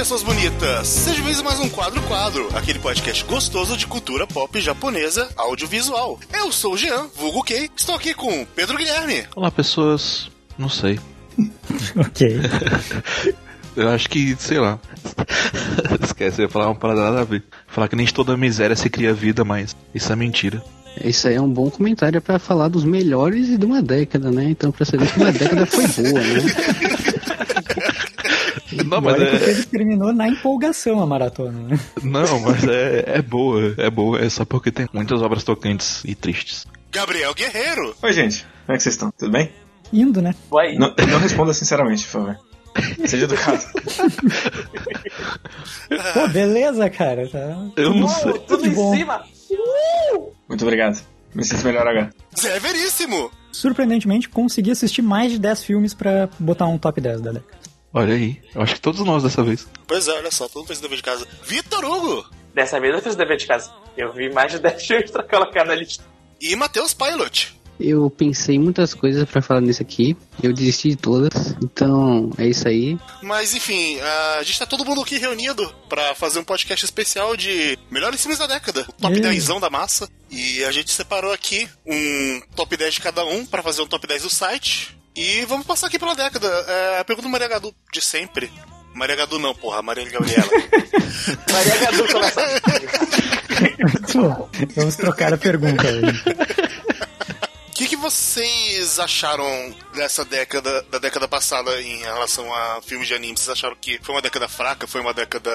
pessoas bonitas! Seja bem mais um Quadro Quadro, aquele podcast gostoso de cultura pop japonesa audiovisual. Eu sou o Jean, vulgo Kei, estou aqui com Pedro Guilherme. Olá, pessoas. Não sei. ok. Eu acho que, sei lá. Esquece, eu ia falar uma parada nada a ver. Falar que nem de toda miséria se cria vida, mas isso é mentira. Isso aí é um bom comentário pra falar dos melhores de uma década, né? Então, pra saber que uma década foi boa, né? Não, mas é. ele terminou na empolgação a maratona, né? Não, mas é, é boa. É boa. É só porque tem muitas obras tocantes e tristes. Gabriel Guerreiro. Oi, gente. Como é que vocês estão? Tudo bem? Indo, né? Vai. Não, não responda sinceramente, por favor. Seja educado. Pô, beleza, cara. Tá... Eu não Uh, sei. tudo em bom. cima. Muito obrigado. Me sinto melhor agora. Zé Veríssimo. Surpreendentemente, consegui assistir mais de 10 filmes pra botar um top 10 da década. Olha aí. Eu acho que todos nós dessa vez. Pois é, olha só, todo mundo fez o dever de casa. Vitor Hugo. Dessa vez eu fiz o dever de casa. Eu vi mais de 10 filmes pra colocar na lista. E Matheus Pilot. Eu pensei em muitas coisas pra falar nisso aqui. Eu desisti de todas. Então, é isso aí. Mas enfim, a gente tá todo mundo aqui reunido pra fazer um podcast especial de melhores filmes da década, o top Ih. 10 da massa. E a gente separou aqui um top 10 de cada um pra fazer um top 10 do site. E vamos passar aqui pela década. É, a pergunta do Maria Gadu de sempre. Maria Gadu não, porra, Maria Gabriela. Maria Gadu começa. Vamos trocar a pergunta hoje. O que, que vocês acharam dessa década, da década passada em relação a filmes de anime? Vocês acharam que foi uma década fraca? Foi uma década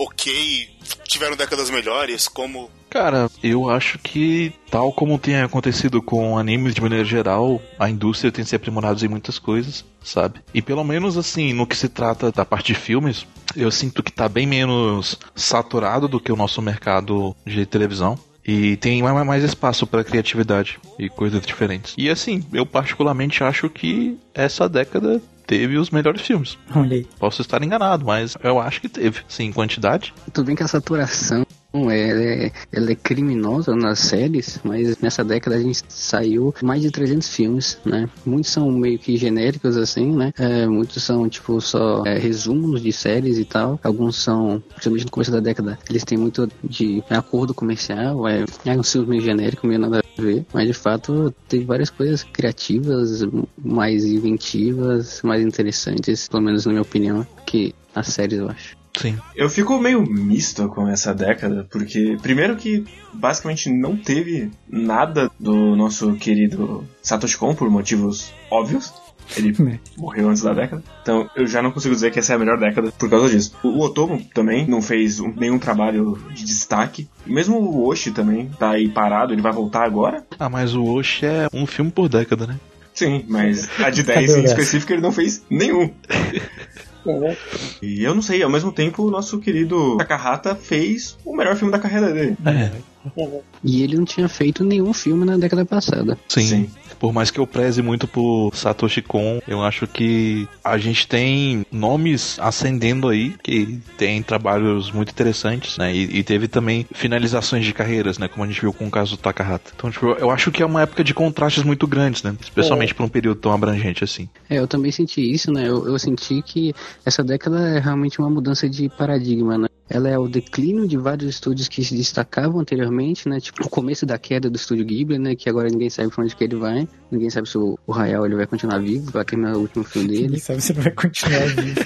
ok? Tiveram décadas melhores? Como Cara, eu acho que, tal como tem acontecido com animes de maneira geral, a indústria tem se aprimorado em muitas coisas, sabe? E pelo menos assim, no que se trata da parte de filmes, eu sinto que tá bem menos saturado do que o nosso mercado de televisão. E tem mais, espaço para criatividade e coisas diferentes. E assim, eu particularmente acho que essa década teve os melhores filmes. Olha aí. Posso estar enganado, mas eu acho que teve. Sim, em quantidade. Tudo bem que a saturação é, é- ela é criminosa nas séries, mas nessa década a gente saiu mais de 300 filmes, né? Muitos são meio que genéricos, assim, né? É, muitos são, tipo, só é, resumos de séries e tal. Alguns são, principalmente no começo da década, eles têm muito de acordo comercial, é, é um filme meio genérico, meio nada a ver. Mas, de fato, teve várias coisas criativas, mais inventivas, mais interessantes, pelo menos na minha opinião, que as séries, eu acho. Sim. Eu fico meio misto com essa década, porque, primeiro, que basicamente não teve nada do nosso querido Satoshi Kon por motivos óbvios. Ele É. morreu antes da década. Então eu já não consigo dizer que essa é a melhor década por causa disso. O Otomo também não fez um- nenhum trabalho de destaque. Mesmo o Oshi também tá aí parado, ele vai voltar agora. Ah, mas o Osh é um filme por década, né? Sim, mas a de Cadê 10 o em específico ele não fez nenhum. E eu não sei, ao mesmo tempo o nosso querido Takahata fez o melhor filme da carreira dele. É. E ele não tinha feito nenhum filme na década passada. Sim. Sim. Por mais que eu preze muito por Satoshi Kon, eu acho que a gente tem nomes ascendendo aí, que tem trabalhos muito interessantes, né? E, e teve também finalizações de carreiras, né? Como a gente viu com o caso do Takahata. Então, tipo, eu acho que é uma época de contrastes muito grandes, né? Especialmente por um período tão abrangente assim. É, eu também senti isso, né? Eu, eu senti que essa década é realmente uma mudança de paradigma, né? Ela é o declínio de vários estúdios que se destacavam anteriormente, né? Tipo, o começo da queda do estúdio Ghibli, né? Que agora ninguém sabe pra onde que ele vai. Ninguém sabe se o, o Hayao ele vai continuar vivo, vai terminar o último filme Ninguém dele. sabe se ele vai continuar vivo.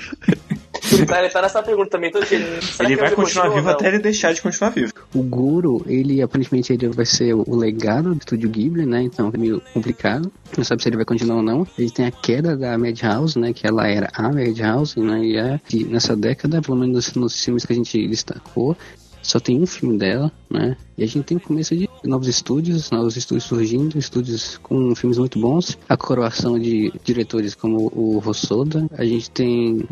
Tá, ele tá nessa pergunta também todo dia. Será ele que vai continuar continua vivo até ele deixar de continuar vivo. O Guru, ele aparentemente ele vai ser o legado do estúdio Ghibli, né? Então é meio complicado. Não sabe se ele vai continuar ou não. Ele tem a queda da Madhouse, né? Que ela era a Madhouse, né? E, é, e nessa década, pelo menos nos filmes que a gente destacou, só tem um filme dela, né? E a gente tem o começo de novos estúdios, novos estúdios surgindo, estúdios com filmes muito bons, a coroação de diretores como o Rossoda, a gente tem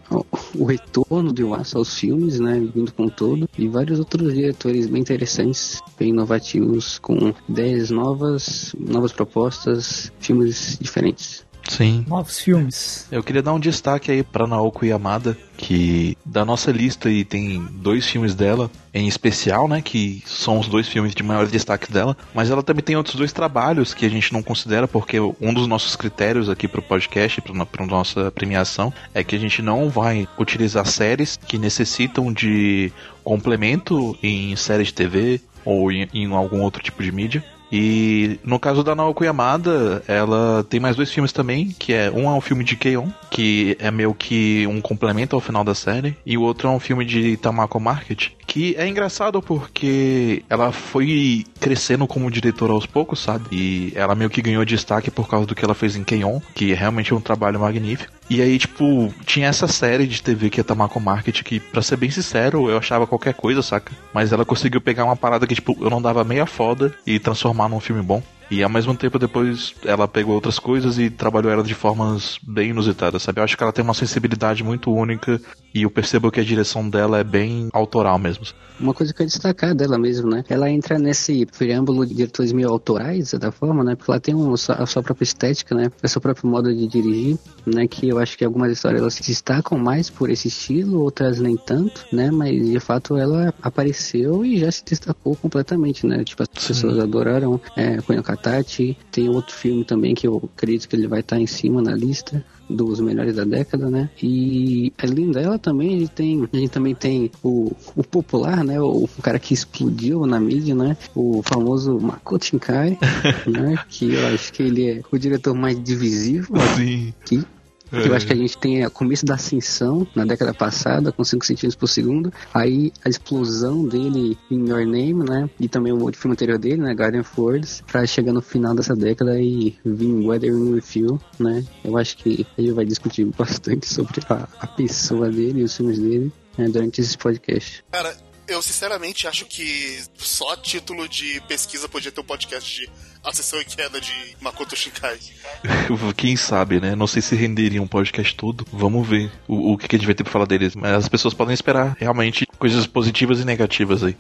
o, retorno de Wasa aos filmes, né? Vindo com todo, e vários outros diretores bem interessantes, bem inovativos, com ideias novas, novas propostas, filmes diferentes. Sim. Novos filmes. Eu queria dar um destaque aí pra Naoko Yamada, que da nossa lista e tem dois filmes dela em especial, né, que são os dois filmes de maior destaque dela, mas ela também tem outros dois trabalhos que a gente não considera porque um dos nossos critérios aqui pro podcast, para nossa premiação, é que a gente não vai utilizar séries que necessitam de complemento em séries de TV ou em, em algum outro tipo de mídia. E no caso da Naoko Yamada, ela tem mais dois filmes também, que é um é um filme de Keion, que é meio que um complemento ao final da série, e o outro é um filme de Tamako Market, que é engraçado porque ela foi crescendo como diretora aos poucos, sabe? E ela meio que ganhou destaque por causa do que ela fez em Keion, que é realmente um trabalho magnífico. E aí, tipo, tinha essa série de TV que é Tamako Market, que, pra ser bem sincero, eu achava qualquer coisa, saca? Mas ela conseguiu pegar uma parada que, tipo, eu não dava meia foda e transformar num filme bom. E ao mesmo tempo depois ela pegou outras coisas e trabalhou ela de formas bem inusitadas, sabe? Eu acho que ela tem uma sensibilidade muito única e eu percebo que a direção dela é bem autoral mesmo. Uma coisa que eu destacar dela mesmo, né? Ela entra nesse preâmbulo de diretores meio autorais, certa forma, né? Porque ela tem um, a sua própria estética, né? A sua própria modo de dirigir, né? Que eu acho que algumas histórias elas se destacam mais por esse estilo, outras nem tanto, né? Mas de fato ela apareceu e já se destacou completamente, né? Tipo, as pessoas adoraram é, Cunha Katati. Tem outro filme também que eu acredito que ele vai estar em cima na lista, dos melhores da década, né? E além dela também a gente tem, a gente também tem o, o popular, né? O, o cara que explodiu na mídia, né? O famoso Makoto Shinkai, né? Que eu acho que ele é o diretor mais divisivo Sim. aqui. É. Eu acho que a gente tem o começo da ascensão na década passada, com 5 centímetros por segundo. Aí a explosão dele em Your Name, né? E também o outro filme anterior dele, né? Garden of Words. Pra chegar no final dessa década e vir Weathering With You, né? Eu acho que a gente vai discutir bastante sobre a, a pessoa dele e os filmes dele né, durante esse podcast. Cara, eu sinceramente acho que só título de pesquisa podia ter um podcast de Ascensão e Queda de Makoto Shinkai. Quem sabe, né? Não sei se renderia um podcast todo. Vamos ver o, o que, a gente vai ter pra falar deles. Mas as pessoas podem esperar realmente coisas positivas e negativas aí.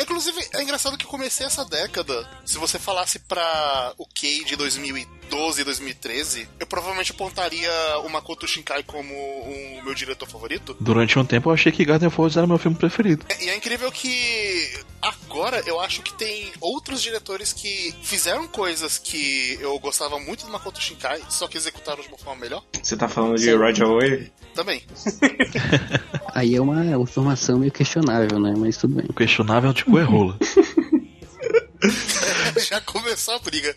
Inclusive, é engraçado que eu comecei essa década. Se você falasse pra o Kei de 2012 2013, eu provavelmente apontaria o Makoto Shinkai como o meu diretor favorito. Durante um tempo eu achei que Garden of Words era meu filme preferido. E é incrível que agora eu acho que tem outros diretores que fizeram coisas que eu gostava muito do Makoto Shinkai, só que executaram de uma forma melhor. Você tá falando de Roger Wave? Também. Aí é uma informação meio questionável, né? Mas tudo bem. O questionável é tipo é rola. Já começou a briga.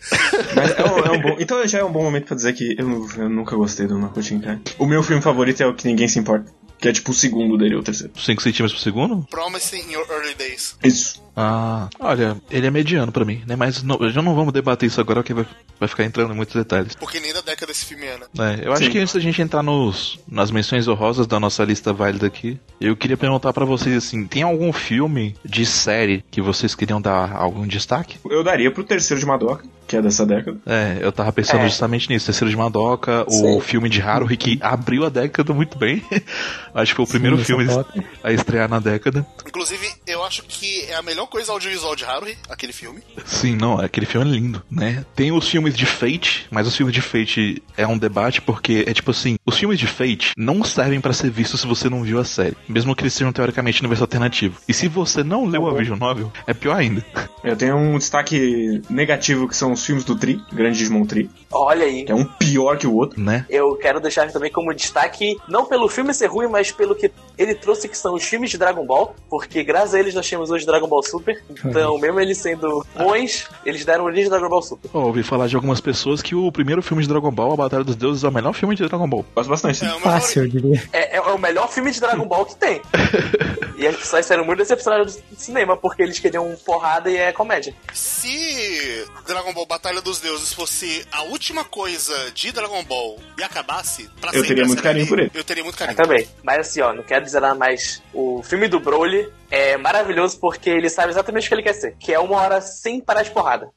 Mas é um, é um bom, então já é um bom momento pra dizer que eu, eu nunca gostei do Makoto Shinkai. O meu filme favorito é o que ninguém se importa. Que é tipo o segundo dele, ou o terceiro. 5 centímetros por segundo? Promising Your Early Days. Isso. Ah, olha, ele é mediano pra mim, né? Mas não, já não vamos debater isso agora, porque vai, vai ficar entrando em muitos detalhes. Porque nem da década esse filme é, né? É, eu acho Sim. que antes da gente entrar nos, nas menções honrosas da nossa lista válida aqui, eu queria perguntar pra vocês assim, tem algum filme de série que vocês queriam dar algum destaque? Eu daria pro terceiro de Madoka, que é dessa década. É, eu tava pensando É. justamente nisso. Terceiro de Madoka, o Sim. filme de Haruhi que abriu a década muito bem. acho que foi o primeiro Sim, filme é a estrear na década. Inclusive, eu acho que é a melhor coisa audiovisual de Haruhi, aquele filme. Sim, não, aquele filme é lindo, né? Tem os filmes de Fate, mas os filmes de Fate é um debate porque é tipo assim, os filmes de Fate não servem pra ser vistos se você não viu a série, mesmo que eles sejam teoricamente universo alternativo. E se você não leu a visual novel, é pior ainda. Eu tenho um destaque negativo que são os filmes do Tri, Grande Digimon Tri, Olha aí. que é um pior que o outro. Né? Eu quero deixar também como destaque, não pelo filme ser ruim, mas pelo que ele trouxe, que são os filmes de Dragon Ball, porque graças a eles nós temos hoje Dragon Ball Super. Então, mesmo eles sendo bons, eles deram origem a Dragon Ball Super. Eu ouvi falar de algumas pessoas que o primeiro filme de Dragon Ball, A Batalha dos Deuses, é o melhor filme de Dragon Ball. Gosto bastante. É o meu Fácil, eu diria. É, é o melhor filme de Dragon Ball que tem. e as pessoas saíram muito decepcionadas do cinema, porque eles queriam porrada e é comédia. Se Dragon Ball Batalha dos Deuses fosse a última coisa de Dragon Ball e acabasse pra Eu teria muito carinho ali, por ele. Eu teria muito Eu carinho. também. Mas assim, ó, não quero dizer nada mais. O filme do Broly é maravilhoso porque ele sabe exatamente o que ele quer ser. Que é uma hora sem parar de porrada.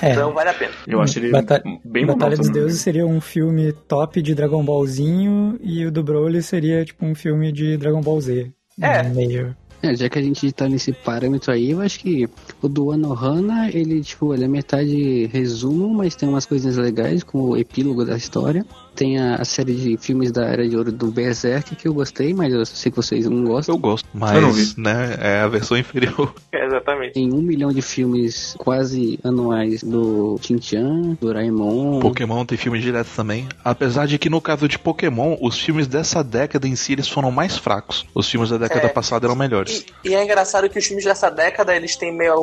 É. Então vale a pena. Eu acho ele Bata- bem Batalha dos. Deuses seria um filme top de Dragon Ballzinho e o do Broly seria tipo um filme de Dragon Ball Z. É. Meio. É, já que a gente tá nesse parâmetro aí, eu acho que O do Anohana, ele, tipo, ele é metade resumo, mas tem umas coisinhas legais, como o epílogo da história. Tem a, a série de filmes da Era de Ouro do Berserk, que eu gostei, mas eu sei que vocês não gostam. Eu gosto, Eu não mas, vi. né, é a versão inferior. É, exatamente. Tem um milhão de filmes quase anuais do Shin-Chan, Doraemon. Pokémon tem filme direto também. Apesar de que no caso de Pokémon, os filmes dessa década em si eles foram mais fracos. Os filmes da década É. passada eram melhores. E, e é engraçado que os filmes dessa década, eles têm meio.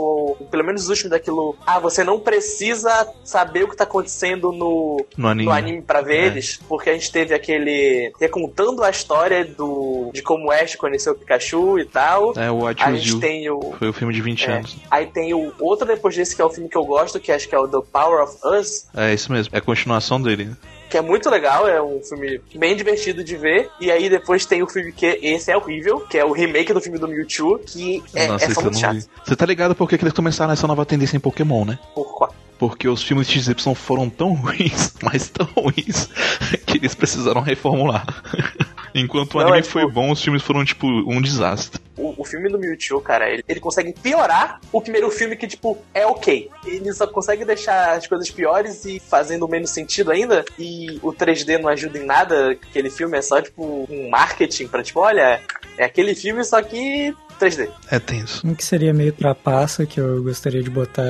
Pelo menos os últimos daquilo. Ah, você não precisa saber o que tá acontecendo no, No anime. no anime pra ver É. eles, porque a gente teve aquele. recontando a história do de como o Ash conheceu o Pikachu e tal. É, o I A gente You. tem o. Foi o filme de 20 é, anos. aí tem o outro depois desse, que é o filme que eu gosto, que acho que é o The Power of Us, É isso mesmo, é a continuação dele. né? Que é muito legal, é um filme bem divertido de ver. E aí depois tem o filme que esse é horrível, que é o remake do filme do Mewtwo, que é, Nossa, é só muito chato. vi. Você tá ligado por que eles começaram essa nova tendência em Pokémon, né? Por qual? Porque os filmes XY foram tão ruins, mas tão ruins, que eles precisaram reformular. Enquanto o Não, anime é tipo- foi bom, os filmes foram, tipo, um desastre. O, o filme do Mewtwo, cara, ele, ele consegue piorar o primeiro filme que, tipo, é ok. Ele só consegue deixar as coisas piores e fazendo menos sentido ainda. E o 3D não ajuda em nada. Aquele filme é só, tipo, um marketing pra, tipo, olha, é aquele filme, só que 3D. É tenso. Um que seria meio trapaça, que eu gostaria de botar,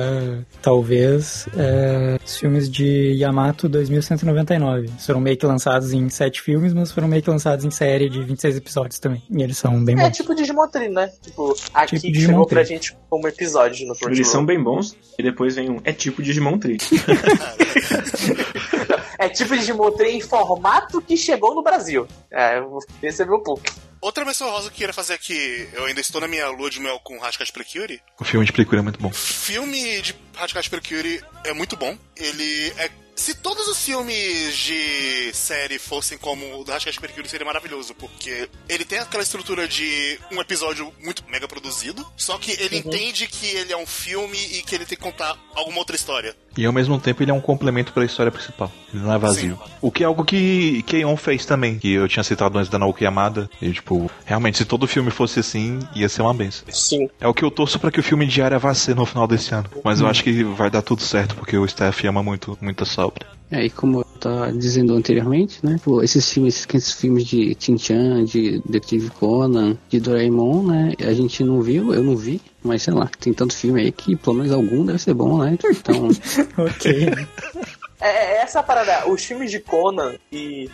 talvez, é os filmes de Yamato 2199. Foram meio que lançados em sete filmes, mas foram meio que lançados em série de 26 episódios também. E eles são bem É bons. tipo Digimon Tree, né? Tipo, aqui Tipo que Digimon chegou pra gente como episódio no Eles Crunchyroll. são bem bons, e depois vem um. É tipo Digimon Tree. É tipo Digimon Tree em formato que chegou no Brasil. É, eu vou receber um pouco. Outra menção rosa que eu queria fazer aqui, eu ainda estou na minha lua de mel com Hashcat Precure. O filme de Precure é muito bom. filme de Hashcat Precure é muito bom. Ele é. Se todos os filmes de série fossem como o do Hashcat Precure, seria maravilhoso, porque ele tem aquela estrutura de um episódio muito mega produzido, só que ele entende que ele é um filme e que ele tem que contar alguma outra história. E ao mesmo tempo ele é um complemento para a história principal. Ele não é vazio. O que é algo que Keion fez também, que eu tinha citado antes da Naoki Yamada. E tipo, realmente, se todo filme fosse assim, ia ser uma benção. Sim. É o que eu torço para que o filme de Arya vá ser no final desse ano. Mas eu acho que vai dar tudo certo, porque o Steph ama muito, muito essa obra. É, e como eu tava dizendo anteriormente, né? Pô, esses filmes, esses filmes de Tin-Chan, de Detective Conan, de Doraemon, né? A gente não viu, eu não vi, mas sei lá, tem tanto filme aí que pelo menos algum deve ser bom, né? Então, ok. É, é essa a parada. Os filmes de Conan e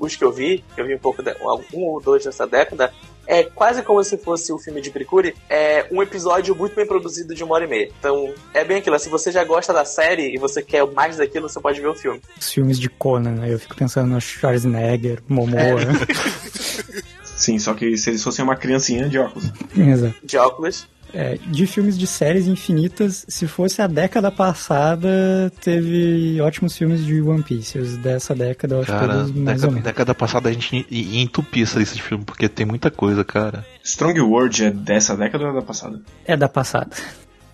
os que eu vi, que eu vi um pouco, de, um ou dois dessa década, é quase como se fosse o filme de Precure, é um episódio muito bem produzido de uma hora e meia. Então, é bem aquilo. Se você já gosta da série e você quer mais daquilo, você pode ver o filme. Os filmes de Conan, né? Eu fico pensando no Schwarzenegger, Momoa. Sim, só que se eles fossem uma criancinha de óculos. Exato. De óculos. É, de filmes de séries infinitas, se fosse a década passada, teve ótimos filmes de One Piece. Os dessa década eu acho Cara, todos mais ou década, menos. década passada a gente ia ia entupir essa lista de filme, porque tem muita coisa, cara. Strong World é dessa década ou é da passada? É da passada.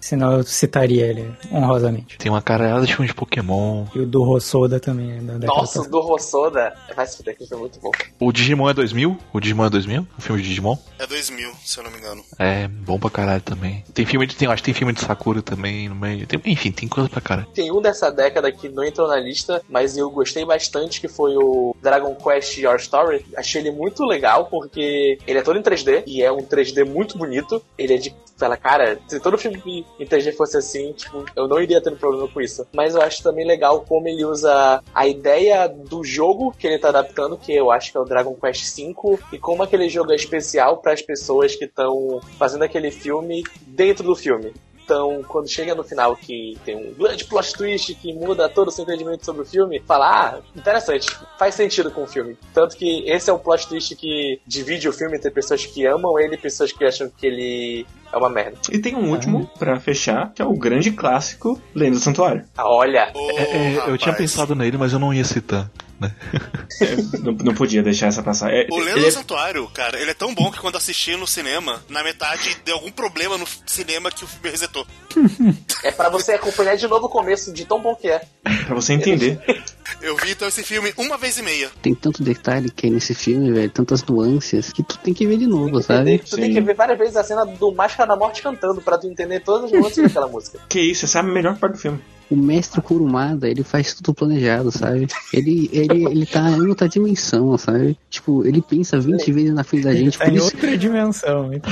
Senão eu citaria ele honrosamente. Tem uma caralhada de filme de Pokémon. E o do Rossoda também é da década Nossa, o do Rossoda. Vai se fuder, que foi muito bom. O Digimon é 2000? O Digimon é 2000? O filme de Digimon? É 2000, se eu não me engano. É, bom pra caralho também. Tem filme de. Tem, acho que tem filme de Sakura também no meio. Tem- enfim, tem coisa pra caralho. Tem um dessa década que não entrou na lista, mas eu gostei bastante, que foi o Dragon Quest Your Story. Achei ele muito legal, porque ele é todo em 3D, e é um 3D muito bonito. Ele é de... Fala, cara, se todo filme em 3D fosse assim, tipo, eu não iria ter um problema com isso. Mas eu acho também legal como ele usa a ideia do jogo que ele tá adaptando, que eu acho que é o Dragon Quest V, e como aquele jogo é especial para as pessoas que estão fazendo aquele filme dentro do filme. Então, quando chega no final que tem um grande plot twist que muda todo o seu entendimento sobre o filme, fala, ah, interessante, faz sentido com o filme. Tanto que esse é o plot twist que divide o filme entre pessoas que amam ele e pessoas que acham que ele é uma merda. E tem um último, pra fechar, que é o grande clássico Lenda do Santuário. Ah, olha, Ô, É, é, eu tinha pensado nele, mas eu não ia citar. Né? É, não, não podia deixar essa passar. É, O Lenda ele do é- Santuário, cara, ele é tão bom que quando assisti no cinema, na metade deu algum problema no cinema que o filme resetou. é pra você acompanhar de novo o começo de tão bom que é. pra você entender. Eu vi então esse filme uma vez e meia. Tem tanto detalhe que é nesse filme, velho, tantas nuances, que tu tem que ver de novo, sabe? Tu tem que ver várias vezes a cena do Máscara da Morte cantando pra tu entender todas as nuances daquela música. Que isso, essa é a melhor parte do filme. O mestre Kurumada, ele faz tudo planejado, sabe? Ele, ele, ele tá em outra dimensão, sabe? Tipo, ele pensa 20 vezes na frente da gente, Tá por em isso outra dimensão. Ele tá-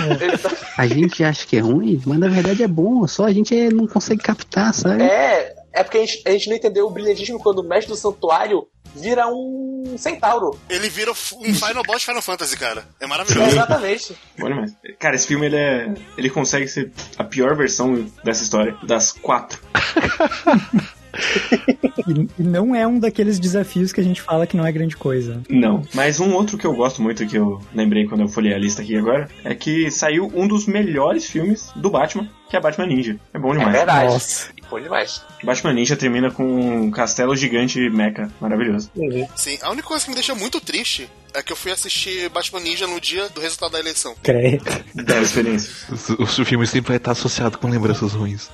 a gente acha que é ruim, mas na verdade é bom, só a gente não consegue captar, sabe? É, é porque a gente, a gente não entendeu o brilhantismo quando o mestre do santuário vira um centauro. Ele vira um Final Boss Final Fantasy, cara. É É, maravilhoso. exatamente. Bom demais. Cara, esse filme ele é. Ele consegue ser a pior versão dessa história, das quatro. E, não é um daqueles desafios que a gente fala que não é grande coisa. Não. Mas um outro que eu gosto muito, que eu lembrei quando eu folhei a lista aqui agora, é que saiu um dos melhores filmes do Batman, que é Batman Ninja. É bom É demais. verdade. Nossa. Bom demais. Batman Ninja termina com um castelo gigante mecha. Maravilhoso. Sim, a única coisa que me deixa muito triste é que eu fui assistir Batman Ninja no dia do resultado da eleição. Creio. Da experiência. O, o filme sempre vai estar associado com lembranças ruins.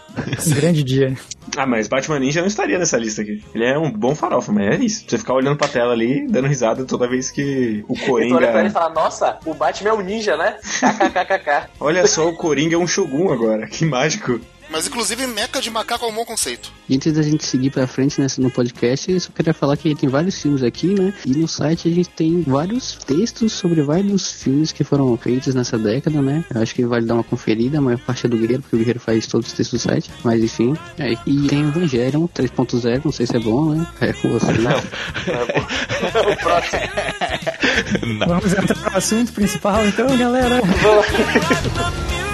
Um grande dia. Ah, mas Batman Ninja não estaria nessa lista aqui. Ele é um bom farofa, mas é isso. Você ficar olhando pra tela ali, dando risada toda vez que o E tu olha pra ele e Coringa. fala, nossa, o Batman é um ninja, né? KKKKK. Olha só, o Coringa é um Shogun agora. Que mágico. Mas inclusive meca de macaco é um bom conceito. E antes da gente seguir pra frente nessa, no podcast, eu só queria falar que tem vários filmes aqui, né? E no site a gente tem vários textos sobre vários filmes que foram feitos nessa década, né? Eu acho que vale dar uma conferida, a maior parte é do Guerreiro, porque o Guerreiro faz todos os textos do site, mas enfim. É, e tem o Evangelion 3.0, não sei se é bom, né? É com você. o próximo. Vamos entrar no assunto principal então, galera.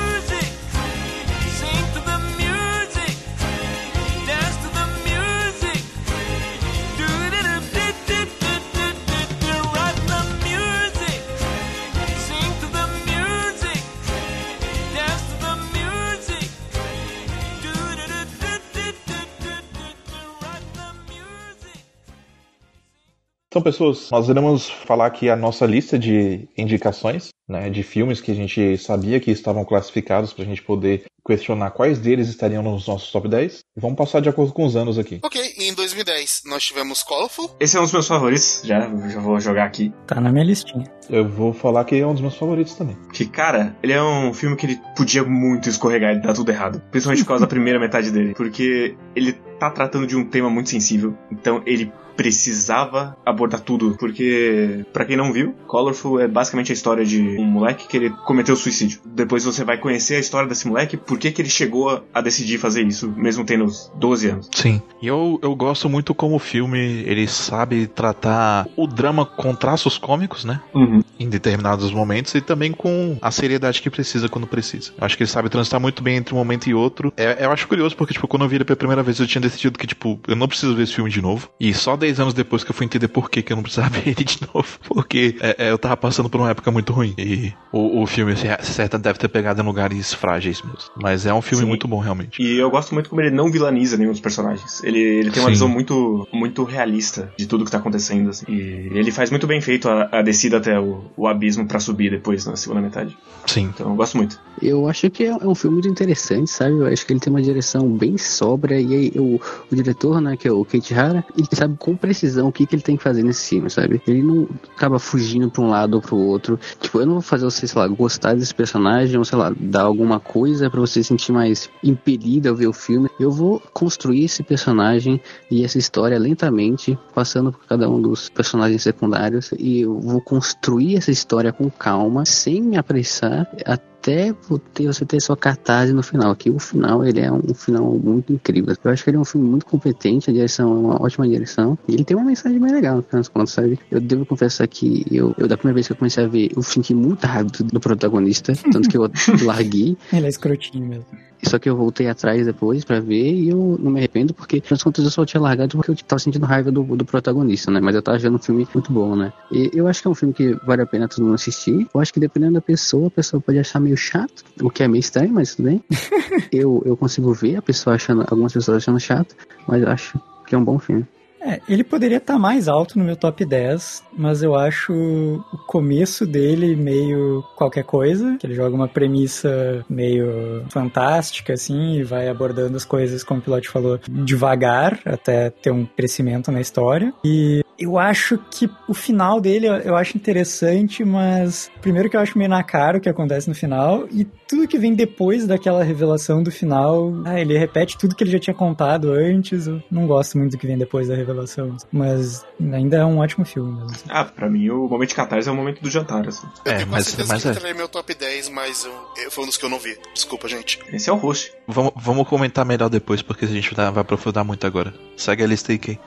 Então, pessoas, nós iremos falar aqui a nossa lista de indicações, né, de filmes que a gente sabia que estavam classificados para a gente poder questionar quais deles estariam nos nossos top 10. E vamos passar de acordo com os anos aqui. Ok, em 2010 nós tivemos Colorful, Esse é um dos meus favoritos, já, já vou jogar aqui. Tá na minha listinha. Eu vou falar que é um dos meus favoritos também. Que, cara, ele é um filme que ele podia muito escorregar e dar tudo errado. Principalmente por causa da primeira metade dele. Porque ele tá tratando de um tema muito sensível. Então ele precisava abordar tudo. Porque, pra quem não viu, Colorful é basicamente a história de um moleque que ele cometeu suicídio. Depois você vai conhecer a história desse moleque, por que que ele chegou a decidir fazer isso, mesmo tendo 12 anos. Sim. E eu, eu gosto muito como o filme ele sabe tratar o drama com traços cômicos, né? Uhum. Em determinados momentos e também com a seriedade que precisa quando precisa. Eu acho que ele sabe transitar muito bem entre um momento e outro. É, eu acho curioso porque, tipo, quando eu vi ele pela primeira vez, eu tinha decidido que, tipo, eu não preciso ver esse filme de novo. E só 10 anos depois que eu fui entender por que, que eu não precisava ver ele de novo. Porque é, é, eu tava passando por uma época muito ruim. E o, o filme, certa deve ter pegado em lugares frágeis mesmo. Mas é um filme Sim. muito bom, realmente. E eu gosto muito como ele não vilaniza nenhum dos personagens. Ele, ele tem uma Sim. visão muito, muito realista de tudo que tá acontecendo. assim. E ele faz muito bem feito a, a descida até o, o abismo pra subir depois na segunda metade. Sim. Então eu gosto muito. Eu acho que é é um filme muito interessante, sabe? Eu acho que ele tem uma direção bem sóbria e aí o, o diretor, né, que é o Kate Hara, ele sabe precisão o que, que ele tem que fazer nesse filme, sabe? Ele não acaba fugindo pra um lado ou pro outro. Tipo, eu não vou fazer você, sei lá, gostar desse personagem ou, sei lá, dar alguma coisa pra você se sentir mais impelido a ver o filme. Eu vou construir esse personagem e essa história lentamente, passando por cada um dos personagens secundários e eu vou construir essa história com calma, sem me apressar, até ter- você ter sua catarse no final. Aqui o final ele é um final muito incrível. Eu acho que ele é um filme muito competente, a direção é uma ótima direção. E ele tem uma mensagem bem legal, no final das contas, sabe? Eu devo confessar que eu, eu da primeira vez que eu comecei a ver, eu senti muita raiva do, do protagonista, tanto que eu larguei. Ele é escrotinho mesmo. Só que eu voltei atrás depois pra ver e eu não me arrependo porque, nas contas, eu só tinha largado porque eu tava sentindo raiva do, do protagonista, né? Mas eu tava vendo um filme muito bom, né? E eu acho que é um filme que vale a pena todo mundo assistir. Eu acho que dependendo da pessoa, a pessoa pode achar meio chato, o que é meio estranho, mas tudo bem. eu, eu consigo ver a pessoa achando, algumas pessoas achando chato, mas eu acho que é um bom filme. É, ele poderia estar mais alto no meu top 10, mas eu acho o começo dele meio qualquer coisa, que ele joga uma premissa meio fantástica, assim, e vai abordando as coisas, como o piloto falou, devagar, até ter um crescimento na história. E eu acho que o final dele eu- eu acho interessante, mas primeiro que eu acho meio na cara o que acontece no final, e tudo que vem depois daquela revelação do final, ah, ele repete tudo que ele já tinha contado antes. Eu não gosto muito do que vem depois da revelação, mas ainda é um ótimo filme. mesmo, assim. Ah, pra mim o momento de catarse é o momento do jantar, assim. Eu É, mas- mas que é. meu top 10, mas eu, foi um dos que eu não vi. Desculpa, gente. Esse é o host. Vamos, vamos comentar melhor depois, porque a gente vai vai aprofundar muito agora. Segue a lista aí, Kay.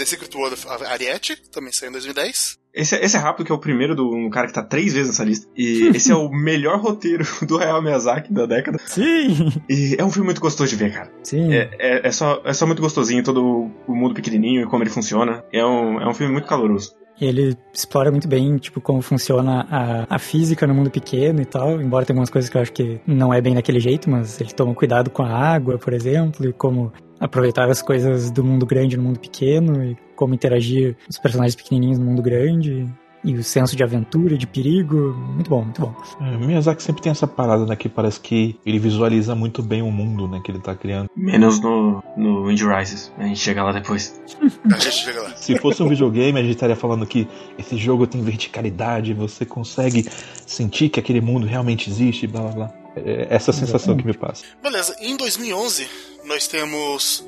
The Secret World of Ariete, também saiu em 2010. Esse, é- esse é rápido, que é o primeiro do um cara que tá três vezes nessa lista. E esse é o melhor roteiro do Hayao Miyazaki da década. Sim! E é um filme muito gostoso de ver, cara. Sim. É, é, é só, é só muito gostosinho, todo o mundo pequenininho e como ele funciona. É um, é um filme muito caloroso. Ele explora muito bem, tipo, como funciona a, a física no mundo pequeno e tal, embora tenha algumas coisas que eu acho que não é bem daquele jeito, mas ele toma cuidado com a água, por exemplo, e como aproveitar as coisas do mundo grande no mundo pequeno, e como interagir os personagens pequenininhos no mundo grande, e o senso de aventura, de perigo, muito bom, muito bom. É, o Miyazaki sempre tem essa parada, né? Que parece que ele visualiza muito bem o mundo, né? Que ele tá criando. Menos no, no Wind Rises. A gente chega lá depois. A gente chega lá. Se fosse um videogame, a gente estaria falando que esse jogo tem verticalidade, você consegue sentir que aquele mundo realmente existe, blá blá blá. É essa sensação que me passa. Beleza, em 2011 nós temos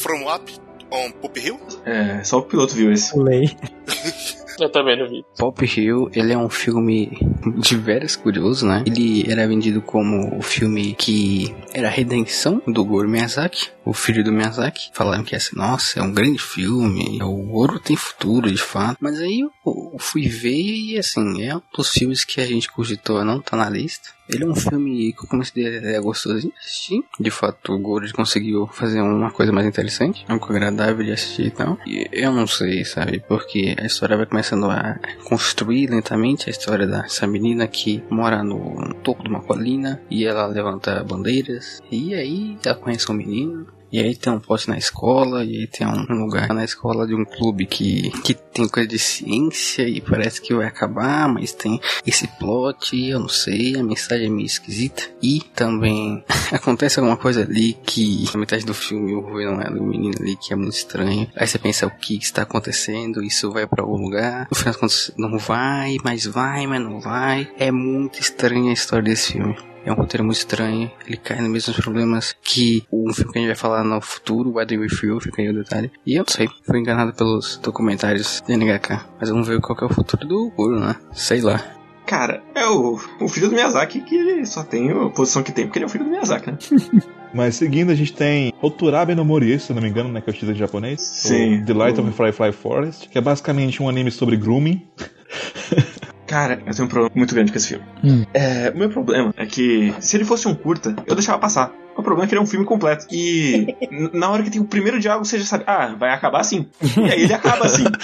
From Up on Poop Hill. É, só o piloto viu esse. Pulei. Eu também não vi. Pop Hill, ele é um filme de veras curioso, né? Ele era vendido como o filme que era a redenção do Goro Miyazaki, o filho do Miyazaki. Falaram que assim, nossa, é um grande filme, o Goro tem futuro, de fato. Mas aí eu, fui ver e assim, é um dos filmes que a gente cogitou não tá na lista. Ele é um filme que eu considerei gostosinho de assistir. De fato, o Goro conseguiu fazer uma coisa mais interessante, algo agradável de assistir e tal. E eu não sei, sabe, porque a história vai começando a construir lentamente a história dessa menina que mora no, topo de uma colina e ela levanta bandeiras. E aí ela conhece um menino. E aí tem um pote na escola, e aí tem um lugar na escola de um clube que, que tem coisa de ciência e parece que vai acabar, mas tem esse plot, eu não sei, a mensagem é meio esquisita. E também acontece alguma coisa ali que na metade do filme eu vou não é do menino ali que é muito estranho. Aí você pensa o que está acontecendo, isso vai pra algum lugar. No final das contas não vai, mas vai, mas não vai. É muito estranha a história desse filme. É um roteiro muito estranho, ele cai nos mesmos problemas que um filme que a gente vai falar no futuro, Wedding With You, fica aí o detalhe. E eu não sei, fui enganado pelos documentários da NHK, mas vamos ver qual que é o futuro do Guru, né? Sei lá. Cara, é o, o filho do Miyazaki que ele só tem a posição que tem porque ele é o filho do Miyazaki, né? Mas seguindo, a gente tem Oturabe no Mori, se não me engano, né? Que é o título em japonês. Sim. O The Light O- of the Firefly Forest, que é basicamente um anime sobre grooming. Cara, eu tenho um problema muito grande com esse filme. Hum. É, o meu problema é que se ele fosse um curta, eu deixava passar. O problema é que ele é um filme completo. E na hora que tem o primeiro diálogo, você já sabe, ah, vai acabar assim. E aí ele acaba assim.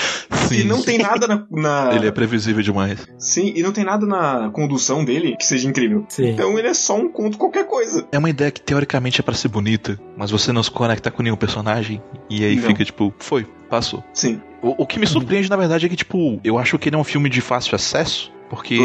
E não tem nada na. na- Ele é previsível demais. Sim, e não tem nada na condução dele que seja incrível. Sim. Então ele é só um conto qualquer coisa. É uma ideia que teoricamente é pra ser bonita, mas você não se conecta com nenhum personagem, e aí Não. fica tipo, foi, passou. Sim. O, o que me surpreende, na verdade, é que, tipo, eu acho que ele é um filme de fácil acesso, porque,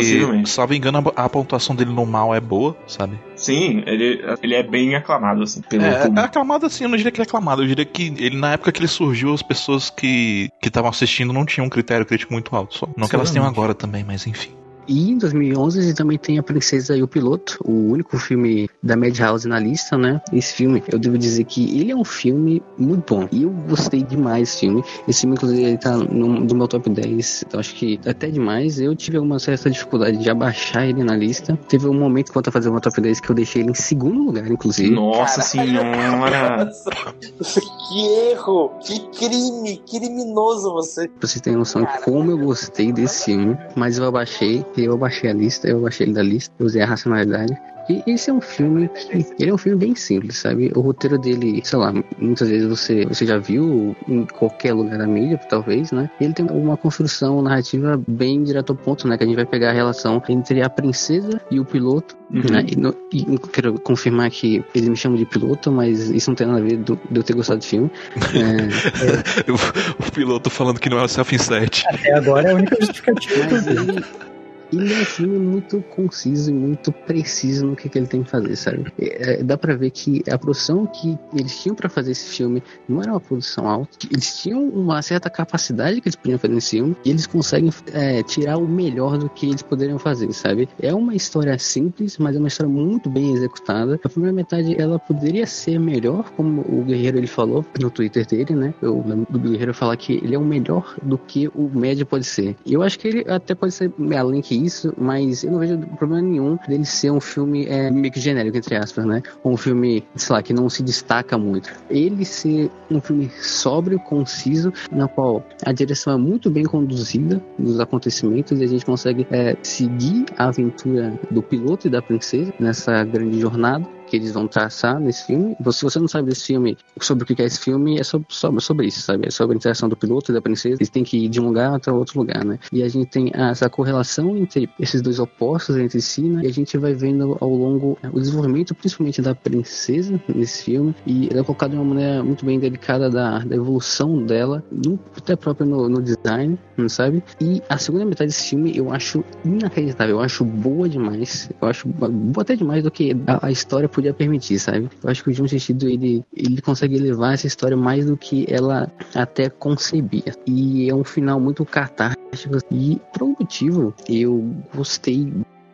salvo engano, a, a pontuação dele no mal é boa, sabe? Sim, ele, ele é bem aclamado, assim, pelo É, é público. aclamado assim, eu não diria que é aclamado, eu diria que ele, na época que ele surgiu, as pessoas que que estavam assistindo não tinham um critério crítico muito alto. Só. Não que elas tenham agora também, mas enfim. E em 2011 ele também tem A Princesa e o Piloto, o único filme da Madhouse na lista, né? Esse filme, eu devo dizer que ele é um filme muito bom. E eu gostei demais desse filme. Esse filme, inclusive, ele tá no, no meu top 10. Então acho que até demais. Eu tive uma certa dificuldade de abaixar ele na lista. Teve um momento enquanto eu fazia o meu top 10 que eu deixei ele em segundo lugar, inclusive. Nossa senhora! Nossa, que erro! Que crime! Criminoso você! Pra vocês terem noção de como eu gostei desse filme. Mas eu abaixei, eu abaixei a lista, eu abaixei ele da lista, eu usei a racionalidade. E esse é um filme que ele é um filme bem simples, sabe? O roteiro dele, sei lá, muitas vezes você, você já viu em qualquer lugar da mídia, talvez, né? Ele tem uma construção narrativa bem direto ao ponto, né? Que a gente vai pegar a relação entre a princesa e o piloto, né? E, no- e quero confirmar que ele me chama de piloto, mas isso não tem nada a ver do- de eu ter gostado do filme. É, o, o piloto falando que não é o self-insert. Até agora é a única justificativa Mas ele, ele é um filme muito conciso e muito preciso no que, que ele tem que fazer, sabe? É, é, dá pra ver que a produção que eles tinham pra fazer esse filme não era uma produção alta. Eles tinham uma certa capacidade que eles podiam fazer nesse filme e eles conseguem é, tirar o melhor do que eles poderiam fazer, sabe? É uma história simples, mas é uma história muito bem executada. A primeira metade ela poderia ser melhor, como o Guerreiro ele falou no Twitter dele, né? Eu lembro do Guerreiro falar que ele é o melhor do que o médio pode ser. Eu acho que ele até pode ser além que isso, mas eu não vejo problema nenhum dele ser um filme é, meio que genérico, entre aspas, né? Um filme, sei lá, que não se destaca muito. Ele ser um filme sóbrio, conciso, na qual a direção é muito bem conduzida nos acontecimentos e a gente consegue é, seguir a aventura do piloto e da princesa nessa grande jornada que eles vão traçar nesse filme. Se você não sabe desse filme, sobre o que é esse filme, é sobre, sobre, isso, sabe? É sobre a interação do piloto e da princesa. Eles têm que ir de um lugar até outro lugar, né? E a gente tem essa correlação entre esses dois opostos entre si, né? E a gente vai vendo ao longo o desenvolvimento, principalmente da princesa nesse filme. E ela é colocada de uma maneira muito bem delicada da, da evolução dela, no, até próprio no, no design, não sabe? E a segunda metade desse filme eu acho inacreditável, eu acho boa demais. Eu acho boa até demais do que a, a história podia permitir, sabe? Eu acho que o John Sentido ele, ele consegue levar essa história mais do que ela até concebia. E é um final muito catártico. E por motivo, eu gostei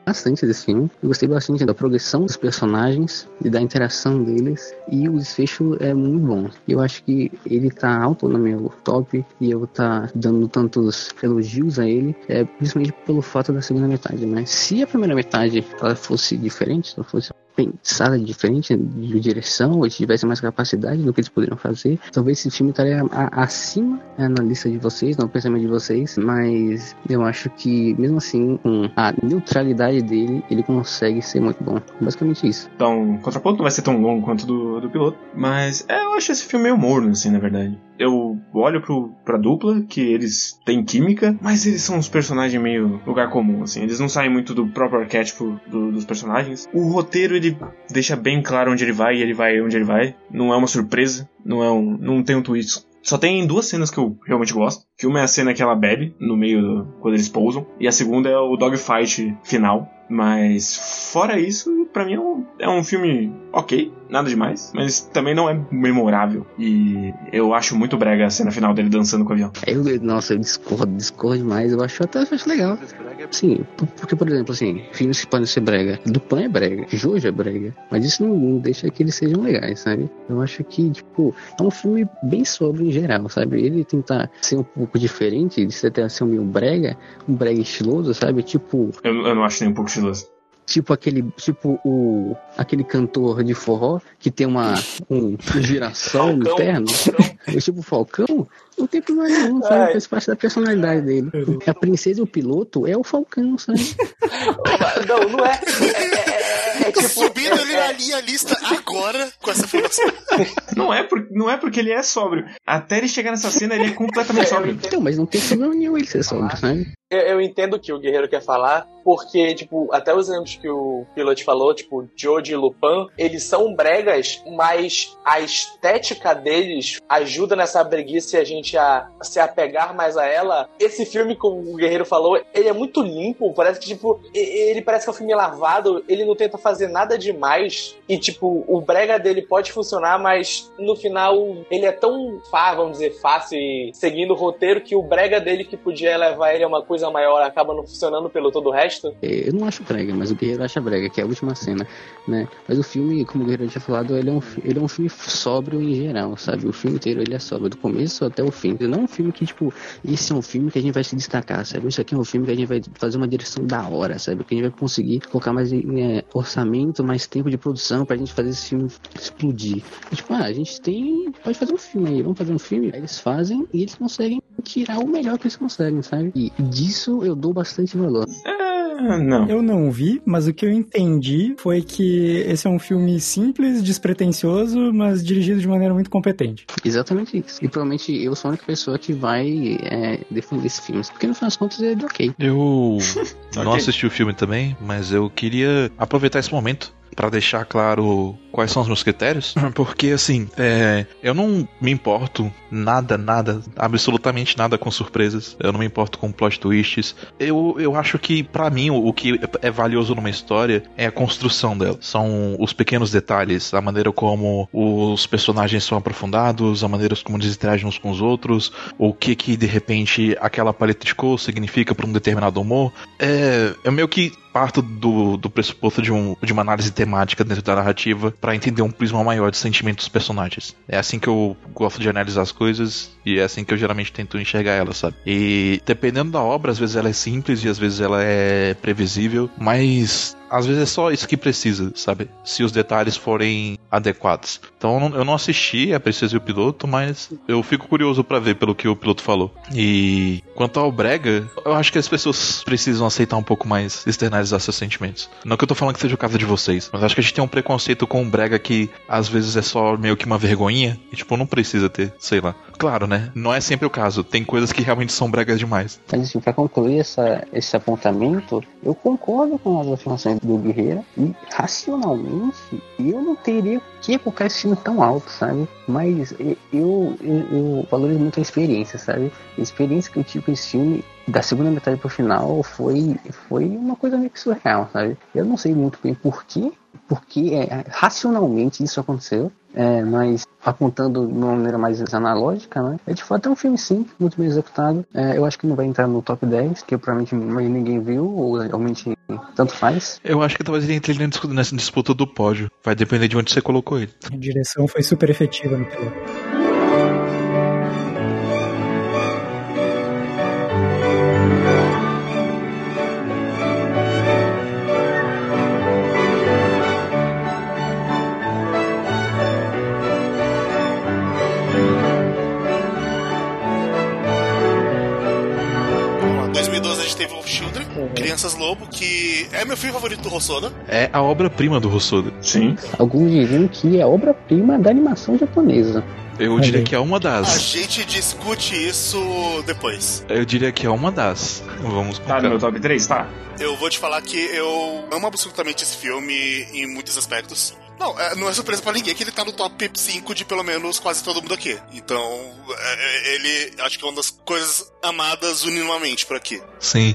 bastante desse filme. Eu gostei bastante da progressão dos personagens e da interação deles. E o desfecho é muito bom. Eu acho que ele tá alto no meu top e eu tá dando tantos elogios a ele, é, principalmente pelo fato da segunda metade, né? Se a primeira metade ela fosse diferente, se ela fosse pensada diferente de direção, ou tivesse mais capacidade do que eles poderiam fazer, talvez esse filme estaria acima né, na lista de vocês, no pensamento de vocês, mas eu acho que mesmo assim, com a neutralidade dele, ele consegue ser muito bom. Basicamente isso. Então, contraponto não vai ser tão longo quanto do, do piloto. Mas é, eu acho esse filme meio morno, assim, na verdade. Eu olho pro, pra dupla, que eles têm química, mas eles são uns personagens meio lugar comum, assim. Eles não saem muito do próprio arquétipo do- dos personagens. O roteiro, ele deixa bem claro onde ele vai e ele vai onde ele vai. Não é uma surpresa, não é um, não tem um twist. Só tem duas cenas que eu realmente gosto. Que uma é a cena que ela bebe no meio do, quando eles pousam. E a segunda é o dogfight final. Mas fora isso, pra mim é um, é um filme ok, nada demais. Mas também não é memorável. E eu acho muito brega a cena final dele dançando com o avião. Eu, nossa, eu discordo, discordo demais. Eu acho até acho legal. Sim, por- porque, por exemplo, assim, filmes que podem ser brega. Dupan é brega, Jojo é brega. Mas isso não, não deixa que eles sejam legais, sabe? Eu acho que, tipo, é um filme bem sobre em geral, sabe? Ele tentar ser um pouco diferente, de ser até ser um meio brega, um brega estiloso, sabe? Tipo, Eu, eu não acho nem um pouco tipo aquele, tipo o, aquele cantor de forró que tem uma, um girassol Falcão. interno. É tipo o Falcão, não tem problema nenhum, sabe? Ai. Faz parte da personalidade dele. A princesa e o piloto é o Falcão, sabe? Não, não é. É, é- é- é Tô tipo. subindo é- ali é- na linha lista agora com essa informação. Não é, por, não é porque ele é sóbrio. Até ele chegar nessa cena, ele é completamente sóbrio. Então, mas não tem problema nenhum ele ser sóbrio, sabe? Eu, eu entendo o que o Guerreiro quer falar, porque, tipo, até os exemplos que o Pilot falou, tipo, Joji e Lupin, eles são bregas, mas a estética deles ajuda nessa breguice a gente a se apegar mais a ela. Esse filme, como o Guerreiro falou, ele é muito limpo, parece que, tipo, ele parece que é um filme lavado, ele não tenta fazer nada demais, e, tipo, o brega dele pode funcionar, mas no final ele é tão, vamos dizer, fácil e seguindo o roteiro que o brega dele que podia levar ele a uma coisa maior acaba não funcionando pelo todo o resto. É, Eu não acho brega, mas o Guerreiro acha brega, que é a última cena, né? Mas o filme, como o Guerreiro tinha falado, ele é um, ele é um filme sóbrio em geral, sabe? O filme inteiro ele é sóbrio, do começo até o fim. Ele não é um filme que, tipo, esse é um filme que a gente vai se destacar, sabe? Isso aqui é um filme que a gente vai fazer uma direção da hora, sabe? Que a gente vai conseguir colocar mais é, orçamento, mais tempo de produção pra gente fazer esse filme explodir. E, tipo, ah, a gente tem. Pode fazer um filme aí, vamos fazer um filme. Aí eles fazem e eles conseguem tirar o melhor que eles conseguem, sabe? E disso eu dou bastante valor. É, Ah, não. Eu não vi, mas o que eu entendi foi que esse é um filme simples, despretensioso, mas dirigido de maneira muito competente. Exatamente isso. E provavelmente eu sou a única pessoa que vai é, defender esse filme. Porque no final das contas ele é ok. Eu não Ok. assisti o filme também, mas eu queria aproveitar esse momento pra deixar claro quais são os meus critérios, porque assim, é, eu não me importo nada, nada, absolutamente nada com surpresas. Eu não me importo com plot twists. Eu, eu acho que pra mim o, o que é valioso numa história é a construção dela. São os pequenos detalhes, a maneira como os personagens são aprofundados, a maneira como eles interagem uns com os outros, o que que de repente aquela paleta de cor significa pra um determinado humor. É, eu meio que parto do, do pressuposto de, um, de uma análise temática dentro da narrativa pra entender um prisma maior de sentimentos dos personagens. É assim que eu gosto de analisar as coisas e é assim que eu geralmente tento enxergar elas, sabe? E dependendo da obra, às vezes ela é simples e às vezes ela é previsível, mas às vezes é só isso que precisa, sabe? Se os detalhes forem adequados. Então eu não- assisti, é preciso ver o piloto, mas eu fico curioso pra ver pelo que o piloto falou. E quanto ao Brega, eu acho que as pessoas precisam aceitar um pouco mais externalizar seus sentimentos. Não que eu tô falando que seja o caso de vocês, mas acho que a gente tem um preconceito com o Brega que às vezes é só meio que uma vergonhinha e tipo, não precisa ter, sei lá. Claro, né? Não é sempre o caso. Tem coisas que realmente são bregas demais. Mas assim, pra concluir essa, esse apontamento, eu concordo com as afirmações do Guerreiro e racionalmente eu não teria que colocar esse filme tão alto, sabe? Mas eu, eu, eu valorizo muito a experiência, sabe? A experiência que eu tive com esse filme da segunda metade pro final foi, foi uma coisa meio que surreal, sabe? Eu não sei muito bem porquê, porque é, racionalmente isso aconteceu, é, mas apontando de uma maneira mais analógica, né? É de fato é um filme simples, muito bem executado. É, eu acho que não vai entrar no top 10, que provavelmente mais ninguém viu, ou realmente tanto faz. Eu acho que talvez ele entre nessa nessa disputa do pódio. Vai depender de onde você colocou ele. A direção foi super efetiva no piloto. Children, Crianças Lobo, que é meu filme favorito do Rossoda. É a obra-prima do Rossoda. Sim. Alguns diriam que é obra-prima da animação japonesa. Eu diria que é uma A das. gente discute isso depois. Eu diria que é uma das. Vamos com Tá no meu top 3? Tá. Eu vou te falar que eu amo absolutamente esse filme em muitos aspectos. Não, é- não é surpresa pra ninguém que ele tá no top 5 de pelo menos quase todo mundo aqui. Então, é- é- ele acho que é uma das coisas amadas unanimamente por aqui. Sim.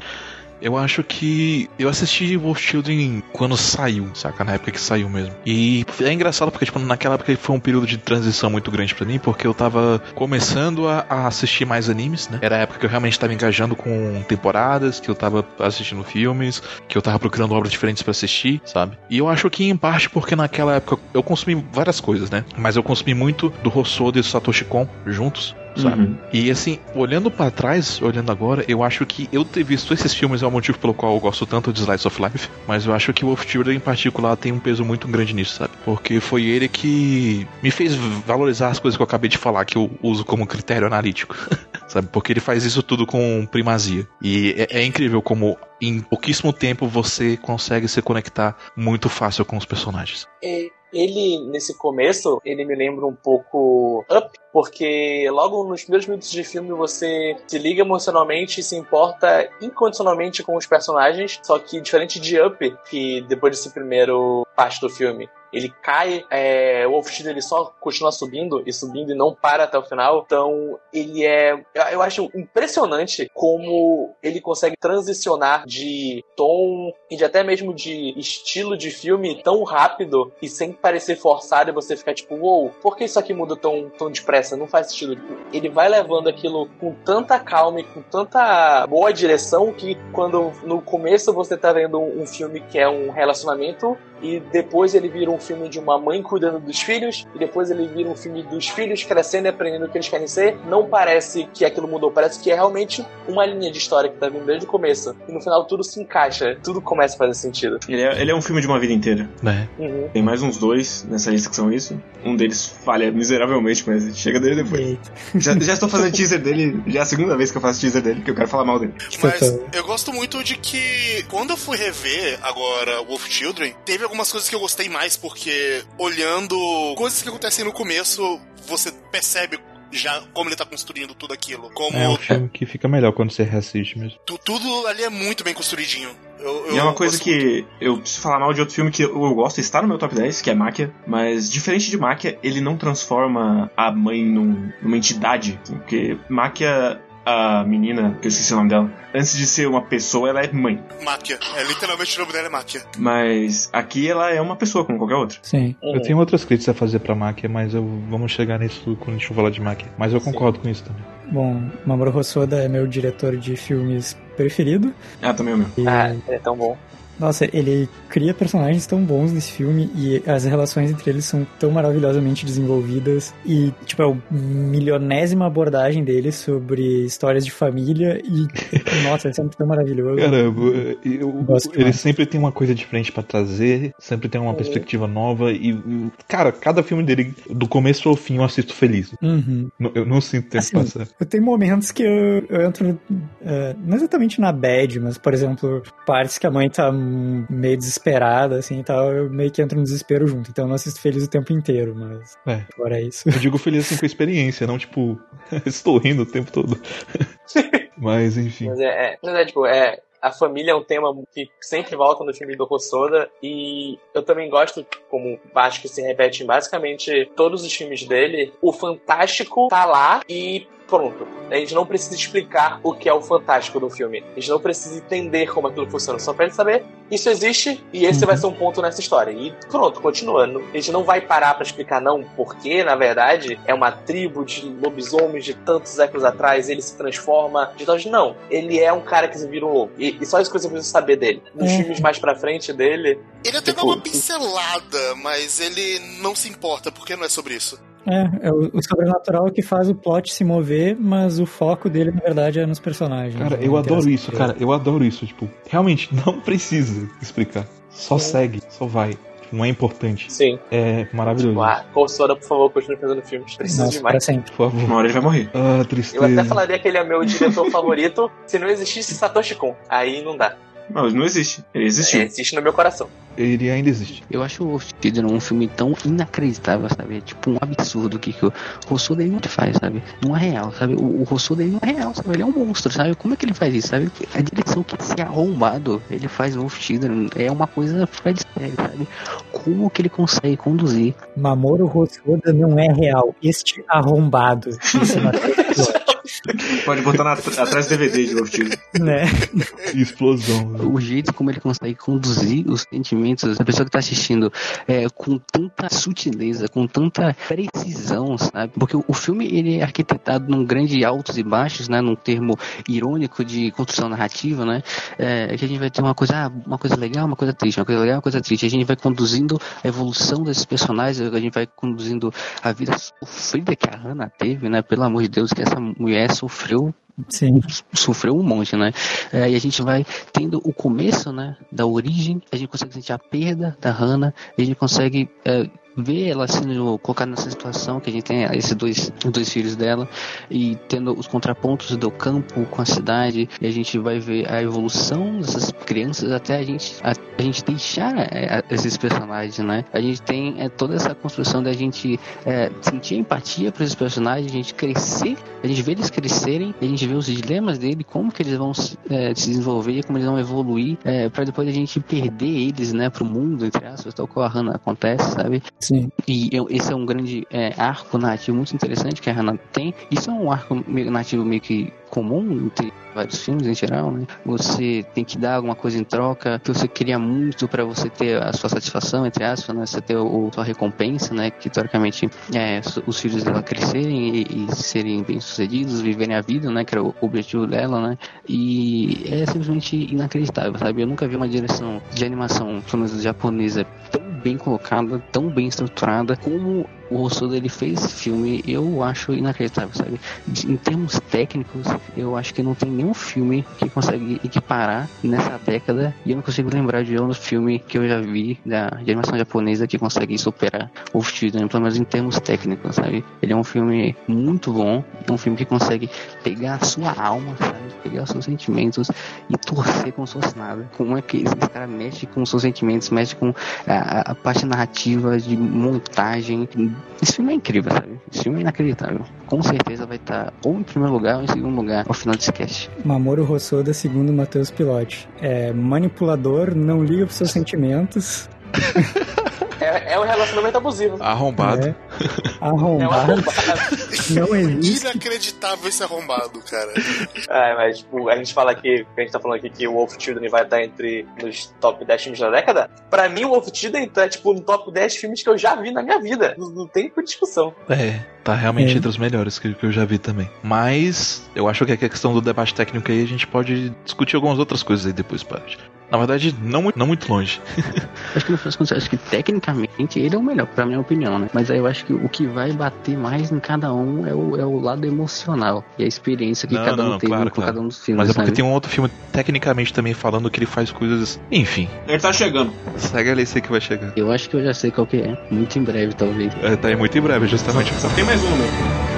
Eu acho que eu assisti Wolf Children quando saiu, saca? Na época que saiu mesmo. E é engraçado porque, tipo, naquela época foi um período de transição muito grande pra mim, porque eu tava começando a, a assistir mais animes, né? Era a época que eu realmente tava engajando com temporadas, que eu tava assistindo filmes, que eu tava procurando obras diferentes pra assistir, sabe? E eu acho que em parte porque naquela época eu consumi várias coisas, né? Mas eu consumi muito do Hosoda e do Satoshi Kon juntos. Sabe? Uhum. E assim, olhando pra trás, olhando agora, eu acho que eu ter visto esses filmes é o motivo pelo qual eu gosto tanto de Slice of Life, mas eu acho que o Wolf Children em particular tem um peso muito grande nisso, sabe? Porque foi ele que me fez valorizar as coisas que eu acabei de falar, que eu uso como critério analítico, sabe? Porque ele faz isso tudo com primazia. E é, é incrível como em pouquíssimo tempo você consegue se conectar muito fácil com os personagens. E ele, nesse começo, ele me lembra um pouco Up, porque logo nos primeiros minutos de filme você se liga emocionalmente e se importa incondicionalmente com os personagens, só que diferente de Up, que depois desse primeiro parte do filme, ele cai, é, o Wolf Children ele só continua subindo e subindo e não para até o final. Então, ele é. eu- acho impressionante como ele consegue transicionar de tom e de até mesmo de estilo de filme tão rápido e sem parecer forçado e você ficar tipo, uou, por que isso aqui muda tão, tão depressa? Não faz sentido. Tipo, Ele vai levando aquilo com tanta calma e com tanta boa direção que quando no começo você tá vendo um filme que é um relacionamento e depois ele vira um filme de uma mãe cuidando dos filhos, e depois ele vira um filme dos filhos crescendo e aprendendo o que eles querem ser, não parece que aquilo mudou, parece que é realmente uma linha de história que tá vindo desde o começo. E no final tudo se encaixa, tudo começa a fazer sentido. Ele é, ele é um filme de uma vida inteira. né? Uhum. Tem mais uns dois nessa lista que são isso. Um deles falha miseravelmente, mas chega dele depois. Já, já estou fazendo teaser dele, já é a segunda vez que eu faço teaser dele, que eu quero falar mal dele. Mas Total. eu gosto muito de que quando eu fui rever agora Wolf Children, teve algumas coisas que eu gostei mais, porque olhando coisas que acontecem no começo, você percebe já como ele tá construindo tudo aquilo. Como É um filme que fica melhor quando você reassiste mesmo. tu- tudo ali é muito bem construidinho. Eu, E é eu uma coisa gosto muito. que eu preciso falar mal de outro filme que eu gosto, está no meu top 10, que é Máquia, mas diferente de Máquia, ele não transforma a mãe num- numa entidade, porque Máquia, a menina, que eu esqueci o nome dela, antes de ser uma pessoa, ela é mãe, Máquia. É literalmente o nome dela é Máquia. mas aqui ela é uma pessoa como qualquer outra. Sim. Uhum. Eu tenho outras críticas a fazer pra máquina, mas eu vamos chegar nisso quando a gente for falar de máquina. Mas eu concordo com isso também. Bom, Mamoru Hosoda é meu diretor de filmes preferido. Ah, também é o meu. E, Ah, é tão bom. Nossa, ele cria personagens tão bons nesse filme e as relações entre eles são tão maravilhosamente desenvolvidas. E, tipo, é a milionésima abordagem dele sobre histórias de família e, nossa, é sempre tão maravilhoso. Caramba, eu- ele sempre tem uma coisa diferente pra trazer, sempre tem uma perspectiva nova e, cara, cada filme dele, do começo ao fim, eu assisto feliz. Uhum. Eu não sinto tempo Assim, passar. Eu tenho momentos que eu, eu entro, é, não exatamente na bad, mas, por exemplo, partes que a mãe tá meio desesperada, assim, e tal, eu meio que entro no desespero junto. Então eu não assisto feliz o tempo inteiro, mas É. agora é isso. Eu digo feliz assim com a experiência, não tipo, estou rindo o tempo todo. Mas enfim. Mas é, é, mas é, tipo, é, a família é um tema que sempre volta no filme do Hosoda e eu também gosto, como acho que se repete em basicamente todos os filmes dele, o fantástico tá lá e pronto. A gente não precisa explicar o que é o fantástico do filme. A gente não precisa entender como aquilo funciona, só pra ele saber isso existe e esse Uhum. vai ser um ponto nessa história. E pronto, continuando. A gente não vai parar pra explicar não porque, na verdade, é uma tribo de lobisomens de tantos séculos atrás, ele se transforma de tal. Não, ele é um cara que se vira um lobo. E, e só isso que você precisa saber dele. Nos É. filmes mais pra frente dele, Ele até dá Tipo, uma pincelada, mas ele não se importa, porque não é sobre isso. É, é o, o sobrenatural que faz o plot se mover, mas o foco dele, na verdade, é nos personagens. Cara, eu adoro isso, cara. Eu adoro isso. Tipo, realmente não precisa explicar. Só Sim. segue, só vai. Tipo, não é importante. sim. É maravilhoso. Ah, Hosoda, por favor, continue fazendo filmes. Preciso Nossa, demais. sempre. Por favor. Uma hora ele vai morrer. Ah, Eu tristeza. até falaria que ele é meu diretor favorito se não existisse Satoshi Kon. Aí não dá. Mas não existe. Ele existiu. É, existe no meu coração. Ele ainda existe. Eu acho o Wolf Children um filme tão inacreditável, sabe? É tipo um absurdo que, que o Rossouda ele não faz, sabe? Não é real, sabe? O, o Rossouda ele não é real, sabe? Ele é um monstro, sabe? Como é que ele faz isso, sabe? A direção que esse arrombado ele faz no Wolf Children é uma coisa fora de série, sabe? Como que ele consegue conduzir Mamoru Hosoda não é real. Este arrombado. Isso na Pode botar na, atrás do DVD de Children. né? Explosão. o jeito como ele consegue conduzir os sentimentos da pessoa que tá assistindo é, com tanta sutileza, com tanta precisão, sabe? Porque o, o filme ele é arquitetado num grande altos e baixos, né? Num termo irônico de construção narrativa, né? É, que a gente vai ter uma coisa, ah, uma coisa legal, uma coisa triste, uma coisa legal, uma coisa triste. A gente vai conduzindo a evolução desses personagens, a gente vai conduzindo a vida sofrida que a Hannah teve, né? Pelo amor de Deus, que essa mulher sofreu Sim. sofreu um monte, né? É, e a gente vai tendo o começo, né, da origem, a gente consegue sentir a perda da Hannah, a gente consegue é, ver ela sendo colocada nessa situação que a gente tem esses dois, dois filhos dela e tendo os contrapontos do campo com a cidade, e a gente vai ver a evolução dessas crianças até a gente a, a gente deixar é, esses personagens, né? A gente tem é, toda essa construção da gente é, sentir empatia para esses personagens, a gente crescer, a gente vê eles crescerem, a gente vê os dilemas dele, como que eles vão é, se desenvolver, como eles vão evoluir, é, para depois a gente perder eles, né, pro mundo, entre aspas, tal qual a Hannah acontece, sabe? Sim. E eu- esse é um grande é, arco narrativo muito interessante que a Renata tem. Isso é um arco narrativo meio que comum entre vários filmes em geral, né? Você tem que dar alguma coisa em troca, que você queria muito para você ter a sua satisfação, entre aspas, né? Você ter o, sua recompensa, né? Que teoricamente é os filhos dela crescerem e, e serem bem-sucedidos, viverem a vida, né? Que era o objetivo dela, né? E é simplesmente inacreditável, sabe? Eu nunca vi uma direção de animação, pelo menos japonesa, tão bem colocada, tão bem estruturada como o Hosoda ele fez filme, eu acho inacreditável, sabe? Em termos técnicos, eu acho que não tem nenhum filme que consegue equiparar nessa década e eu não consigo lembrar de outro filme que eu já vi da de animação japonesa que consegue superar o Children, pelo menos em termos técnicos, sabe? Ele é um filme muito bom, é um filme que consegue pegar a sua alma, sabe? Pegar os seus sentimentos e torcer como se fosse nada. Como é que esse cara mexe com os seus sentimentos, mexe com a, a parte narrativa, de montagem. Esse filme é incrível, sabe? Esse filme é inacreditável. Com certeza vai estar ou em primeiro lugar ou em segundo lugar ao final desse cast. Mamoru Hosoda, segundo Matheus Pilote. É manipulador, não liga pros seus sentimentos. É, é um relacionamento abusivo. Arrombado. É, É um arrombado, arrombado. não existe. Inacreditável esse arrombado, cara. É, mas tipo, a gente fala aqui, a gente tá falando aqui que o Wolf Children vai estar entre os top 10 filmes da década. Pra mim, o Wolf Children tá, tipo, no top 10 filmes que eu já vi na minha vida. Não, não tem discussão. É, tá realmente É. entre os melhores que, que eu já vi também. Mas eu acho que a questão do debate técnico aí a gente pode discutir algumas outras coisas aí depois, parte. Na verdade, não muito, não muito longe. Acho que no final das contas, acho que tecnicamente ele é o melhor, pra minha opinião, né? Mas aí eu acho que o que vai bater mais em cada um é o, é o lado emocional e a experiência que Não, cada um não, teve claro, com claro. cada um dos filmes. Mas é porque sabe? tem um outro filme tecnicamente também falando que ele faz coisas. Enfim, Ele tá chegando. segue a lista aí que vai chegar. Eu acho que eu já sei qual que é. Muito em breve, talvez. É, tá aí muito em breve, justamente. Só tem mais um, meu.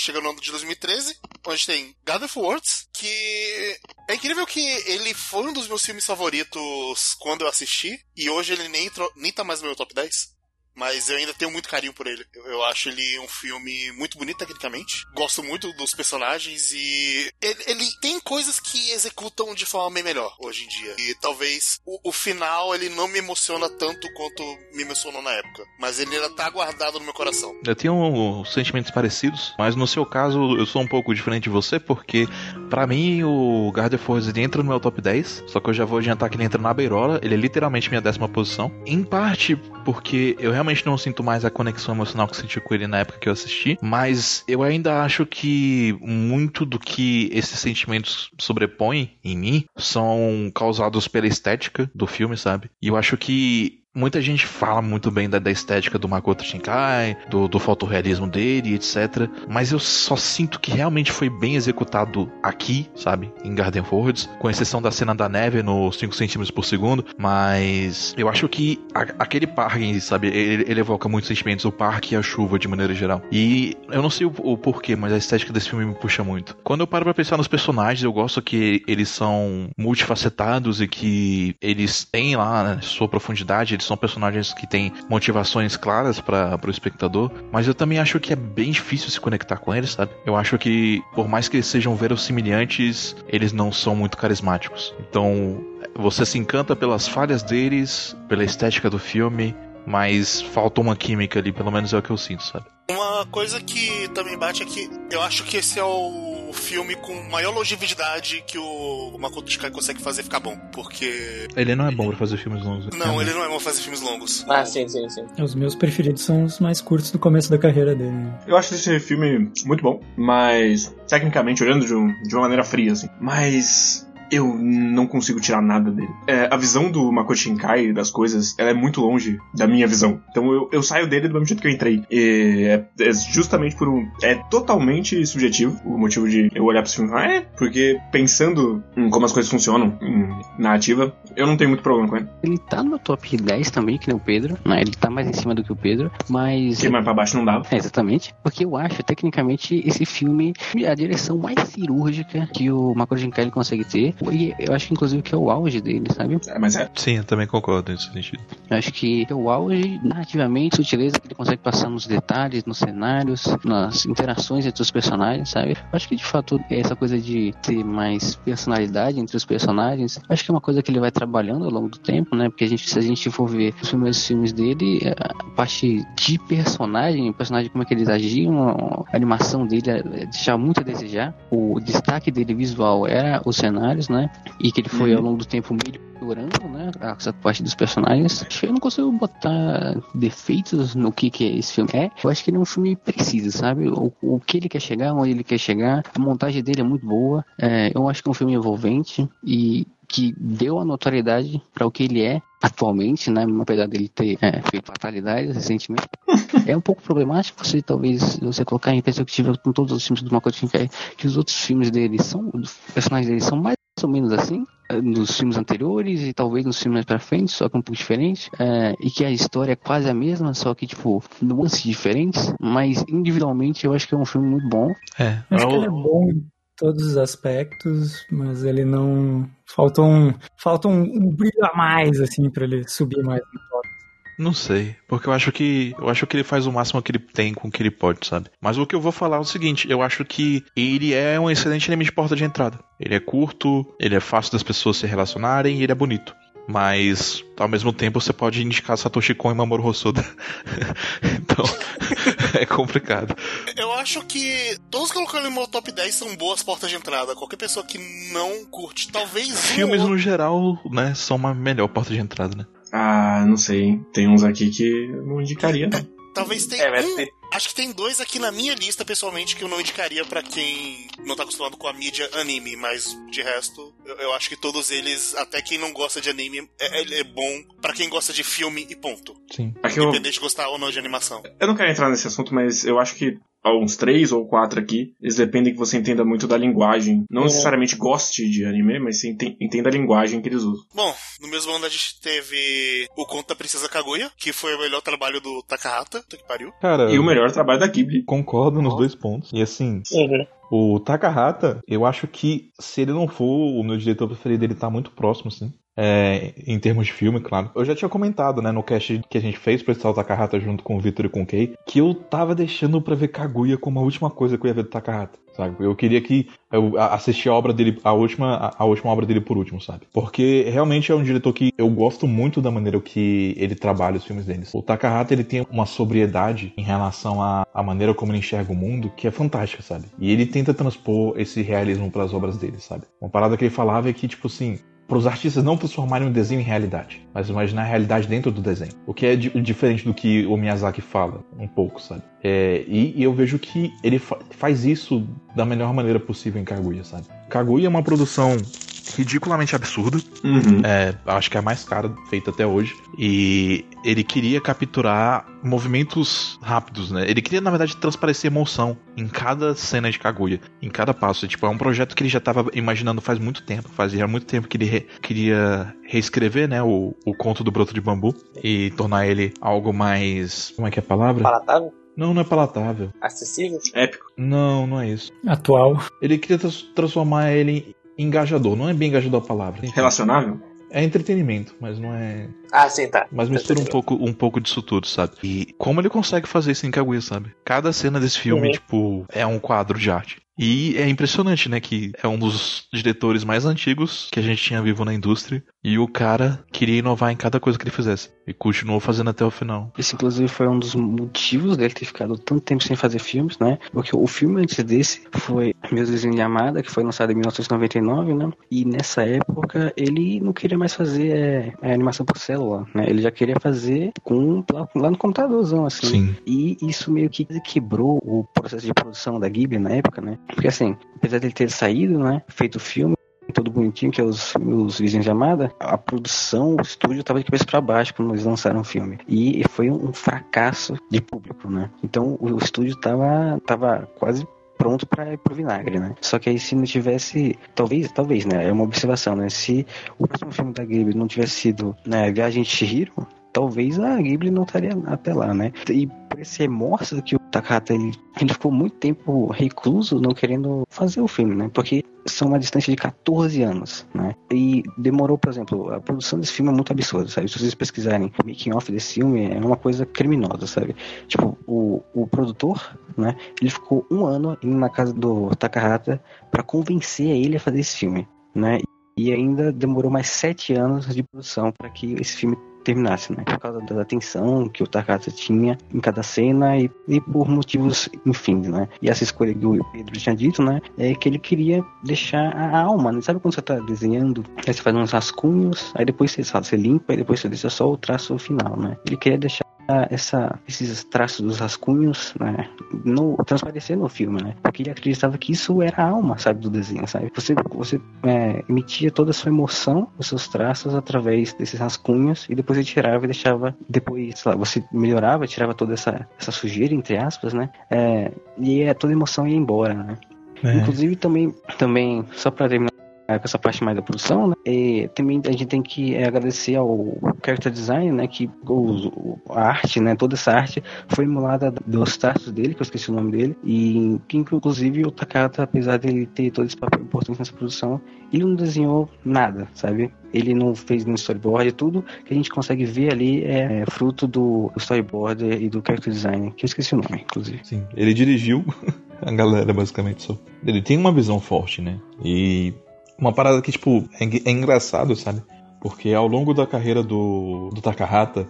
Chega no ano de 2013, onde tem God of Words, que é incrível que ele foi um dos meus filmes favoritos quando eu assisti, e hoje ele nem, entrou- nem tá mais no meu top 10. Mas eu ainda tenho muito carinho por ele. Eu, eu acho ele um filme muito bonito tecnicamente. Gosto muito dos personagens e ele, ele tem coisas que executam de forma bem melhor hoje em dia. E talvez o, o final ele não me emociona tanto quanto me emocionou na época. Mas ele ainda tá guardado no meu coração. Eu tenho um, sentimentos parecidos, mas no seu caso eu sou um pouco diferente de você, porque pra mim o War ele entra no meu top 10, só que eu já vou adiantar que ele entra na beirola, ele é literalmente minha décima posição. Em parte porque eu realmente não sinto mais a conexão emocional que senti com ele na época que eu assisti, mas eu ainda acho que muito do que esses sentimentos sobrepõem em mim são causados pela estética do filme, sabe? E eu acho que Muita gente fala muito bem da, da estética do Makoto Shinkai, do, do fotorrealismo dele, etc. Mas eu só sinto que realmente foi bem executado aqui, sabe? Em Garden Forwards, com exceção da cena da neve nos 5 centímetros por segundo. Mas eu acho que a- aquele parque, sabe? Ele, ele evoca muitos sentimentos, o parque e a chuva de maneira geral. E eu não sei o, o porquê, mas a estética desse filme me puxa muito. Quando eu paro pra pensar nos personagens, eu gosto que eles são multifacetados e que eles têm lá né, sua profundidade, eles são personagens que têm motivações claras para o espectador, mas eu também acho que é bem difícil se conectar com eles, sabe? Eu acho que, por mais que eles sejam verossimilhantes, eles não são muito carismáticos. Então, você se encanta pelas falhas deles, pela estética do filme, mas falta uma química ali, pelo menos é o que eu sinto, sabe? Uma coisa que também bate é que eu acho que esse é o filme com maior longevidade que o Makoto Shinkai consegue fazer ficar bom. Porque. Ele não é bom pra fazer filmes longos. Não, ele não é bom fazer filmes longos. Ah, sim, sim, sim. Os meus preferidos são os mais curtos do começo da carreira dele. Eu acho esse filme muito bom, mas tecnicamente, olhando de, um- de uma maneira fria, assim. Mas eu não consigo tirar nada dele. É, a visão do Makoto Shinkai das coisas, ela é muito longe da minha visão. Então eu, eu saio dele do mesmo jeito que eu entrei. E é, é justamente por um. É totalmente subjetivo o motivo de eu olhar pra esse filme e falar, é, porque pensando em como as coisas funcionam em narrativa, eu não tenho muito problema com ele. Ele tá no top 10 também, que nem o Pedro, né? Ele tá mais em cima do que o Pedro, mas. Porque mais pra baixo não dava. É, exatamente. Porque eu acho, tecnicamente, esse filme a direção mais cirúrgica que o Makoto Shinkai consegue ter. E eu acho, inclusive, que é o auge dele, sabe? É, mas é. Sim, eu também concordo nesse sentido. Eu acho que é o auge, narrativamente, sutileza que ele consegue passar nos detalhes, nos cenários, nas interações entre os personagens, sabe? Eu acho que, de fato, essa coisa de ter mais personalidade entre os personagens, acho que é uma coisa que ele vai trabalhando ao longo do tempo, né? Porque a gente, se a gente for ver os primeiros filmes dele, a parte de personagem, o personagem como é que eles agiam, a animação dele é- deixava muito a desejar. O destaque dele visual era os cenários, né? E que ele foi Uhum. ao longo do tempo melhorando, né? Essa parte dos personagens. Eu não consigo botar defeitos no que, que esse filme é. Eu acho que ele é um filme preciso, sabe? O, o que ele quer chegar, onde ele quer chegar. A montagem dele é muito boa. É, eu acho que é um filme envolvente e que deu a notoriedade para o que ele é atualmente, né? Apesar dele ter é, feito fatalidades recentemente. é um pouco problemático você talvez você colocar em perspectiva com todos os filmes do Makoto Shinkai que os outros filmes dele são os personagens dele são mais ou menos assim eh, nos filmes anteriores e talvez nos filmes mais pra frente, só que um pouco diferente, é, e que a história é quase a mesma, só que tipo nuances diferentes, mas individualmente eu acho que é um filme muito bom. É, Acho que eu- ele é bom em todos os aspectos, mas ele não. Falta um, falta um, um brilho a mais, assim, pra ele subir mais no top. Não sei, porque eu acho que eu acho que ele faz o máximo que ele tem com o que ele pode, sabe? Mas o que eu vou falar é o seguinte, eu acho que ele é um excelente anime de porta de entrada. Ele é curto, ele é fácil das pessoas se relacionarem e ele é bonito. Mas, ao mesmo tempo, você pode indicar Satoshi Kon e Mamoru Hosoda. então, é complicado. Eu acho que todos coloquei no meu top 10 são boas portas de entrada. Qualquer pessoa que não curte, talvez um Filmes ou no geral, né, são uma melhor porta de entrada, né? Ah, não sei. hein? Tem uns aqui que eu não indicaria, não. Talvez tenha É, um. Acho que tem dois aqui na minha lista, pessoalmente, que eu não indicaria pra quem não tá acostumado com a mídia anime, mas de resto, eu, eu acho que todos eles, até quem não gosta de anime, é, é- é bom pra quem gosta de filme e ponto. Sim. Aqui eu, Independente de gostar ou não de animação. eu não quero entrar nesse assunto, mas eu acho que uns três ou quatro aqui, eles dependem que você entenda muito da linguagem. Não necessariamente goste de anime, mas você enten- entenda a linguagem que eles usam. Bom, no mesmo ano a gente teve o Conto da Princesa Kaguya, que foi o melhor trabalho do Takahata, que pariu. Cara, E o melhor trabalho da Ghibli. concordo nos dois pontos. E assim, O Takahata, eu acho que se ele não for o meu diretor preferido, ele tá muito próximo, sim. É, em termos de filme, claro. Eu já tinha comentado, né, no cast que a gente fez pra estar o Takahata junto com o Victor e com o Kei, que eu tava deixando pra ver Kaguya como a última coisa que eu ia ver do Takahata? Eu queria que eu a- assistir a obra dele, a última, a, última obra dele por último, sabe? Porque realmente é um diretor que eu gosto muito da maneira que ele trabalha os filmes deles. O Takahata, ele tem uma sobriedade em relação à, à maneira como ele enxerga o mundo que é fantástica, sabe? E ele tenta transpor esse realismo pras obras dele, sabe? Uma parada que ele falava é que, tipo assim, para os artistas não transformarem o desenho em realidade, mas imaginar a realidade dentro do desenho. O que é di- diferente do que o Miyazaki fala, um pouco, sabe? É, e, e eu vejo que ele fa- faz isso da melhor maneira possível em Kaguya, sabe? Kaguya é uma produção ridiculamente absurda, Uhum. é, acho que é a mais cara feita até hoje. E ele queria capturar movimentos rápidos, né? Ele queria, na verdade, transparecer emoção em cada cena de Kaguya, em cada passo. Tipo, é um projeto que ele já estava imaginando faz muito tempo. Fazia muito tempo que ele re- queria reescrever, né, o, o conto do broto de bambu e tornar ele algo mais. Como é que é a palavra? Palatável? Não, não é palatável. Acessível? Épico. Não, não é isso. Atual. Ele queria trans- transformar ele em engajador. Não é bem engajador a palavra. Relacionável? É entretenimento, mas não é. Ah, sim, tá. Mas mistura um pouco, um pouco disso tudo, sabe? E como ele consegue fazer isso em Kaguya, sabe? Cada cena desse filme, Uhum. tipo, é um quadro de arte. E é impressionante, né? Que é um dos diretores mais antigos que a gente tinha vivo na indústria. E o cara queria inovar em cada coisa que ele fizesse. E continuou fazendo até o final. Esse, inclusive, foi um dos motivos dele ter ficado tanto tempo sem fazer filmes, né? Porque o filme antes desse foi Meus Desenhos de Amada, que foi lançado em 1999, né? E nessa época ele não queria mais fazer é, é, animação por célula, né? Ele já queria fazer com lá, lá no computadorzão, assim. Sim. E isso meio que quebrou o processo de produção da Ghibli na época, né? Porque assim, apesar dele ter saído, né? Feito o filme, todo bonitinho, que é os, os Vizinhos de Amada, a produção, o estúdio tava de cabeça para baixo quando eles lançaram o filme. E foi um fracasso de público, né? Então o, o estúdio tava, tava quase pronto para ir pro vinagre, né? Só que aí se não tivesse, talvez, talvez, né? É uma observação, né? Se o próximo filme da Ghibli não tivesse sido, né, Viagem de Chihiro, talvez a Ghibli não estaria até lá, né? E por esse remorso que o Takahata ele, ele ficou muito tempo recluso, não querendo fazer o filme, né? Porque são uma distância de 14 anos, né? E demorou, por exemplo, a produção desse filme é muito absurda, sabe? Se vocês pesquisarem o making off desse filme, é uma coisa criminosa, sabe? Tipo, o, o produtor, né? Ele ficou um ano indo na casa do Takahata para convencer ele a fazer esse filme, né? E ainda demorou mais sete anos de produção para que esse filme terminasse, né? Por causa da atenção que o Takahata tinha em cada cena e, e por motivos, enfim, né? E essa escolha que o Pedro tinha dito, né? É que ele queria deixar a alma, né? Sabe quando você tá desenhando, aí você faz uns rascunhos, aí depois você, você limpa e depois você deixa só o traço final, né? Ele queria deixar essa, esses traços dos rascunhos, né, no, transparecer no filme, né, porque ele acreditava que isso era a alma, sabe, do desenho, sabe, você, você é, emitia toda a sua emoção, os seus traços através desses rascunhos e depois ele tirava e deixava, depois, sei lá, você melhorava, tirava toda essa, essa sujeira, entre aspas, né, é, e é, toda a emoção ia embora, né. É. Inclusive também, também só para terminar com essa parte mais da produção, né? E também a gente tem que é, agradecer ao character design, né? Que o, a arte, né? Toda essa arte foi emulada dos traços dele, que eu esqueci o nome dele, e que inclusive o Takata, apesar dele ter todo esse papel importante nessa produção, ele não desenhou nada, sabe? Ele não fez nenhum storyboard, tudo que a gente consegue ver ali é, fruto do storyboard e do character design, que eu esqueci o nome, inclusive. Sim, ele dirigiu a galera, basicamente, só. Ele tem uma visão forte, né? E uma parada que, tipo, é, é engraçado, sabe? Porque ao longo da carreira do, do Takahata,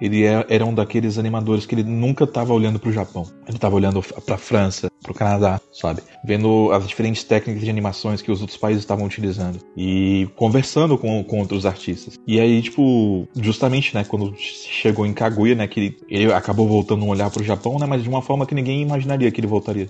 ele é- era um daqueles animadores que ele nunca tava olhando pro Japão. Ele tava olhando f- pra França, pro Canadá, sabe? Vendo as diferentes técnicas de animações que os outros países estavam utilizando. E conversando com, com outros artistas. E aí, tipo, justamente, né, quando chegou em Kaguya, né, que ele, ele acabou voltando um olhar pro Japão, né, mas de uma forma que ninguém imaginaria que ele voltaria.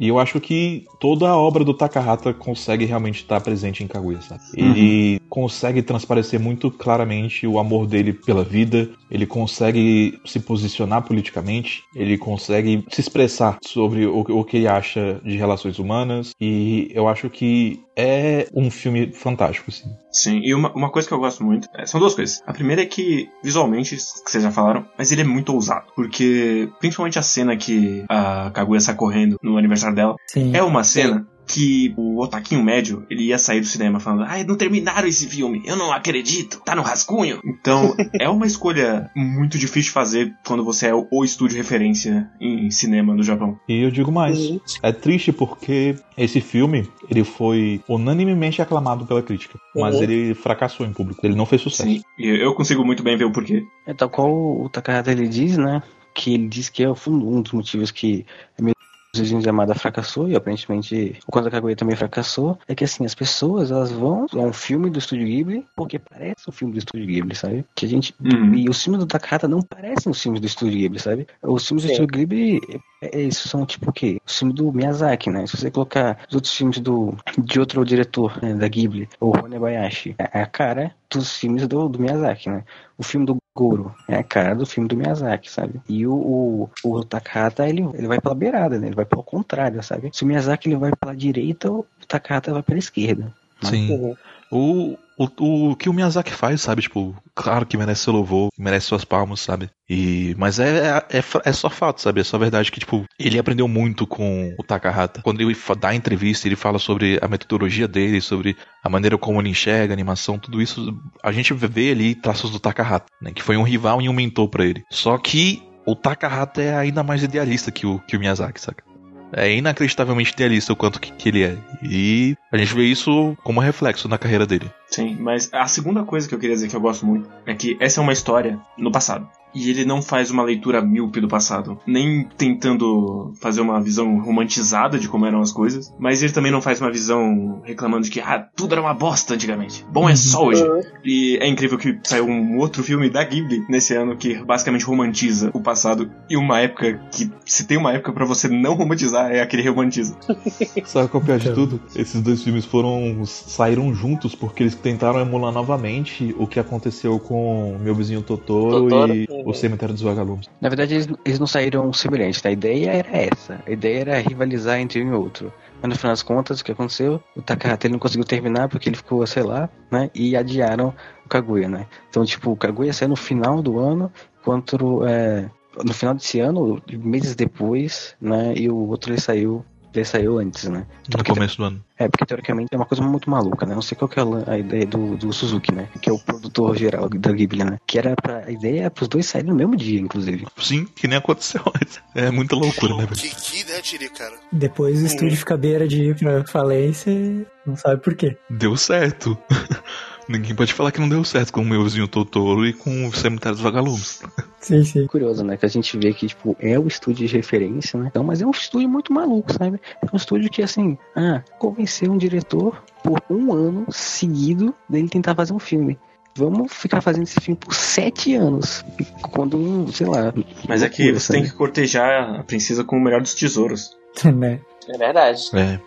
E eu acho que toda a obra do Takahata consegue realmente estar presente em Kaguya, sabe? Ele consegue transparecer muito claramente o amor dele pela vida, ele consegue se posicionar politicamente, ele consegue se expressar sobre o, o que ele acha de relações humanas, e eu acho que é um filme fantástico, assim. Sim, e uma, uma coisa que eu gosto muito, é, são duas coisas. A primeira é que, visualmente, que vocês já falaram, mas ele é muito ousado. Porque, principalmente a cena que a Kaguya sai correndo no aniversário dela, Sim. é uma cena que o otaquinho médio, ele ia sair do cinema falando, ai, não terminaram esse filme, eu não acredito, tá no rascunho. Então, é uma escolha muito difícil de fazer quando você é o, estúdio referência em cinema do Japão. E eu digo mais, é triste porque esse filme, ele foi unanimemente aclamado pela crítica, mas Uhum. ele fracassou em público, ele não fez sucesso. Sim, e eu consigo muito bem ver o porquê. É tal qual o Takahata ele diz, né? Que ele diz que é um dos motivos que a minha Desenho de Amada fracassou e aparentemente o Conta Kaguya também fracassou. É que assim, as pessoas elas vão a um filme do Estúdio Ghibli porque parece um filme do Estúdio Ghibli, sabe? Que a gente. Uhum. E os filmes do Takahata não parecem os filmes do Estúdio Ghibli, sabe? Os filmes do Sim. Estúdio Ghibli, é, é isso, são tipo o quê? Os filmes do Miyazaki, né? Se você colocar os outros filmes do, de outro diretor né, da Ghibli, o Honebayashi, é a cara dos filmes do, do Miyazaki, né? O filme do Goro é a cara do filme do Miyazaki, sabe? E o, o, o Takahata, ele, ele vai pela beirada, né? Ele vai pelo contrário, sabe? Se o Miyazaki ele vai pela direita, o Takahata vai pela esquerda. Sim. Uhum. O, o, o que o Miyazaki faz, sabe? Tipo, claro que merece seu louvor, merece suas palmas, sabe? E, mas é, é, fa- é só fato, sabe? É só verdade que, tipo, ele aprendeu muito com o Takahata. Quando ele dá entrevista, ele fala sobre a metodologia dele, sobre a maneira como ele enxerga a animação, tudo isso. A gente vê ali traços do Takahata, né? Que foi um rival e um mentor pra ele. Só que o Takahata é ainda mais idealista que o, que o Miyazaki, saca? É inacreditavelmente idealista o quanto que, que ele é. E a gente vê isso como reflexo na carreira dele. Sim, mas a segunda coisa que eu queria dizer que eu gosto muito é que essa é uma história no passado. E ele não faz uma leitura míope do passado, nem tentando fazer uma visão romantizada de como eram as coisas, mas ele também não faz uma visão reclamando de que ah, tudo era uma bosta antigamente. Bom é só hoje. E é incrível que saiu um outro filme da Ghibli nesse ano que basicamente romantiza o passado e uma época que se tem uma época pra você não romantizar é aquele romantiza. Sabe qual é o pior de tudo? Esses dois filmes foram saíram juntos porque eles tentaram emular novamente o que aconteceu com Meu Vizinho Totoro, Totoro? e Uhum. O Cemitério dos Vagalumes. Na verdade, eles, eles não saíram semelhantes, né? A ideia era essa. A ideia era rivalizar entre um e outro. Mas no final das contas, o que aconteceu? O Takahata não conseguiu terminar porque ele ficou, sei lá, né? E adiaram o Kaguya, né? Então, tipo, o Kaguya saiu no final do ano, enquanto é, no final desse ano, meses depois, né? E o outro ele saiu, ele saiu antes, né? No Porque- começo do ano. É, porque teoricamente é uma coisa muito maluca, né? Não sei qual que é a ideia do, do Suzuki, né? Que é o produtor geral da Ghibli, né? Que era pra, a ideia é pros dois saírem no mesmo dia, inclusive. Sim, que nem aconteceu antes. É muita loucura, né, velho? Que, que ideia tirei, cara. Depois o estúdio fica à beira de ir pra falência e não sabe por quê. Deu certo. Ninguém pode falar que não deu certo com o Meu Vizinho Totoro e com o Cemitério dos Vagalumes. Sim, sim. Curioso, né? Que a gente vê que, tipo, é o estúdio de referência, né? Então, mas é um estúdio muito maluco, sabe? É um estúdio que, assim, ah, convencer um diretor por um ano seguido dele tentar fazer um filme. Vamos ficar fazendo esse filme por sete anos. Quando, um, sei lá. Mas é que você tem que cortejar a princesa com o melhor dos tesouros. né? É verdade. É.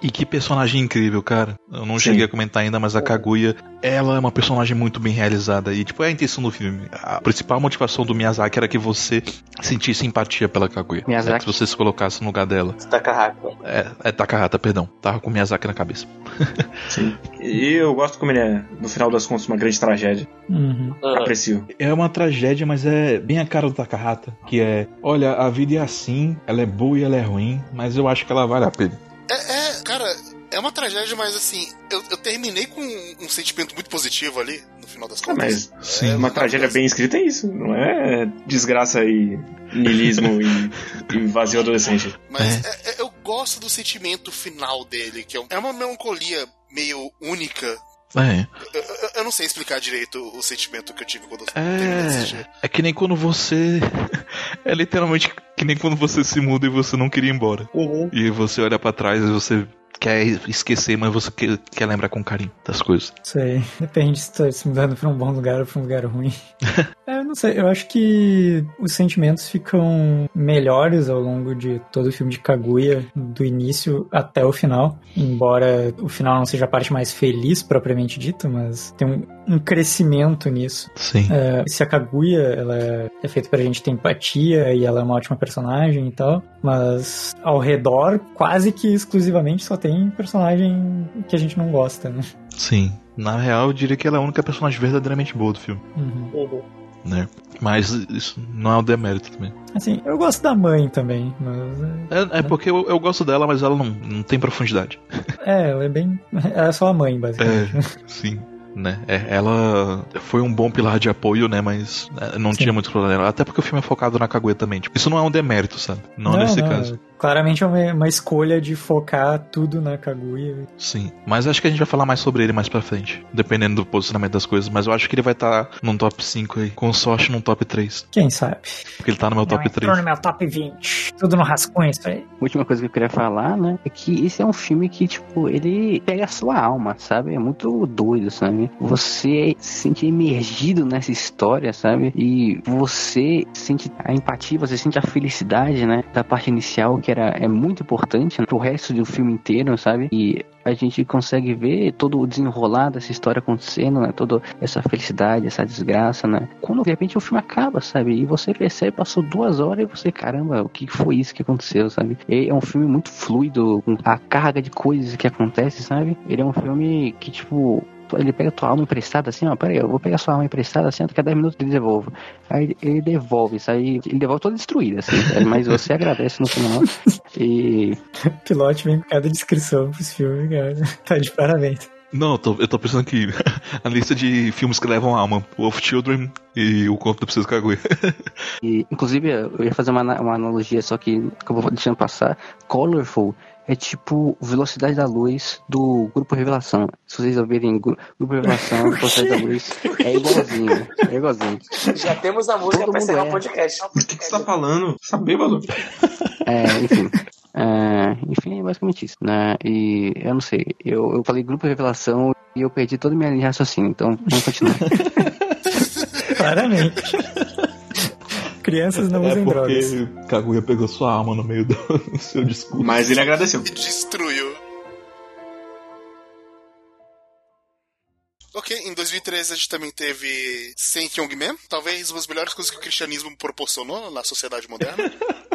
E que personagem incrível, cara. Eu não Sim. cheguei a comentar ainda, mas a Kaguya, ela é uma personagem muito bem realizada. E, tipo, é a intenção do filme. A principal motivação do Miyazaki era que você sentisse empatia pela Kaguya. Miyazaki. É, que você se colocasse no lugar dela. Takahata. É, é Takahata, perdão. Tava com Miyazaki na cabeça. Sim. E eu gosto como ele é, no final das contas, uma grande tragédia. Uhum. Aprecio. É uma tragédia, mas é bem a cara do Takahata. Que é, olha, a vida é assim, ela é boa e ela é ruim, mas eu acho que ela vale a pena. É, é, cara, é uma tragédia, mas assim, eu, eu terminei com um, um sentimento muito positivo ali, no final das Ah, contas. mas Sim. É, uma tragédia bem escrita é isso. Não é desgraça e niilismo e, e vazio adolescente. Mas é- é- eu gosto do sentimento final dele, que é, um- é uma melancolia meio única. É. Eu, eu- eu não sei explicar direito o sentimento que eu tive quando eu terminei de assistir. É, é que nem quando você. É literalmente que nem quando você se muda e você não queria ir embora. Uhum. E você olha pra trás e você quer esquecer, mas você quer, quer lembrar com carinho das coisas. Sei. Depende se tá se mudando pra um bom lugar ou pra um lugar ruim. é, não sei. Eu acho que os sentimentos ficam melhores ao longo de todo o filme de Kaguya, do início até o final. Embora o final não seja a parte mais feliz, propriamente dita, mas tem um, um crescimento nisso. Sim. É, se a Kaguya ela é, é feita pra gente ter empatia e ela é uma ótima personagem e tal, mas ao redor, quase que exclusivamente só tem personagem que a gente não gosta, né? Sim. Na real, eu diria que ela é a única personagem verdadeiramente boa do filme, Uhum. Né? Mas isso não é um demérito também. Assim, eu gosto da mãe também, mas. É, é porque eu, eu gosto dela, mas ela não, não tem profundidade. É, é, ela é bem. Ela é só a mãe, basicamente. É, sim. Né? É, ela foi um bom pilar de apoio, né? Mas é, não Sim. tinha muito problema. Até porque o filme é focado na Kaguya também. Tipo, isso não é um demérito, sabe? Não, nesse caso. Claramente é uma, uma escolha de focar tudo na Kaguya. Sim. Mas acho que a gente vai falar mais sobre ele mais pra frente. Dependendo do posicionamento das coisas. Mas eu acho que ele vai estar num top 5 aí. Com sorte num top 3. Quem sabe? Porque ele tá no meu top 3. no meu top 20. Tudo no rascunho, isso aí. A última coisa que eu queria falar, né, é que esse é um filme que, tipo, ele pega a sua alma, sabe? É muito doido, sabe? Você se sente emergido nessa história, sabe? E você sente a empatia, você sente a felicidade, né, da parte inicial, que era, é muito importante pro resto do filme inteiro, sabe? E a gente consegue ver todo o desenrolar dessa história acontecendo, né? Toda essa felicidade, essa desgraça, né? Quando de repente o filme acaba, sabe? E você percebe, passou duas horas e você, caramba, o que foi isso que aconteceu, sabe? E é um filme muito fluido, com a carga de coisas que acontece, sabe? Ele é um filme que, tipo, ele pega tua alma emprestada assim, ó, peraí, eu vou pegar sua alma emprestada assim, daqui a 10 minutos ele devolve. Aí ele- devolve, isso aí, ele devolve toda destruída, assim, sabe? mas você agradece no final. E pilote vem com cada descrição pros filmes, cara. Tá de parabéns. Não, eu tô, eu tô pensando aqui. a lista de filmes que levam alma: Wolf Children e O Conto da Princesa Kaguya. E, inclusive, eu ia fazer uma, uma analogia, só que acabou deixando passar. Colorful é tipo Velocidade da Luz do Grupo Revelação. Se vocês ouvirem Gru- Grupo Revelação, Velocidade da Luz, é igualzinho. É igualzinho. Já temos a música Todo pra mundo encerrar é. o podcast. Por que, que você tá falando? Você tá bêbado? É, enfim. É, enfim, é basicamente isso, né? E eu não sei, eu, eu falei Grupo Revelação e eu perdi toda a minha linha de raciocínio, então vamos continuar. Claramente. Crianças não é usem drogas. porque Kaguya pegou sua alma no meio do seu discurso. Mas ele agradeceu. Destruiu. Ok, em 2013 a gente também teve Saint Young-man, talvez uma das melhores coisas que o cristianismo proporcionou na sociedade moderna.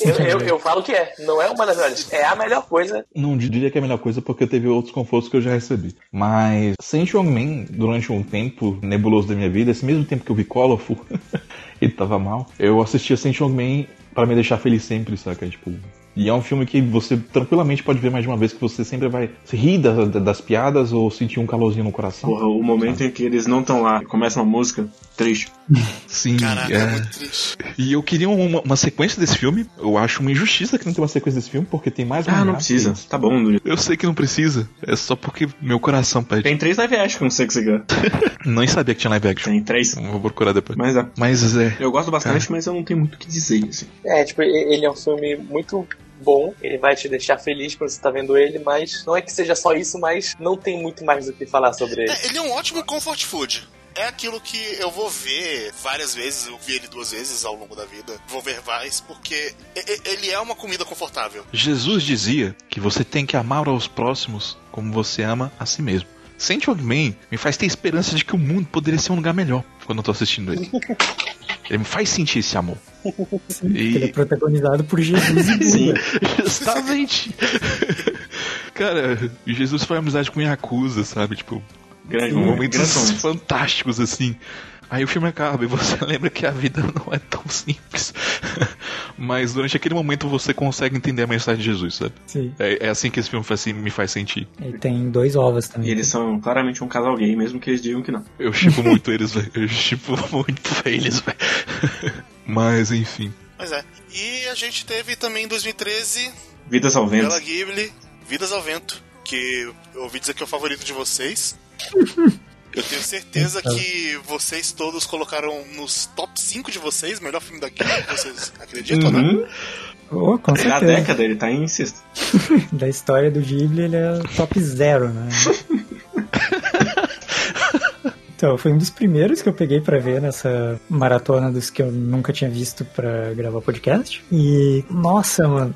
Eu, eu, eu falo que é. Não é uma das melhores. É a melhor coisa. Não diria que é a melhor coisa porque teve outros confortos que eu já recebi. Mas Saint Man, durante um tempo nebuloso da minha vida, esse mesmo tempo que eu vi Colorful e tava mal, eu assistia Saint Man pra me deixar feliz sempre, saca? Tipo. E é um filme que você tranquilamente pode ver mais de uma vez, que você sempre vai se rir das, das piadas ou sentir um calorzinho no coração. Porra, o momento em que eles não estão lá, começa uma música, triste. Sim, Caraca, é. é muito triste. E eu queria uma, uma sequência desse filme. Eu acho uma injustiça que não tem uma sequência desse filme, porque tem mais Ah, não precisa. tem- Tá bom. Eu sei que não precisa. É só porque meu coração pede. Tem três live action, não sei o que você quer. Nem sabia que tinha live action. Tem três. Vou procurar depois. Mas é. Mas é. Eu gosto bastante, mas eu não tenho muito o que dizer, assim. É, tipo, ele é um filme muito bom. Ele vai te deixar feliz quando você tá vendo ele, mas não é que seja só isso, mas não tem muito mais do que falar sobre ele. É, ele é um ótimo comfort food. É aquilo que eu vou ver várias vezes, eu vi ele duas vezes ao longo da vida, vou ver mais, porque ele é uma comida confortável. Jesus dizia que você tem que amar aos próximos como você ama a si mesmo. Saint Man me faz ter esperança de que o mundo poderia ser um lugar melhor quando eu tô assistindo ele. Ele me faz sentir esse amor. Ele é E, protagonizado por Jesus e. Sim. justamente. Cara, Jesus foi amizade com Yakuza, sabe? Tipo, Grande momentos Grande fantásticos, assim. Aí o filme acaba e você lembra que a vida não é tão simples. Mas durante aquele momento você consegue entender a mensagem de Jesus, sabe? Sim. É, é assim que esse filme faz, me faz sentir. E tem dois ovos também. E eles são claramente um casal gay, mesmo que eles digam que não. Eu chipo muito eles, velho. Eu chipo muito eles, velho. Mas enfim. Mas é. E a gente teve também em 2013 Vidas ao vento. Bela Ghibli, Vidas ao Vento, que eu ouvi dizer que é o favorito de vocês. Eu tenho certeza que vocês todos colocaram nos top 5 de vocês, melhor filme da Ghibli, vocês acreditam, né? Uhum. Oh, com Da certeza. década, ele tá em sexto. Da história do Ghibli, ele é top zero, né? Então, foi um dos primeiros que eu peguei pra ver nessa maratona dos que eu nunca tinha visto pra gravar podcast. E, nossa, mano,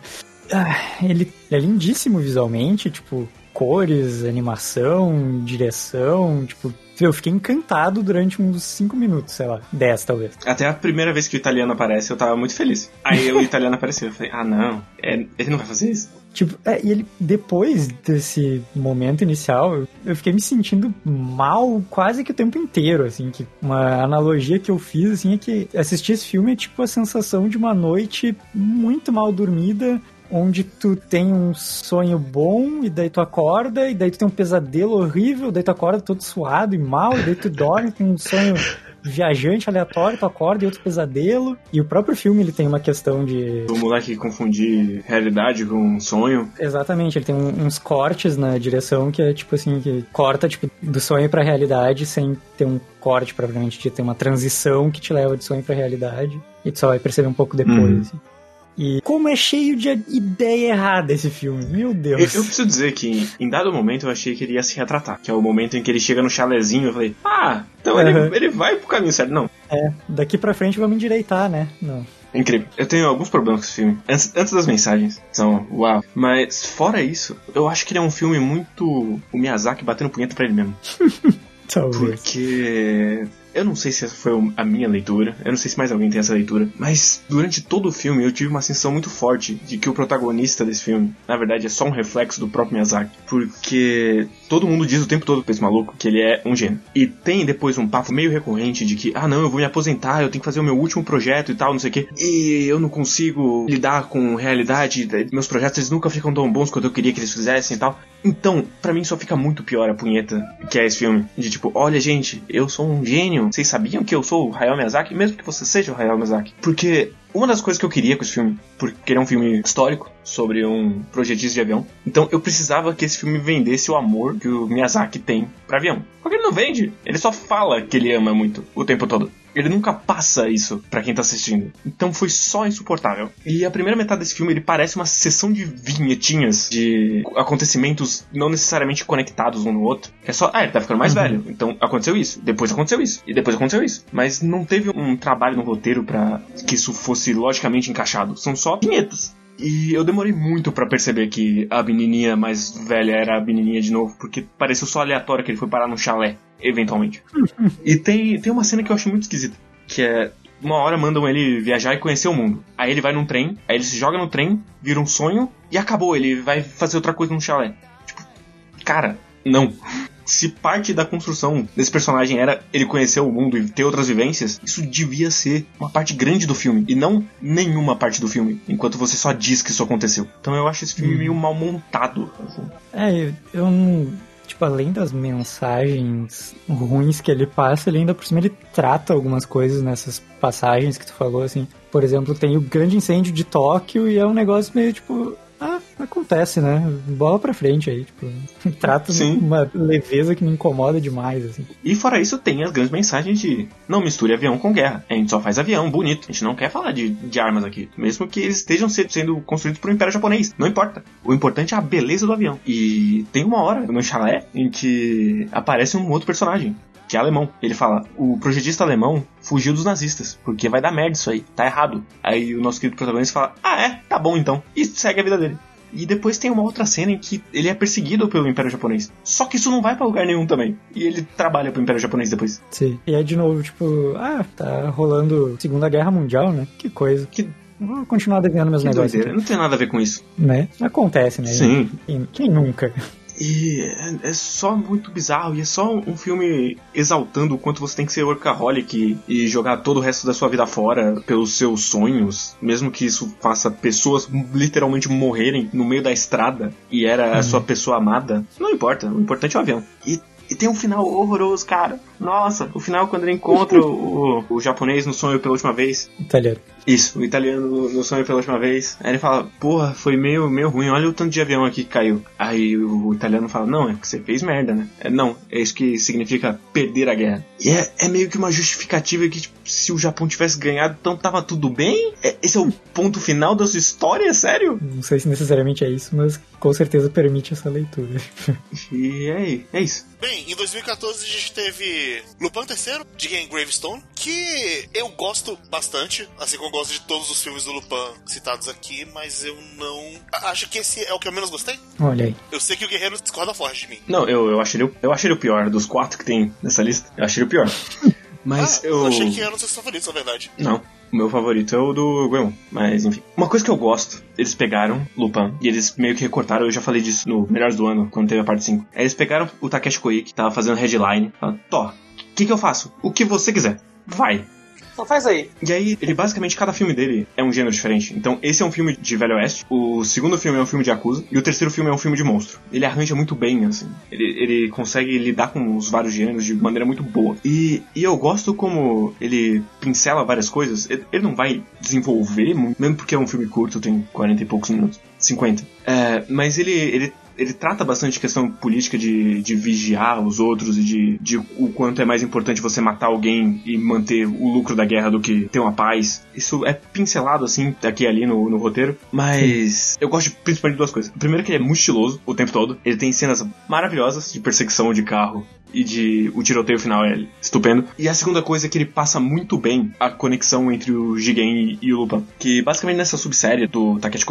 ah, ele é lindíssimo visualmente, tipo, cores, animação, direção, tipo, eu fiquei encantado durante uns 5 minutos, sei lá, 10 talvez. Até a primeira vez que o italiano aparece, eu tava muito feliz. Aí o italiano apareceu, eu falei, ah não, é- ele não vai fazer isso. Tipo, é, e ele, depois desse momento inicial, eu, eu fiquei me sentindo mal quase que o tempo inteiro, assim, que uma analogia que eu fiz, assim, é que assistir esse filme é tipo a sensação de uma noite muito mal dormida, onde tu tem um sonho bom, e daí tu acorda, e daí tu tem um pesadelo horrível, daí tu acorda todo suado e mal, e daí tu dorme, tem um sonho viajante aleatório, tu acorda e outro pesadelo. E o próprio filme, ele tem uma questão de O moleque confundir realidade com sonho. Exatamente, ele tem um- uns cortes na direção que é tipo assim, que corta tipo, do sonho pra realidade sem ter um corte propriamente dito, tem uma transição que te leva de sonho pra realidade e tu só vai perceber um pouco depois. Uhum. assim. E como é cheio de ideia errada esse filme, meu Eu, Deus. eu preciso dizer que em dado momento eu achei que ele ia se retratar. Que é o momento em que ele chega no chalezinho eu falei, ah, então Uhum. ele, ele vai pro caminho certo. Não, É, daqui pra frente vamos endireitar, né? Não. É incrível. Eu tenho alguns problemas com esse filme. Antes, antes das mensagens, são uau. Mas fora isso, eu acho que ele é um filme muito. O Miyazaki batendo punheta pra ele mesmo. Talvez. Porque. Eu não sei se essa foi a minha leitura, eu não sei se mais alguém tem essa leitura, mas durante todo o filme eu tive uma sensação muito forte de que o protagonista desse filme, na verdade, é só um reflexo do próprio Miyazaki. Porque todo mundo diz o tempo todo pra esse maluco que ele é um gênio. E tem depois um papo meio recorrente de que, ah não, eu vou me aposentar, eu tenho que fazer o meu último projeto e tal, não sei o quê. E eu não consigo lidar com realidade, meus projetos eles nunca ficam tão bons quanto eu queria que eles fizessem e tal. Então, pra mim só fica muito pior a punheta que é esse filme. De tipo, olha gente, eu sou um gênio, vocês sabiam que eu sou o Hayao Miyazaki, mesmo que você seja o Hayao Miyazaki? Porque uma das coisas que eu queria com esse filme, porque ele é um filme histórico sobre um projetista de avião, então eu precisava que esse filme vendesse o amor que o Miyazaki tem pra avião. Porque ele não vende, ele só fala que ele ama muito o tempo todo. Ele nunca passa isso pra quem tá assistindo. Então foi só insuportável. E a primeira metade desse filme ele parece uma sessão de vinhetinhas de acontecimentos não necessariamente conectados um no outro. É só, ah, ele tá ficando mais velho. Então aconteceu isso, depois aconteceu isso, e depois aconteceu isso. Mas não teve um trabalho no roteiro pra que isso fosse logicamente encaixado. São só vinhetas. E eu demorei muito pra perceber que a menininha mais velha era a menininha de novo, porque pareceu só aleatório que ele foi parar num chalé, eventualmente. e tem, tem uma cena que eu acho muito esquisita, que é uma hora mandam ele viajar e conhecer o mundo. Aí ele vai num trem, aí ele se joga no trem, vira um sonho e acabou, ele vai fazer outra coisa num chalé. Tipo, cara, não. Se parte da construção desse personagem era ele conhecer o mundo e ter outras vivências, isso devia ser uma parte grande do filme e não nenhuma parte do filme, enquanto você só diz que isso aconteceu. Então eu acho esse filme meio mal montado. assim. É, eu, eu não. Tipo, além das mensagens ruins que ele passa, ele ainda por cima ele trata algumas coisas nessas passagens que tu falou, assim. Por exemplo, tem o grande incêndio de Tóquio e é um negócio meio tipo. Acontece, né? Bola pra frente aí, tipo. Trata Sim. uma leveza que me incomoda demais, assim. E fora isso, tem as grandes mensagens de não misture avião com guerra. A gente só faz avião bonito. A gente não quer falar de, de armas aqui. Mesmo que eles estejam se- sendo construídos pro Império Japonês. Não importa. O importante é a beleza do avião. E tem uma hora no chalé em que aparece um outro personagem. Que é alemão. Ele fala: o projetista alemão fugiu dos nazistas, porque vai dar merda isso aí, tá errado. Aí o nosso querido protagonista fala: ah, é, tá bom então. E segue a vida dele. E depois tem uma outra cena em que ele é perseguido pelo Império Japonês. Só que isso não vai pra lugar nenhum também. E ele trabalha pro Império Japonês depois. Sim. E é de novo, tipo, ah, tá rolando Segunda Guerra Mundial, né? Que coisa. Que, Vou continuar desenhando meus que negócios. doideira. Não tem nada a ver com isso. Né? Acontece, né? Sim. Quem nunca? E é, é só muito bizarro. E é só um filme exaltando o quanto você tem que ser workaholic e jogar todo o resto da sua vida fora pelos seus sonhos. Mesmo que isso faça pessoas literalmente morrerem no meio da estrada e era a sua pessoa amada. Não importa. O importante é o avião. E e tem um final horroroso, cara. Nossa, o final quando ele encontra o, o japonês no sonho pela última vez. Italiano. Isso, o italiano no, no sonho pela última vez. Aí ele fala, porra, foi meio, meio ruim, olha o tanto de avião aqui que caiu. Aí o, o italiano fala, não, é que você fez merda, né? É, não, é isso que significa perder a guerra. E é, é meio que uma justificativa que, tipo, se o Japão tivesse ganhado, então tava tudo bem? É- esse é o ponto final da sua história? Sério? Não sei se necessariamente é isso, mas com certeza permite essa leitura. E é, é isso. Bem, em 2014 a gente teve Lupin III, de Game Gravestone, que eu gosto bastante, assim como eu gosto de todos os filmes do Lupin citados aqui, mas eu não. Acho que esse é o que eu menos gostei. Olha aí. Eu sei que o Guerreiro discorda forte de mim. Não, eu, eu, achei ele, o- eu achei ele o pior dos quatro que tem nessa lista. Eu achei ele o pior. Mas ah, eu. achei que era um dos seus favoritos, na verdade. Não. O meu favorito é o do Goemon. Mas, enfim. Uma coisa que eu gosto, eles pegaram Lupin e eles meio que recortaram, eu já falei disso no Melhores do Ano, quando teve a parte 5. Aí eles pegaram o Takeshi Koike, que tava fazendo headline, falaram, Tó, o que que eu faço? O que você quiser. Vai. Então faz aí. E aí, ele basicamente, cada filme dele é um gênero diferente. Então, esse é um filme de Velho Oeste, o segundo filme é um filme de Yakuza, e o terceiro filme é um filme de monstro. Ele arranja muito bem, assim. Ele, ele consegue lidar com os vários gêneros de maneira muito boa. E, e eu gosto como ele pincela várias coisas. Ele, ele não vai desenvolver, mesmo porque é um filme curto, tem 40 e poucos minutos. 50. É, mas ele, ele ele trata bastante questão política de, de vigiar os outros e de, de o quanto é mais importante você matar alguém e manter o lucro da guerra do que ter uma paz. Isso é pincelado assim aqui e ali no, no roteiro, mas eu gosto principalmente de duas coisas. Primeiro que ele é muito estiloso o tempo todo. Ele tem cenas maravilhosas de perseguição de carro e de o tiroteio final é estupendo. E a segunda coisa é que ele passa muito bem a conexão entre o Jigen e, e o Lupin, que basicamente nessa subsérie do Takeshi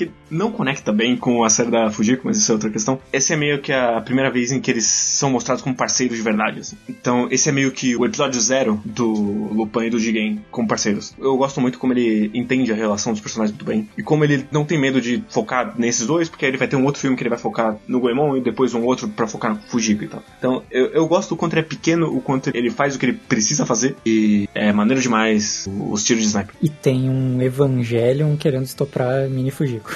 que não conecta bem com a série da Fujiko, mas isso é outra questão. Essa é meio que a primeira vez em que eles são mostrados como parceiros de verdade, assim. Então, esse é meio que o episódio zero do Lupin e do Jigen como parceiros. Eu gosto muito como ele entende a relação dos personagens muito bem. E como ele não tem medo de focar nesses dois, porque aí ele vai ter um outro filme que ele vai focar no Goemon e depois um outro pra focar no Fujiko e tal. Então, eu, eu gosto o quanto ele é pequeno, o quanto ele faz o que ele precisa fazer. E é maneiro demais os tiros de sniper. E tem um Evangelion querendo estoprar Mini Fujiko.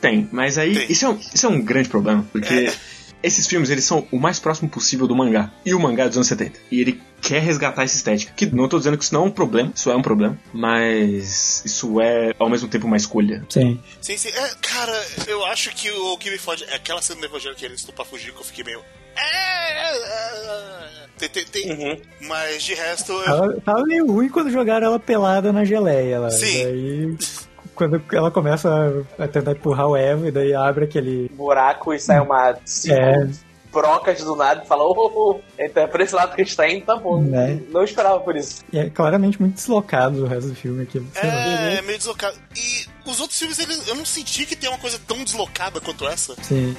Tem, mas aí Tem. Isso, é um, isso é um grande problema, porque É. esses filmes eles são o mais próximo possível do mangá. E o mangá é dos anos 70. E ele quer resgatar essa estética. Que não tô dizendo que isso não é um problema, isso é um problema, mas isso é ao mesmo tempo uma escolha. Sim. Sim, sim. É, cara, eu acho que o que me fode é aquela cena do Evangelho que ele estupar fugir que eu fiquei meio. É, é, é. Tem, tem, tem- Uhum. Mas de resto, eu, Ela tava meio ruim quando jogaram ela pelada na geleia lá. Sim. Daí, quando ela começa a, tentar empurrar o Eva, e daí abre aquele. Buraco e sai uma cinco É. brocas do nada e fala, ô, ô, ô. Então é por esse lado que a gente tá indo, tá bom. Né? Não esperava por isso. E é claramente muito deslocado o resto do filme aqui. Lá. é meio deslocado. E os outros filmes, eles, eu não senti que tem uma coisa tão deslocada quanto essa. Sim.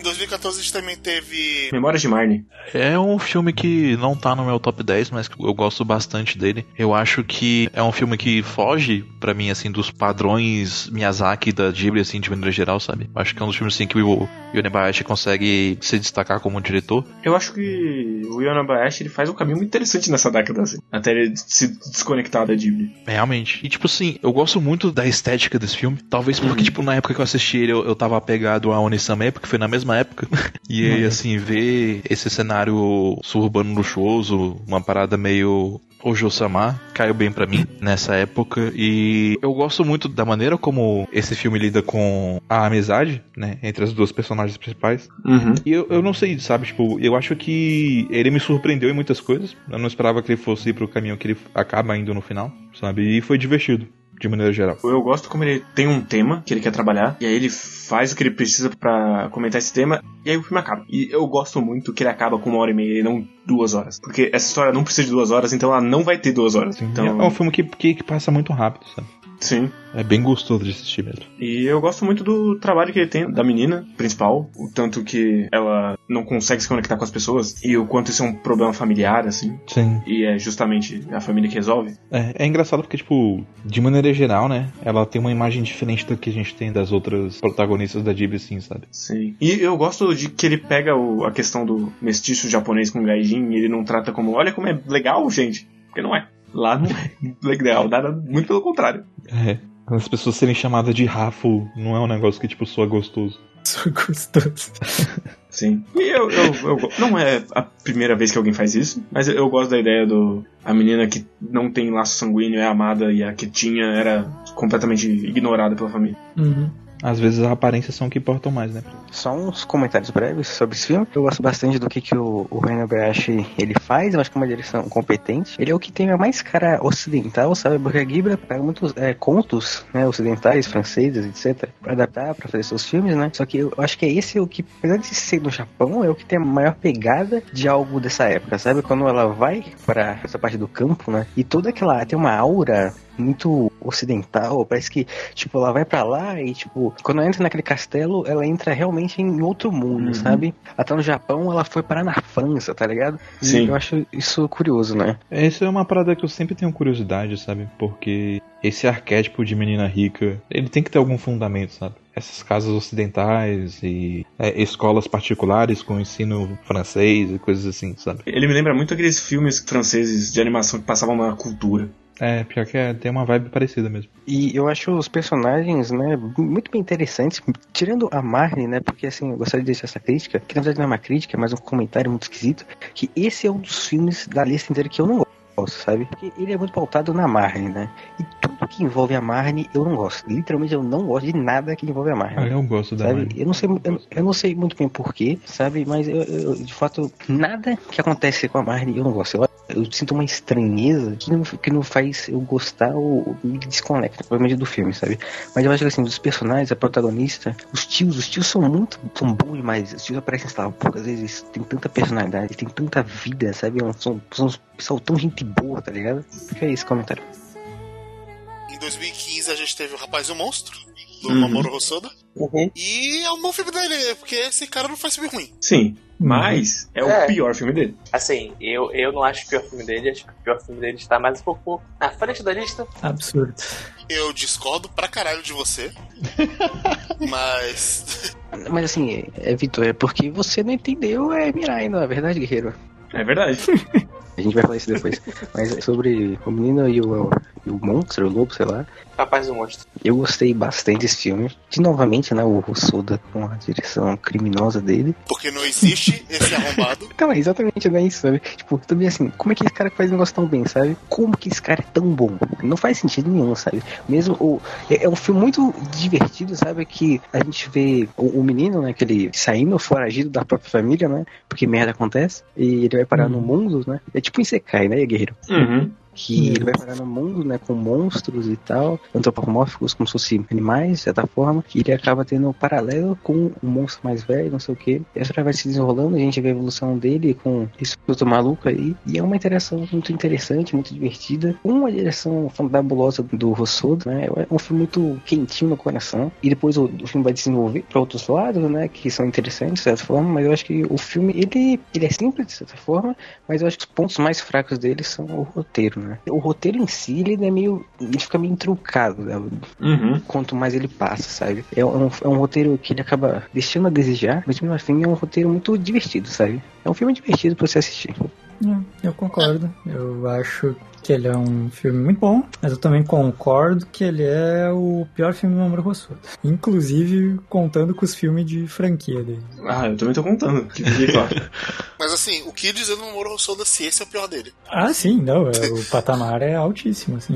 Em 2014 a gente também teve. Memórias de Marnie. É um filme que não tá no meu top 10, mas eu gosto bastante dele. Eu acho que é um filme que foge, pra mim, assim, dos padrões Miyazaki da Ghibli, assim, de maneira geral, sabe? Acho que é um dos filmes, assim, que o Yonebayashi consegue se destacar como diretor. Eu acho que o Yonabayashi ele faz um caminho muito interessante nessa década, assim, até ele se desconectar da Ghibli. Realmente. E, tipo assim, eu gosto muito da estética desse filme. Talvez porque, tipo, na época que eu assisti ele, eu, eu tava apegado a Onisame, porque foi na mesma época. E aí, assim, ver esse cenário suburbano luxuoso, uma parada meio Ojo-sama, caiu bem pra mim nessa época. E eu gosto muito da maneira como esse filme lida com a amizade, né, entre as duas personagens principais. Uhum. E eu, eu não sei, sabe, tipo, eu acho que ele me surpreendeu em muitas coisas. Eu não esperava que ele fosse ir pro caminho que ele acaba indo no final, sabe? E foi divertido, de maneira geral. Eu gosto como ele tem um tema que ele quer trabalhar, e aí ele faz o que ele precisa pra comentar esse tema, e aí o filme acaba. E eu gosto muito que ele acaba com uma hora e meia e não duas horas. Porque essa história não precisa de duas horas, então ela não vai ter duas horas. É Então, um filme que, que, que passa muito rápido, sabe? sim. É bem gostoso de assistir mesmo. E eu gosto muito do trabalho que ele tem da menina principal, o tanto que ela não consegue se conectar com as pessoas e o quanto isso é um problema familiar, assim. Sim. E é justamente a família que resolve. É, é engraçado porque, tipo, de maneira geral, né? Ela tem uma imagem diferente do que a gente tem das outras protagonistas da Ghibli, assim, sabe? Sim. E eu gosto de que ele pega o- a questão do mestiço japonês com gaijin e ele não trata como, olha como é legal, gente. Porque não é. Lá não é legal, nada, muito pelo contrário. É. As pessoas serem chamadas de Raffle não é um negócio que, tipo, soa gostoso. Sou gostoso. Sim. E eu, eu, eu Não é a primeira vez que alguém faz isso, mas eu, eu gosto da ideia do. A menina que não tem laço sanguíneo é amada e a que tinha era completamente ignorada pela família. Uhum. Às vezes as aparências são o que importam mais, né? Só uns comentários breves sobre esse filme. Eu gosto bastante do que, que o, o Bayashi ele faz. Eu acho que é uma direção competente. Ele é o que tem a mais cara ocidental, sabe? Porque a Ghibli pega muitos é, contos né, ocidentais, franceses, etc. Pra adaptar, pra fazer seus filmes, né? Só que eu acho que é esse o que, apesar de ser no Japão, é o que tem a maior pegada de algo dessa época, sabe? Quando ela vai pra essa parte do campo, né? E toda aquela... tem uma aura muito ocidental, parece que, tipo, ela vai pra lá e, tipo, quando ela entra naquele castelo, ela entra realmente em outro mundo, Uhum. sabe? Até no Japão, ela foi parar na França, tá ligado? E Sim. eu acho isso curioso, né? Essa é uma parada que eu sempre tenho curiosidade, sabe? Porque esse arquétipo de menina rica, ele tem que ter algum fundamento, sabe? Essas casas ocidentais e é, escolas particulares com ensino francês e coisas assim, sabe? Ele me lembra muito aqueles filmes franceses de animação que passavam na cultura. É, pior que é, tem uma vibe parecida mesmo. E eu acho os personagens, né, muito bem interessantes, tirando a Marnie, né, porque assim, eu gostaria de deixar essa crítica, que na verdade não é uma crítica, é mais um comentário muito esquisito, que esse é um dos filmes da lista inteira que eu não gosto, sabe? Porque ele é muito pautado na Marnie, né? E tudo que envolve a Marnie eu não gosto. Literalmente eu não gosto de nada que envolve a Marnie. Ah, eu gosto da Sabe? Marnie. Eu não sei, eu, eu não sei muito bem porquê, sabe? Mas eu, eu, de fato, nada que acontece com a Marnie eu não gosto. Eu, eu sinto uma estranheza que não, que não faz eu gostar ou me desconecta, provavelmente, do filme, sabe? Mas eu acho que assim, dos personagens, a protagonista, os tios, os tios são muito são bons demais. Os tios aparecem, sei lá, poucas vezes, tem tanta personalidade, tem tanta vida, sabe? São, são pessoal tão gente boa, tá ligado? Fica aí esse comentário. Em 2015 a gente teve o Rapaz e o Monstro, do Uhum. Mamoru Hosoda. Uhum. E é um bom filme dele, porque esse cara não faz filme ruim. Sim, mas é, o É. pior filme dele. Assim, eu, eu não acho o pior filme dele, acho que o pior filme dele está mais um pouco na frente da lista. Absurdo. Eu discordo pra caralho de você. mas. Mas assim, é, Vitor, é porque você não entendeu é Mirai, não é verdade, guerreiro? É verdade. A gente vai falar isso depois. Mas é sobre o menino e o, e o monstro, o lobo, sei lá. Rapaz do monstro. Eu gostei bastante desse filme. De novamente, né, o Rossoda com a direção criminosa dele. Porque não existe esse arrombado. Então, é exatamente, não é isso, sabe? Tipo, também assim, como é que esse cara faz um negócio tão bem, sabe? Como que esse cara é tão bom? Não faz sentido nenhum, sabe? Mesmo o. É, é um filme muito divertido, sabe? Que a gente vê o, o menino, né? Que ele saindo foragido da própria família, né? Porque merda acontece. E ele vai parar no mundo, né? É tipo um Isekai, né, guerreiro? Uhum. Que ele vai parar no mundo, né, com monstros e tal, antropomórficos, como se fossem animais, de certa forma, e ele acaba tendo um paralelo com um monstro mais velho, não sei o que. A história vai se desenrolando, a gente vê a evolução dele com esse outro maluco aí, e é uma interação muito interessante, muito divertida, uma direção fabulosa do Rossodo, né, é um filme muito quentinho no coração, e depois o, o filme vai desenvolver para outros lados, né, que são interessantes, de certa forma, mas eu acho que o filme, ele, ele é simples, de certa forma, mas eu acho que os pontos mais fracos dele são o roteiro, né. O roteiro em si, ele é meio. ele fica meio truncado, né? Uhum. Quanto mais ele passa, sabe? É um, é um roteiro que ele acaba deixando a desejar, mas mesmo assim é um roteiro muito divertido, sabe? É um filme divertido pra você assistir. É, Eu concordo. Eu acho que ele é um filme muito bom, mas eu também concordo que ele é o pior filme do Mamoru Hosoda. Inclusive, contando com os filmes de franquia dele. Ah, eu também tô contando. Mas assim, o que dizer no Moro Soda se esse é o pior dele? Ah, sim, não, é, o patamar é altíssimo, assim.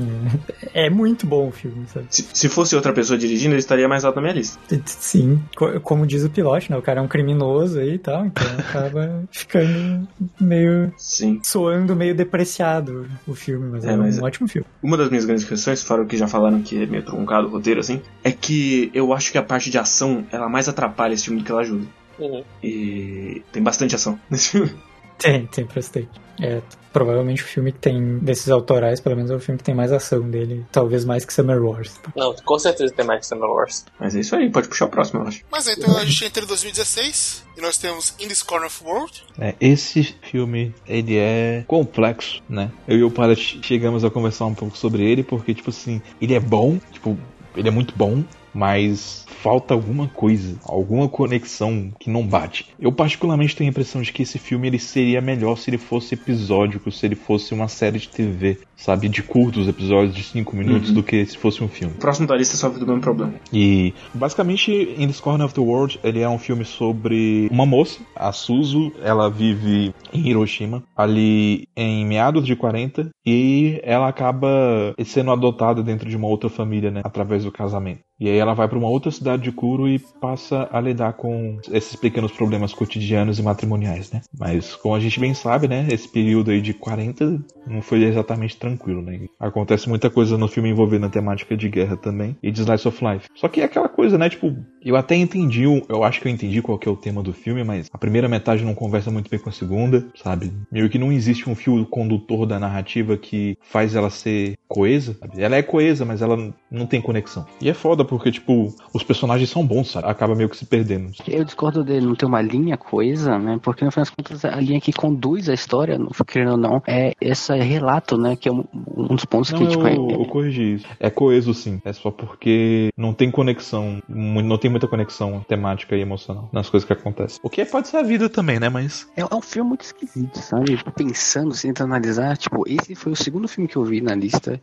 É, é muito bom o filme, sabe? se, se fosse outra pessoa dirigindo, ele estaria mais alto na minha lista. Sim, co- como diz o pilote, né? O cara é um criminoso aí e tal, então acaba ficando meio. Sim. soando meio depreciado o filme, mas é, É, mas- um ótimo filme. Uma das minhas grandes questões, fora que já falaram que é meio truncado o roteiro, assim, é que eu acho que a parte de ação, ela mais atrapalha esse filme do que ela ajuda. Uhum. E tem bastante ação nesse filme. Tem, tem bastante. É provavelmente o filme que tem, desses autorais, pelo menos é o filme que tem mais ação dele, talvez mais que Summer Wars. Não, com certeza tem mais que Summer Wars. Mas é isso aí, pode puxar o próximo, eu acho. Mas então a gente entra em 2016 e nós temos In This Corner of World. É, esse filme, ele é complexo, né? Eu e o Para chegamos a conversar um pouco sobre ele, porque, tipo assim, ele é bom, tipo, ele é muito bom, mas falta alguma coisa, alguma conexão que não bate. Eu particularmente tenho a impressão de que esse filme ele seria melhor se ele fosse episódico, se ele fosse uma série de TV, sabe, de curtos episódios de 5 minutos do que se fosse um filme. O próximo da lista sofre do mesmo problema. E basicamente, In This Corner of the World, ele é um filme sobre uma moça, a Suzu, ela vive em Hiroshima, ali em meados de 40, e ela acaba sendo adotada dentro de uma outra família, né, através do casamento. E aí ela vai para uma outra cidade de Kuro e passa a lidar com esses pequenos problemas cotidianos e matrimoniais, né? Mas como a gente bem sabe, né, esse período aí de 40 não foi exatamente tranquilo, né? Acontece muita coisa no filme envolvendo a temática de guerra também e de slice of life. Só que é aquela coisa, né, tipo, eu até entendi, eu acho que eu entendi qual que é o tema do filme, mas a primeira metade não conversa muito bem com a segunda, sabe? Meio que não existe um fio condutor da narrativa que faz ela ser coesa, sabe? Ela é coesa, mas ela não tem conexão. E é foda porque, tipo, os personagens são bons, sabe? Acaba meio que se perdendo. Eu discordo dele não ter uma linha coisa, né? Porque no final das contas a linha que conduz a história, não- querendo ou não, é esse relato, né? Que é um, um dos pontos Não, que, tipo, eu, é, eu corrigi isso. É coeso sim. É só porque não tem conexão, não tem muita conexão temática e emocional nas coisas que acontecem. O que pode ser a vida também, né? Mas. É, é um filme muito esquisito, sabe? Pensando, assim, tentando analisar, tipo, esse foi o segundo filme que eu vi na lista.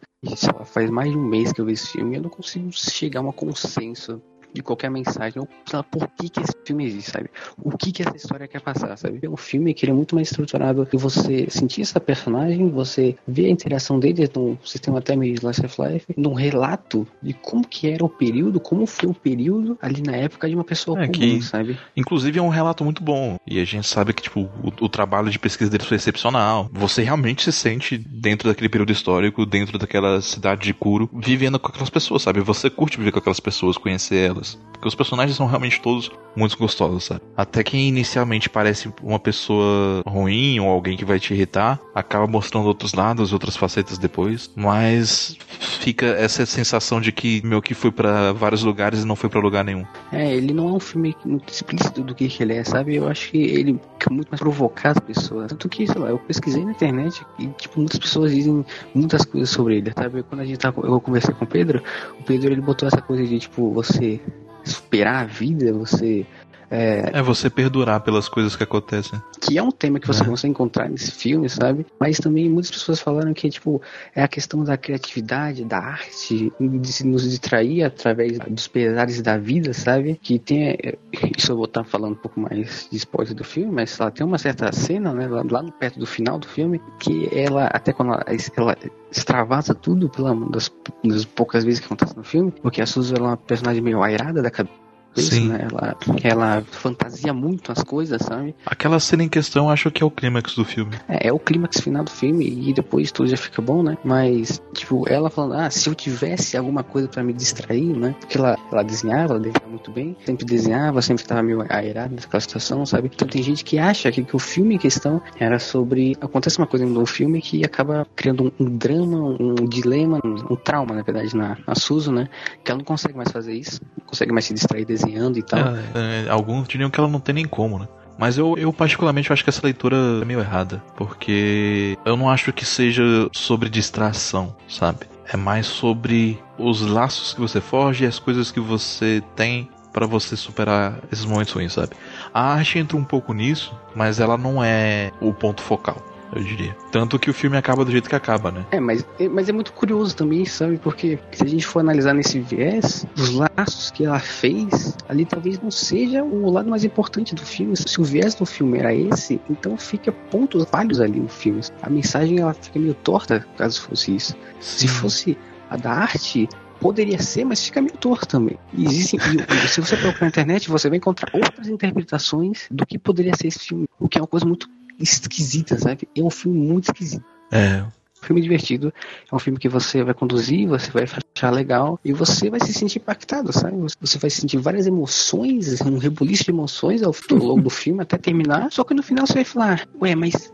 Faz mais de um mês que eu vi esse filme e eu não consigo chegar a um consenso de qualquer mensagem, ou sei lá, por que, que esse filme existe, sabe? O que que essa história quer passar, sabe? É um filme que ele é muito mais estruturado de você sentir essa personagem, você ver a interação dele num sistema até meio Slice of Life, num relato de como que era o período, como foi o período ali na época de uma pessoa É comum, que- sabe? Inclusive é um relato muito bom. E a gente sabe que, tipo, o, o trabalho de pesquisa deles foi excepcional. Você realmente se sente dentro daquele período histórico, dentro daquela cidade de Kuro, vivendo com aquelas pessoas, sabe? Você curte viver com aquelas pessoas, conhecer elas. Porque os personagens são realmente todos muito gostosos, sabe? Até quem inicialmente parece uma pessoa ruim ou alguém que vai te irritar, acaba mostrando outros lados, outras facetas depois. Mas fica essa sensação de que meu que foi pra vários lugares e não foi pra lugar nenhum. É, ele não é um filme muito explícito do que, que ele é, sabe? Eu acho que ele quer muito mais provocar as pessoas. Tanto que, sei lá, eu pesquisei na internet e, tipo, muitas pessoas dizem muitas coisas sobre ele, sabe? Quando a gente tá, eu conversei com o Pedro, o Pedro ele botou essa coisa de, tipo, você superar a vida, você É, É você perdurar pelas coisas que acontecem. que é um tema que você Né? consegue encontrar nesse filme, sabe? Mas também muitas pessoas falaram que, tipo, é a questão da criatividade, da arte, de se nos distrair através dos pesares da vida, sabe? Que tem. é, Isso eu vou estar falando um pouco mais de spoiler do filme, mas lá tem uma certa cena, né? Lá, no perto do final do filme, que ela, até quando ela, ela extravasa tudo pela uma das, das poucas vezes que acontece no filme, porque a Suzy ela é uma personagem meio airada da cabeça. Sim. Né? Ela, ela fantasia muito as coisas, sabe? Aquela cena em questão, acho que é o clímax do filme. É, é o clímax final do filme e depois tudo já fica bom, né? Mas, tipo, ela falando, ah, se eu tivesse alguma coisa pra me distrair, né? Porque ela, ela desenhava, ela desenhava muito bem, sempre desenhava, sempre tava meio airada naquela situação, sabe? Então tem gente que acha que, que o filme em questão era sobre. Acontece uma coisa no filme que acaba criando um, um drama, um dilema, um, um trauma, na verdade, na, na Suzu, né? Que ela não consegue mais fazer isso, não consegue mais se distrair desenhando e tal. É, é, alguns diriam que ela não tem nem como, né? Mas eu, eu particularmente acho que essa leitura é meio errada, porque eu não acho que seja sobre distração, sabe? É mais sobre os laços que você forge e as coisas que você tem pra você superar esses momentos ruins, sabe? A arte entra um pouco nisso, mas ela não é o ponto focal, eu diria. Tanto que o filme acaba do jeito que acaba, né? É, mas, é- mas é muito curioso também, sabe? Porque se a gente for analisar nesse viés, os laços que ela fez, ali talvez não seja o lado mais importante do filme. Se o viés do filme era esse, então fica pontos falhos ali no filme. A mensagem ela fica meio torta caso fosse isso. Se fosse a da arte, poderia ser, mas fica meio torto também. E existem, e- e se você procurar na internet, você vai encontrar outras interpretações do que poderia ser esse filme, o que é uma coisa muito esquisita, sabe? É um filme muito esquisito É, filme divertido, é um filme que você vai conduzir, você vai achar legal e você vai se sentir impactado, sabe? Você vai sentir várias emoções, um rebuliço de emoções ao longo do filme até terminar, só que no final você vai falar, ué, mas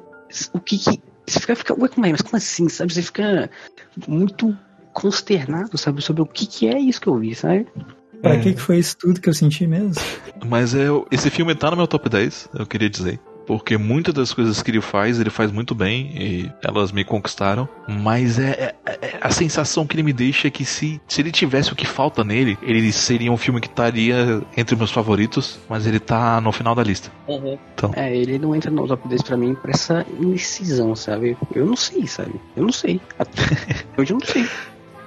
o que que. Você fica, fica ué, como é? Mas como assim, sabe? Você fica muito consternado, sabe? Sobre o que que é isso que eu vi, sabe? Pra É. que, que foi isso tudo que eu senti mesmo? Mas é, esse filme tá no meu top 10, eu queria dizer. Porque muitas das coisas que ele faz, ele faz muito bem e elas me conquistaram. Mas é, é- é- a sensação que ele me deixa é que se, se ele tivesse o que falta nele, ele seria um filme que estaria entre meus favoritos, mas ele tá no final da lista. Uhum. É, ele não entra no top 10 pra mim por essa indecisão, sabe? Eu não sei, sabe? Eu não sei. Até hoje eu não sei.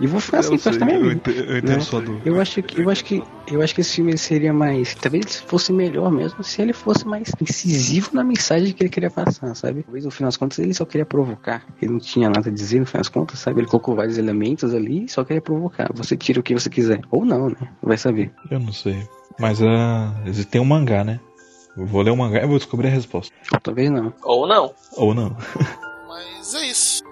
E vou ficar assim pra minha vida. entendo, eu entendo sua dúvida. Eu acho que eu acho que eu acho que esse filme seria mais, talvez fosse melhor mesmo se ele fosse mais incisivo na mensagem que ele queria passar, sabe? Talvez no final das contas ele só queria provocar. Ele não tinha nada a dizer no final das contas, sabe? Ele colocou vários elementos ali e só queria provocar. Você tira o que você quiser ou não, né? Vai saber. Eu não sei. Mas ah, tem um mangá, né? Eu vou ler o mangá e vou descobrir a resposta. Ou talvez não. Ou não. Ou não. Mas é isso.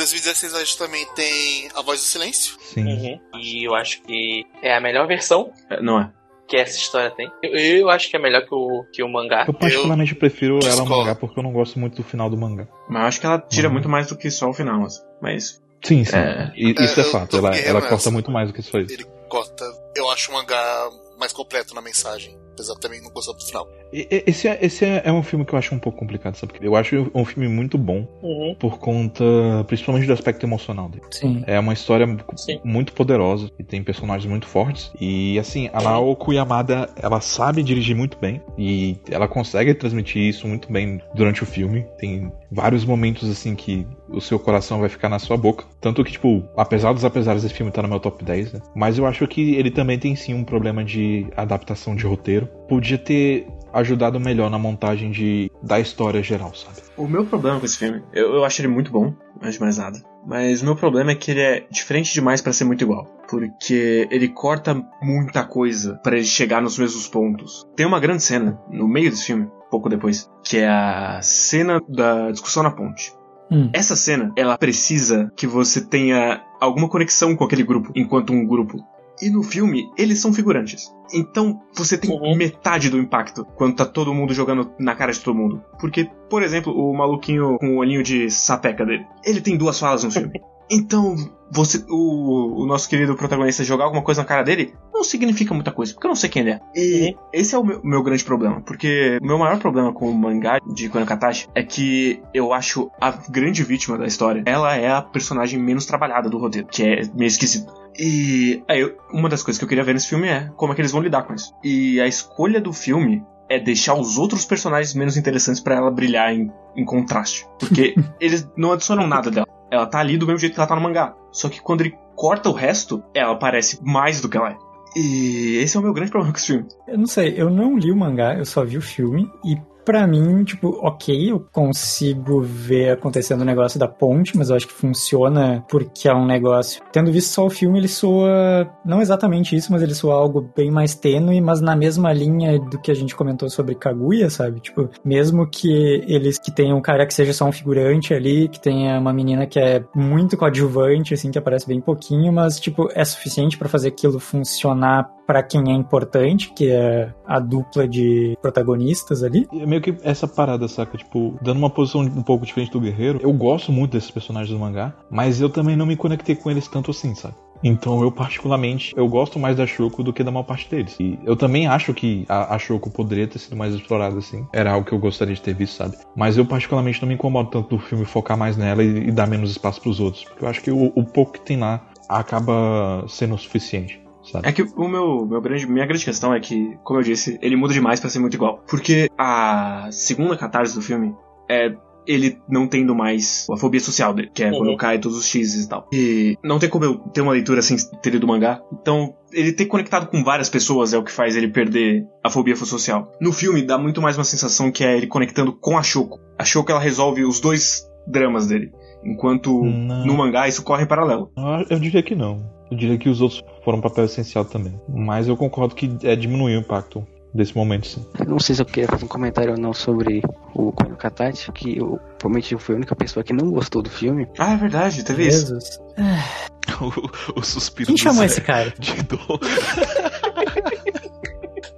2016 a gente também tem A Voz do Silêncio. Sim. Uhum. E eu acho que é a melhor versão É, Não é. que essa história tem. Eu, eu acho que é melhor que o, que o mangá. Eu particularmente prefiro ela discordo. mangá porque eu não gosto muito do final do mangá. Mas eu acho que ela tira Uhum. muito mais do que só o final. assim. Mas Sim, sim. É. E- Isso é, É, eu fato. Ela, ela corta muito mais do que só isso. Ele corta. Eu acho o mangá mais completo na mensagem. Apesar de também não gostar do final. Esse, é, esse é, é um filme que eu acho um pouco complicado, sabe? Porque Eu acho um filme muito bom Uhum. por conta, principalmente do aspecto emocional dele. Sim. É uma história Sim. muito poderosa e tem personagens muito fortes. E assim, a Naoko Yamada, ela sabe dirigir muito bem e ela consegue transmitir isso muito bem durante o filme. Tem vários momentos assim que o seu coração vai ficar na sua boca. Tanto que, tipo, apesar dos apesares, esse filme tá no meu top 10, né? Mas eu acho que ele também tem sim um problema de adaptação de roteiro. Podia ter ajudado melhor na montagem de, da história geral, sabe? o meu problema com esse filme, eu, eu acho ele muito bom, antes de mais nada. Mas o meu problema é que ele é diferente demais pra ser muito igual. Porque ele corta muita coisa pra ele chegar nos mesmos pontos. Tem uma grande cena no meio desse filme, pouco depois, que é a cena da discussão na ponte. Hum. Essa cena, ela precisa que você tenha alguma conexão com aquele grupo, enquanto um grupo. E no filme, eles são figurantes. Então, você tem Uhum. metade do impacto quando tá todo mundo jogando na cara de todo mundo. Porque, por exemplo, o maluquinho com o olhinho de sapeca dele, ele tem duas falas no filme. Então, você, o, o nosso querido protagonista jogar alguma coisa na cara dele, não significa muita coisa, porque eu não sei quem ele é. E esse é o meu, meu grande problema, porque o meu maior problema com o mangá de Kono Katachi é que eu acho a grande vítima da história, ela é a personagem menos trabalhada do roteiro, que é meio esquisito. E aí, eu- uma das coisas que eu queria ver nesse filme é como é que eles vão lidar com isso. E a escolha do filme é deixar os outros personagens menos interessantes pra ela brilhar em, em contraste. Porque eles não adicionam nada dela. Ela tá ali do mesmo jeito que ela tá no mangá. Só que quando ele corta o resto, ela parece mais do que ela é. E esse é o meu grande problema com esse filme. Eu não sei, eu não li o mangá, eu só vi o filme e pra mim, tipo, ok, eu consigo ver acontecendo o negócio da ponte, mas eu acho que funciona porque é um negócio. Tendo visto só o filme, ele soa não exatamente isso, mas ele soa algo bem mais tênue, mas na mesma linha do que a gente comentou sobre Kaguya, sabe? Tipo, mesmo que eles que tenham um cara que seja só um figurante ali, que tenha uma menina que é muito coadjuvante, assim, que aparece bem pouquinho, mas, tipo, é suficiente pra fazer aquilo funcionar pra quem é importante, que é a dupla de protagonistas ali. É meio que essa parada, saca? Tipo, dando uma posição um pouco diferente do Guerreiro. Eu gosto muito desses personagens do mangá, mas eu também não me conectei com eles tanto assim, sabe? Então eu particularmente, eu gosto mais da Shoko do que da maior parte deles. E eu também acho que a, a Shoko poderia ter sido mais explorada assim. Era algo que eu gostaria de ter visto, sabe? Mas eu particularmente não me incomodo tanto do filme focar mais nela e, e dar menos espaço pros outros. Porque eu acho que o, o pouco que tem lá acaba sendo o suficiente. Sabe? É que o meu, meu grande, minha grande questão é que, como eu disse, ele muda demais pra ser muito igual. Porque a segunda catarse do filme é ele não tendo mais a fobia social dele, que é Uhum. quando cai todos os X e tal. E não tem como eu ter uma leitura assim, ter lido o mangá. Então, ele ter conectado com várias pessoas é o que faz ele perder a fobia social. No filme, dá muito mais uma sensação que é ele conectando com a Shoko. A Shoko, ela resolve os dois dramas dele. Enquanto Não. no mangá isso corre em paralelo. Eu, eu diria que não. Eu diria que os outros foram um papel essencial também. Mas eu concordo que é diminuir o impacto desse momento, sim. Eu não sei se eu queria fazer um comentário ou não sobre o Kono Katachi, que eu provavelmente eu fui a única pessoa que não gostou do filme. Ah, é verdade, teve isso. Jesus. o, o suspiro Quem do chamou Zé esse cara? de dor.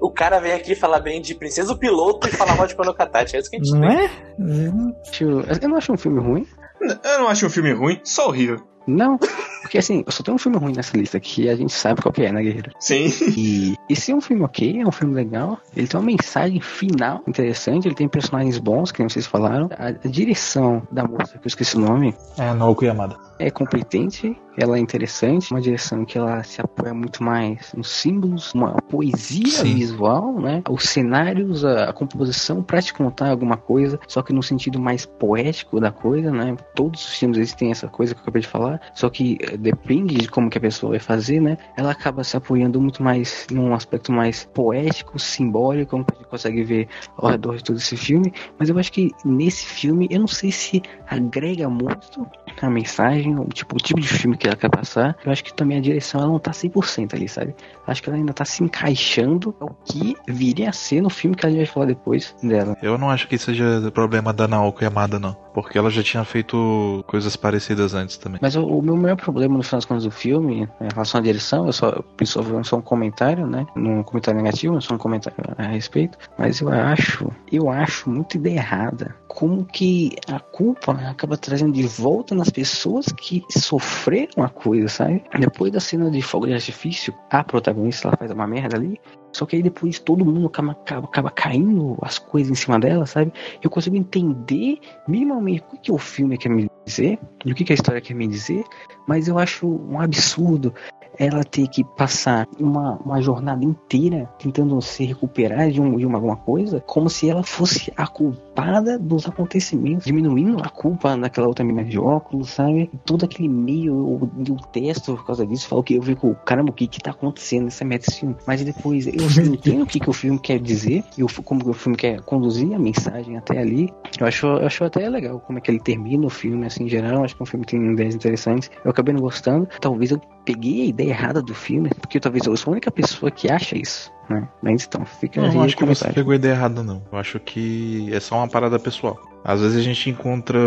O cara vem aqui falar bem de Princesa Piloto e falar mal de Panokatachi. É isso que a gente Não tem. é? Eu- Acho- Eu não acho um filme ruim. Eu não acho um filme ruim, só horrível. Não, porque assim, eu só tenho um filme ruim nessa lista que a gente sabe qual que é, né, Guerreiro? Sim. E esse é um filme ok, é um filme legal. Ele tem uma mensagem final interessante, ele tem personagens bons, que nem vocês falaram. A, a direção da moça, que eu esqueci o nome, É, Naoko Yamada. É competente, ela é interessante, uma direção que ela se apoia muito mais nos símbolos, uma poesia Sim. visual, né? Os cenários, a, a composição pra te contar alguma coisa, só que no sentido mais poético da coisa, né? Todos os filmes eles têm essa coisa que eu acabei de falar, só que eh, depende de como que a pessoa vai fazer, né? Ela acaba se apoiando muito mais num aspecto mais poético, simbólico, como a gente consegue ver ao redor de todo esse filme, mas eu acho que nesse filme, eu não sei se agrega muito a mensagem, o tipo, o tipo de filme que ela quer passar. Eu acho que também a direção ela não tá 100% ali, sabe? Acho que ela ainda tá se encaixando ao que viria a ser no filme que a gente vai falar depois dela. Eu não acho que seja problema da Naoko Yamada, não. Porque ela já tinha feito coisas parecidas antes também. Mas o, o meu maior problema no final das contas do filme, em relação à direção, eu só, eu só, um comentário, né? Não um comentário negativo, só um comentário a respeito. Mas eu acho, eu acho muito ideia errada como que a culpa acaba trazendo de volta nas pessoas que sofreram a coisa, sabe? Depois da cena de fogo de artifício, a protagonista ela faz uma merda ali. Só que aí depois todo mundo acaba, acaba, acaba caindo as coisas em cima dela, sabe? Eu consigo entender minimamente o que, que o filme quer me dizer, e o que, que a história quer me dizer, mas eu acho um absurdo ela ter que passar uma, uma jornada inteira tentando se recuperar de, um, de uma, alguma coisa, como se ela fosse a culpada dos acontecimentos, diminuindo a culpa daquela outra menina de óculos, sabe? Todo aquele meio, o, o texto por causa disso, falou que eu fico, caramba, o que que tá acontecendo nessa merda desse filme? Mas depois eu entendo o que, que o filme quer dizer, e o, como o filme quer conduzir a mensagem até ali. Eu acho, eu acho até legal como é que ele termina o filme, assim, em geral. Acho que o filme tem ideias interessantes. Eu acabei não gostando. Talvez eu peguei a ideia errada do filme, porque talvez eu sou a única pessoa que acha isso, né? Mas então, fica Eu aí não acho que você pegou a ideia errada, não. Eu acho que é só uma parada pessoal. Às vezes a gente encontra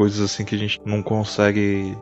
coisas assim que a gente não consegue.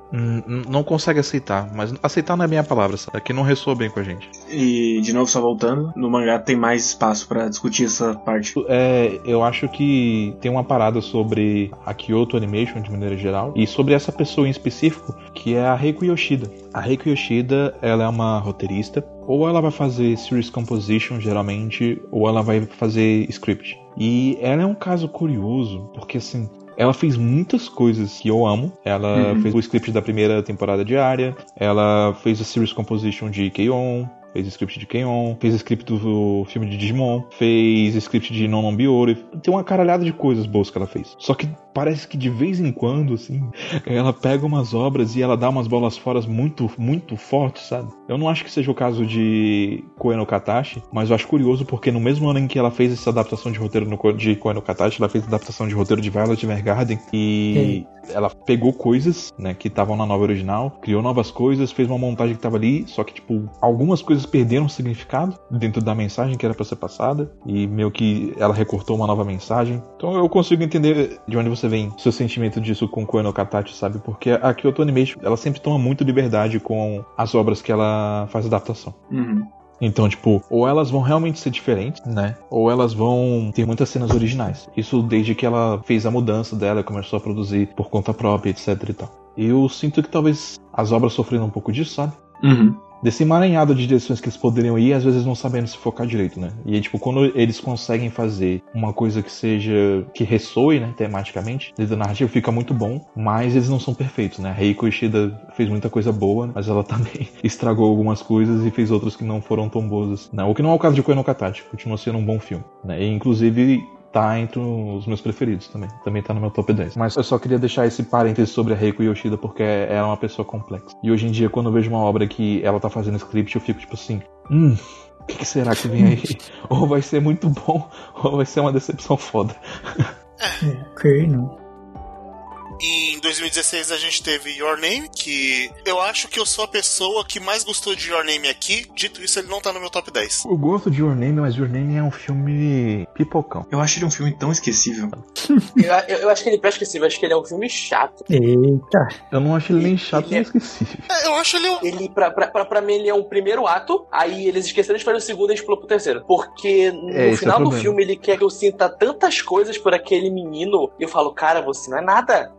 Não consegue aceitar. Mas aceitar não é bem a palavra, sabe? É que não ressoa bem com a gente. E, de novo, só voltando, no mangá tem mais espaço pra discutir essa parte. É, eu acho que tem uma parada sobre a Kyoto Animation de maneira geral e sobre essa pessoa em específico, que é a Reiko Yoshida. A Reiko Yoshida, ela é uma roteirista, ou ela vai fazer series composition geralmente, ou ela vai fazer script. E ela é um caso curioso, porque assim, ela fez muitas coisas que eu amo. Ela Uhum. fez o script da primeira temporada de Arya, ela fez a series composition de K-On!, fez script de K-On!, fez script do filme de Digimon, fez script de Nonon Biore. Tem uma caralhada de coisas boas que ela fez. Só que parece que de vez em quando, assim, ela pega umas obras e ela dá umas bolas fora muito, muito fortes, sabe? Eu não acho que seja o caso de Koe no Katashi, mas eu acho curioso porque no mesmo ano em que ela fez essa adaptação de roteiro no, de Koe no Katashi, ela fez a adaptação de roteiro de Violet Evergarden e ela pegou coisas, né, que estavam na nova original, criou novas coisas, fez uma montagem que tava ali, só que, tipo, algumas coisas perderam significado dentro da mensagem que era pra ser passada, e meio que ela recortou uma nova mensagem. Então eu consigo entender de onde você vem seu sentimento disso com Koe no Katachi, sabe? Porque a Kyoto Animation, ela sempre toma muito liberdade com as obras que ela faz adaptação. Uhum. Então, tipo, ou elas vão realmente ser diferentes, né? Ou elas vão ter muitas cenas originais. Isso desde que ela fez a mudança dela, começou a produzir por conta própria, etc e tal. Eu sinto que talvez as obras sofreram um pouco disso, sabe? Uhum. Desse emaranhado de direções que eles poderiam ir, às vezes não sabendo se focar direito, né? E aí, tipo, quando eles conseguem fazer uma coisa que seja. que ressoe, né, tematicamente, dentro da narrativa, fica muito bom, mas eles não são perfeitos, né? A Reiko Ishida fez muita coisa boa, mas ela também estragou algumas coisas e fez outras que não foram tão boas. assim, Né? O que não é o caso de Koe no Katachi, continua sendo um bom filme, né? E, inclusive. Tá entre os meus preferidos também. Também tá no meu top 10. Mas eu só queria deixar esse parêntese sobre a Reiko Yoshida, porque ela é uma pessoa complexa. E hoje em dia, quando eu vejo uma obra que ela tá fazendo script, eu fico tipo assim: hum, o que, que será que vem aí? ou vai ser muito bom, ou vai ser uma decepção foda. Ok, não. E em 2016 a gente teve Your Name, que eu acho que eu sou a pessoa que mais gostou de Your Name aqui. Dito isso, ele não tá no meu top 10. Eu gosto de Your Name, mas Your Name é um filme pipocão. Eu acho ele um filme tão esquecível. Eu, eu, eu acho que ele é esquecível, acho que ele é um filme chato. Eita. Eu não acho ele nem chato Ele nem é- esquecível. É, eu acho ele. um- Ele, pra, pra, pra, pra mim, ele é um primeiro ato, aí eles esqueceram de fazer o segundo e a gente pulou pro terceiro. Porque no É, esse é final do problema. filme ele quer que eu sinta tantas coisas por aquele menino, e eu falo, cara, você não é nada.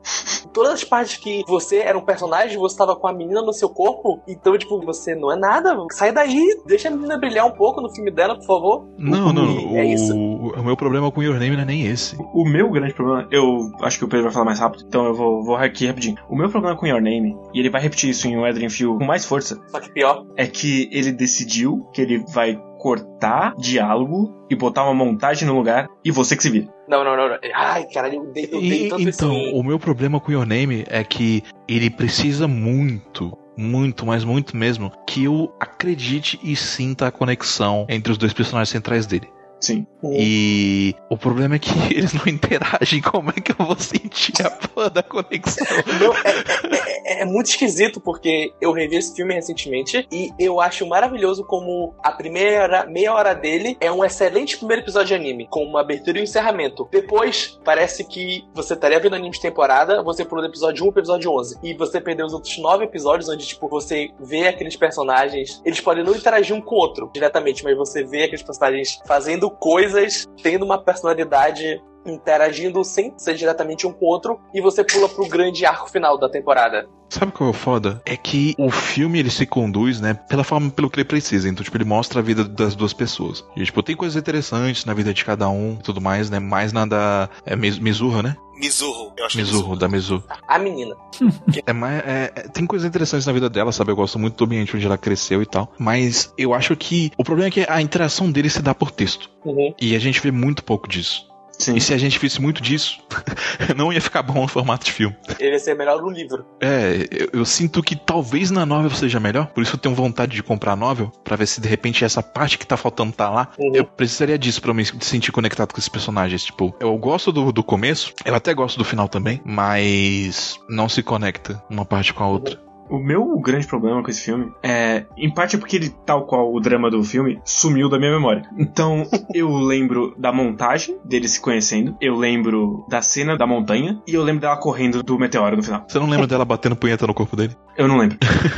Todas as partes que você era um personagem, você tava com a menina no seu corpo, então, tipo, você não é nada. Sai daí, deixa a menina brilhar um pouco no filme dela, por favor. Não, não. É isso. O, o meu problema com Your Name não é nem esse. O meu grande problema, eu acho que o Pedro vai falar mais rápido, então eu vou, vou aqui rapidinho. O meu problema com Your Name, e ele vai repetir isso em O Adrian Field com mais força, Só que pior. é que ele decidiu que ele vai cortar diálogo e botar uma montagem no lugar e você que se vira. Não, não, não. não. Ai, caralho, eu dei, eu dei E, tanto então, esse... o meu problema com Your Name é que ele precisa muito, muito, mas muito mesmo, que eu acredite e sinta a conexão entre os dois personagens centrais dele. Sim. E o problema é que eles não interagem. Como é que eu vou sentir a porra da conexão? Não, é, é- é- é muito esquisito porque eu revi esse filme recentemente e eu acho maravilhoso como a primeira meia hora dele é um excelente primeiro episódio de anime, com uma abertura e um encerramento. Depois, parece que você estaria vendo anime de temporada, você pulou do episódio 1 pro episódio 11. E você perdeu os outros nove episódios onde, tipo, você vê aqueles personagens. Eles podem não interagir um com o outro diretamente, mas você vê aqueles personagens fazendo coisas, tendo uma personalidade interagindo sem ser diretamente um com o outro e você pula pro grande arco final da temporada. Sabe qual é foda? É que o filme ele se conduz, né, pela forma pelo que ele precisa. Então, tipo, ele mostra a vida das duas pessoas. E, tipo, tem coisas interessantes na vida de cada um e tudo mais, né? Mais na da. É Miz- Mizurra, né? Mizurro. Eu acho que é Mizurro, da Mizu. A menina. É, é, é, tem coisas interessantes na vida dela, sabe? Eu gosto muito do ambiente onde ela cresceu e tal. Mas eu acho que o problema é que a interação dele se dá por texto. Uhum. E a gente vê muito pouco disso. Sim. E se a gente visse muito disso, não ia ficar bom no formato de filme. Ele ia ser melhor no livro. É, eu, eu sinto que talvez na novel seja melhor, por isso eu tenho vontade de comprar a novel, pra ver se de repente essa parte que tá faltando tá lá. Uhum. Eu precisaria disso pra me sentir conectado com esses personagens. Tipo, eu gosto do, do começo, eu até gosto do final também, mas não se conecta uma parte com a outra. O meu grande problema com esse filme é, em parte, porque ele, tal qual o drama do filme, sumiu da minha memória. Então, eu lembro da montagem deles se conhecendo, eu lembro da cena da montanha e eu lembro dela correndo do meteoro no final. Você não lembra dela batendo punheta no corpo dele? Eu não lembro.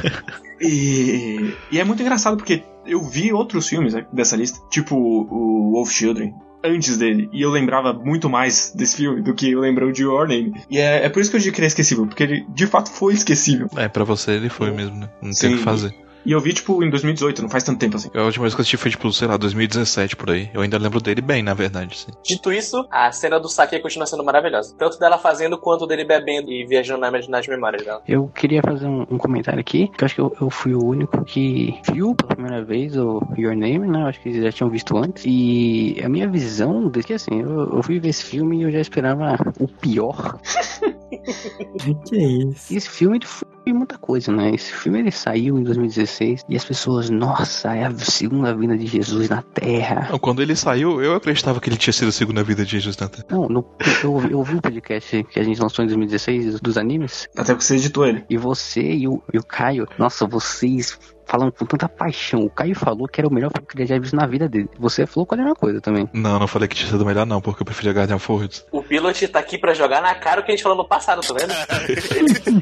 e, e é muito engraçado porque eu vi outros filmes né, dessa lista, tipo o Wolf Children, antes dele. E eu lembrava muito mais desse filme do que eu lembro de Your Name. E é, é por isso que eu digo que ele é esquecível, porque ele de fato foi esquecível. É, pra você ele foi mesmo, né? Não tem Sim. o que fazer. E eu vi, tipo, em 2018, não faz tanto tempo assim. A última vez que eu assisti foi, tipo, sei lá, 2017 por aí. Eu ainda lembro dele bem, na verdade, sim. Dito isso, a cena do saque continua sendo maravilhosa. Tanto dela fazendo quanto dele bebendo e viajando na- nas memórias dela. Eu queria fazer um, um comentário aqui, que eu acho que eu, eu fui o único que viu pela primeira vez o Your Name, né? Eu acho que eles já tinham visto antes. E a minha visão de que assim, eu, eu fui ver esse filme e eu já esperava o pior. Que isso? E esse filme ele foi muita coisa, né? Esse filme ele saiu em 2016 e as pessoas, nossa, é a segunda vinda de Jesus na Terra. Não, quando ele saiu, eu acreditava que ele tinha sido a segunda vida de Jesus na Terra. Não, no, eu, eu ouvi o podcast que a gente lançou em 2016 dos animes. Até porque você editou ele. E você e o, e o Caio, nossa, vocês falam com tanta paixão. O Caio falou que era o melhor filme que ele já visto na vida dele. Você falou qual era a coisa também. Não, não falei que tinha sido melhor, não, porque eu preferia Guardian of Worlds. O Pilot tá aqui pra jogar na cara o que a gente falou no passado, tá vendo?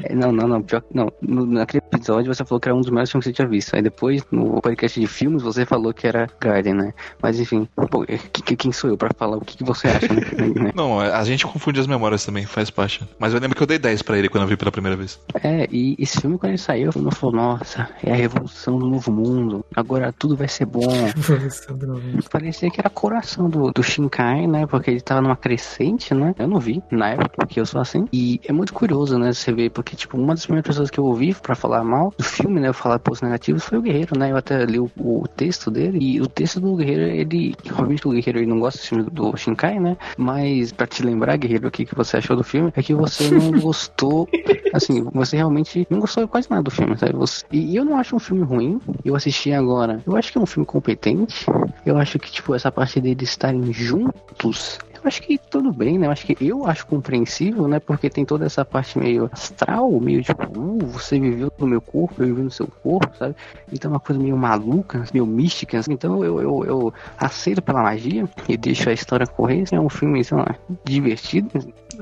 É, não, não, não. Pior, que- não. No, naquele episódio você falou que era um dos melhores filmes que você tinha visto. Aí depois, no podcast de filmes, você falou que era Garden, né? Mas enfim, pô, é, que- que- quem sou eu pra falar o que, que você acha, né? Né? Não, a gente confunde as memórias também, faz parte. Mas eu lembro que eu dei 10 pra ele quando eu vi pela primeira vez. É, e esse filme quando ele saiu, eu falou, nossa, é a revolução do novo mundo. Agora tudo vai ser bom. Parecia que era coração do, do Shinkai, né? Porque ele tava numa crescente, né? Eu não vi na época, porque eu sou assim. E é muito curioso, né? Você ver, porque, tipo, uma das primeiras pessoas que eu ouvi pra falar mal do filme, né? Eu falar pontos negativos foi o Guerreiro, né? Eu até li o, o texto dele. E o texto do Guerreiro, ele. Obviamente o Guerreiro ele não gosta do filme do, Shinkai, né? Mas pra te lembrar, Guerreiro, o que, que você achou do filme, é que você não gostou. Assim, você realmente não gostou quase nada do filme, sabe? Você- E eu não acho um filme ruim. Eu assisti agora. Eu acho que é um filme competente. Eu acho que, tipo, essa parte deles estarem juntos. Eu acho que tudo bem, né? Eu acho que eu acho compreensível, né? Porque tem toda essa parte meio astral, meio tipo, uh, você viveu no meu corpo, eu vivi no seu corpo, sabe? Então é uma coisa meio maluca, meio mística. assim. Então eu, eu, eu aceito pela magia e deixo a história correr. É um filme, sei lá, divertido,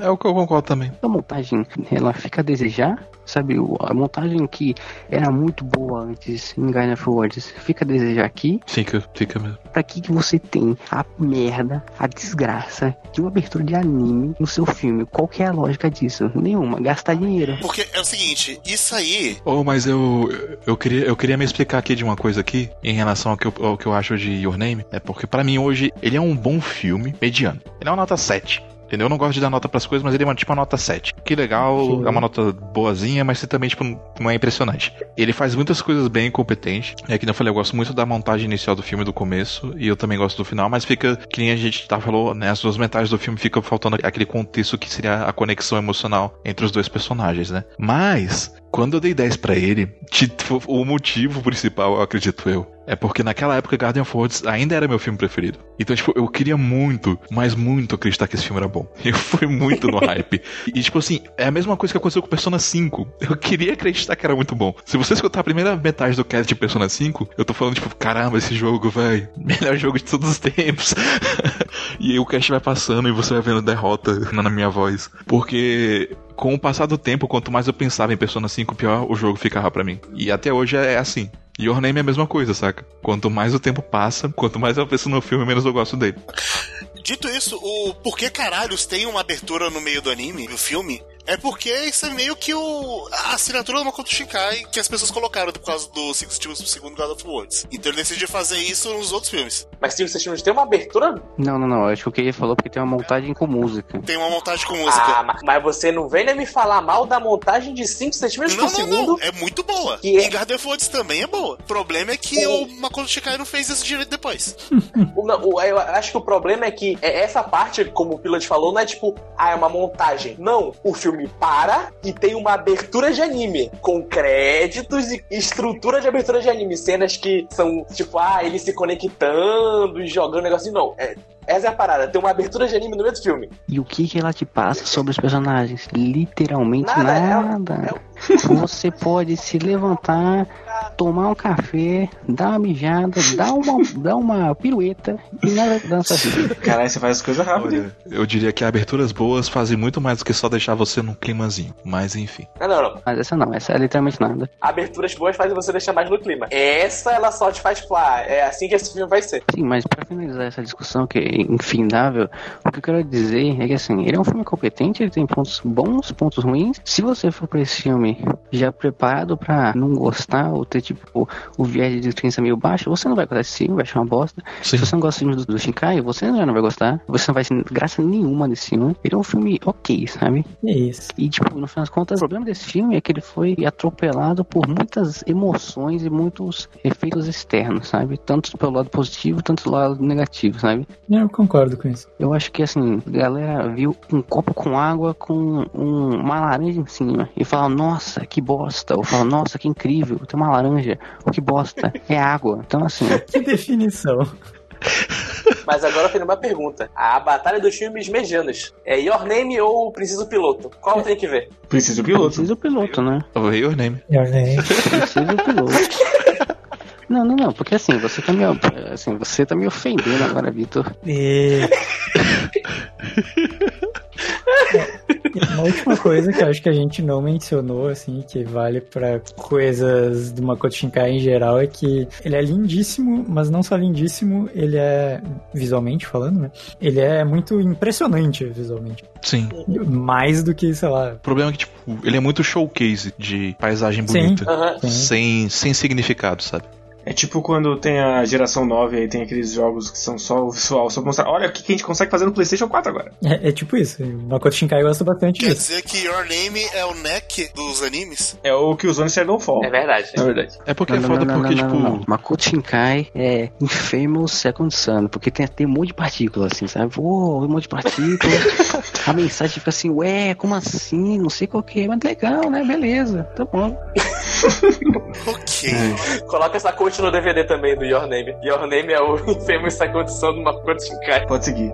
É o que eu concordo também. a montagem ela fica a desejar, sabe? A montagem que era muito boa antes em Guardian of Worlds fica a desejar aqui. Fica, fica mesmo. Pra que que você tem a merda, a desgraça de uma abertura de anime no seu filme? Qual que é a lógica disso? Nenhuma. Gastar dinheiro. Porque é o seguinte, isso aí. Oh, mas eu, eu, queria, eu queria me explicar aqui de uma coisa aqui, em relação ao que eu, ao que eu acho de Your Name. É porque pra mim hoje ele é um bom filme mediano. Ele é uma nota 7. Entendeu? Eu não gosto de dar nota pras coisas, mas ele é uma, tipo uma nota 7. Que legal, Sim. é uma nota boazinha, mas também, tipo, não é impressionante. Ele faz muitas coisas bem competente. É que eu falei, eu gosto muito da montagem inicial do filme do começo, e eu também gosto do final, mas fica, que nem a gente tá falou, né? As duas metades do filme fica faltando aquele contexto que seria a conexão emocional entre os dois personagens, né? Mas, quando eu dei 10 pra ele, o motivo principal, eu acredito eu, é porque naquela época Guardian of Worlds ainda era meu filme preferido. Então, tipo, eu queria muito, mas muito acreditar que esse filme era bom. Eu fui muito no hype. E, tipo assim, é a mesma coisa que aconteceu com Persona 5. Eu queria acreditar que era muito bom. Se você escutar a primeira metade do cast de Persona 5, eu tô falando, tipo, caramba, esse jogo, velho, melhor jogo de todos os tempos. e aí o cast vai passando e você vai vendo derrota na minha voz. Porque com o passar do tempo, quanto mais eu pensava em Persona 5, pior o jogo ficava pra mim. E até hoje é assim. Your Name é a mesma coisa, saca? Quanto mais o tempo passa, quanto mais eu penso no filme, menos eu gosto dele. Dito isso, o por que caralhos tem uma abertura no meio do anime, do filme, é porque isso é meio que o, a assinatura do Makoto Shinkai que as pessoas colocaram por causa do tipo, segundo God of Words. Então ele decidiu fazer isso nos outros filmes. Mas vocês tinham tem uma abertura? Não, não, não. Acho que o que ele falou porque tem uma montagem com música. Tem uma montagem com música. Ah, ma- mas você não venha me falar mal da montagem de 5 centímetros não, por não, segundo. não. É muito boa. Que é- E God of Words também é boa. O problema é que O- o Makoto Shinkai não fez isso direito depois. O- não, o- Eu acho que o problema é que é essa parte, como o Pilot falou, não é tipo, ah, é uma montagem. Não, o filme filme para e tem uma abertura de anime, com créditos e estrutura de abertura de anime. Cenas que são, tipo, ah, ele se conectando e jogando negocinho. Não, é, essa é a parada. Tem uma abertura de anime no meio do filme. E o que, que ela te passa sobre os personagens? Literalmente Nada, é- nada. Você pode se levantar, tomar um café, dar uma mijada, dar uma, dar uma pirueta e nada dança assim. Caralho, você faz as coisas rápido. eu diria que aberturas boas fazem muito mais do que só deixar você num climazinho. Mas enfim. Não, não, não. Mas essa não, essa é literalmente nada. Aberturas boas fazem você deixar mais no clima. Essa, ela só te faz, ah, é assim que esse filme vai ser. Sim, mas pra finalizar essa discussão que é infindável, o que eu quero dizer é que assim, ele é um filme competente, ele tem pontos bons, pontos ruins. Se você for pra esse filme já preparado pra não gostar ou ter tipo o viés de crença meio baixo, você não vai gostar desse filme, vai achar uma bosta. Sim. Se você não gosta do, do Shinkai, você já não vai gostar. Você não vai ter graça nenhuma desse filme. Ele é um filme ok, sabe? É isso. E, tipo, no final das contas, o problema desse filme é que ele foi atropelado por muitas emoções e muitos efeitos externos, sabe? Tanto pelo lado positivo, tanto pelo lado negativo, sabe? Eu concordo com isso. Eu acho que, assim, a galera viu um copo com água com um- uma laranja em cima e fala, nossa, que bosta. Ou fala, nossa, que incrível, tem uma laranja. Ou que bosta, é água. Então, assim, Que definição. Mas agora tem uma pergunta. A batalha dos filmes medianos. É Your Name ou Preciso Piloto? Qual tem que ver? Preciso piloto. precisa o piloto, né? O Your Name. Your name. Precisa o piloto. Não, não, não, porque assim, você tá me, assim, você tá me ofendendo agora, Vitor. E... É, Uma última coisa que eu acho que a gente não mencionou, assim, que vale pra coisas do Makoto Shinkai em geral, é que ele é lindíssimo, mas não só lindíssimo, ele é, visualmente falando, né? Ele é muito impressionante visualmente. Sim. Mais do que, sei lá, O problema é que, tipo, ele é muito showcase de paisagem Sim. bonita. Sim. Sem, sem significado, sabe? É tipo quando tem a geração 9 aí tem aqueles jogos que são só o visual, só pra mostrar, olha o que a gente consegue fazer no PlayStation 4 agora. é, é tipo isso. O Makoto Shinkai gosta bastante Quer disso. dizer que Your Name é o neck dos animes? É o que os Star Don't Fall. É verdade. É verdade. É porque é foda porque, tipo. não, não. Makoto Shinkai é Infamous Second Son, porque tem, tem um monte de partículas, assim, sabe? Pô, um monte de partículas. a mensagem fica assim, ué, como assim? Não sei qual que é, mas legal, né? Beleza, tá bom. Ok. Coloca essa coach no DVD também do Your Name. Your Name é o Infamous Second Son do Makoto Shinkai. Pode seguir.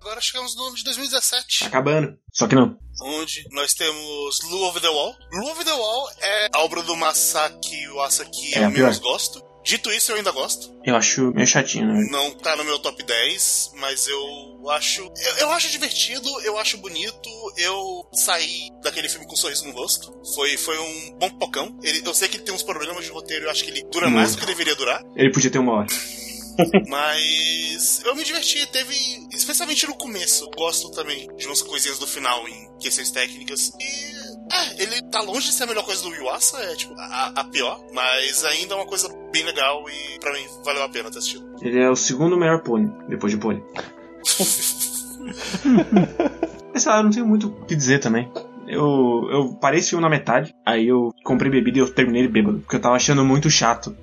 Agora chegamos no ano de 2017, Acabando. Só que não. onde nós temos Lu Over the Wall. Lu Over the Wall é a obra do Masaki Uasa que É, eu menos gosto. Dito isso, eu ainda gosto. Eu acho meio chatinho, né? Não tá no meu top 10, mas eu acho. Eu, eu acho divertido, eu acho bonito. Eu saí daquele filme com um sorriso no rosto. Foi, foi um bom pocão. Ele, eu sei que ele tem uns problemas de roteiro, eu acho que ele dura mais do que deveria durar. Ele podia ter uma hora. Mas eu me diverti, teve. Especialmente no começo. Gosto também de umas coisinhas do final em questões técnicas. E. É, ele tá longe de ser a melhor coisa do Yuasa, é tipo a, a pior, mas ainda é uma coisa bem legal e pra mim valeu a pena ter assistido. Ele é o segundo melhor pônei, depois de pônei. Mas sei lá, eu não tenho muito o que dizer também. Eu, eu parei esse filme na metade, aí eu comprei bebida e eu terminei ele bêbado, porque eu tava achando muito chato.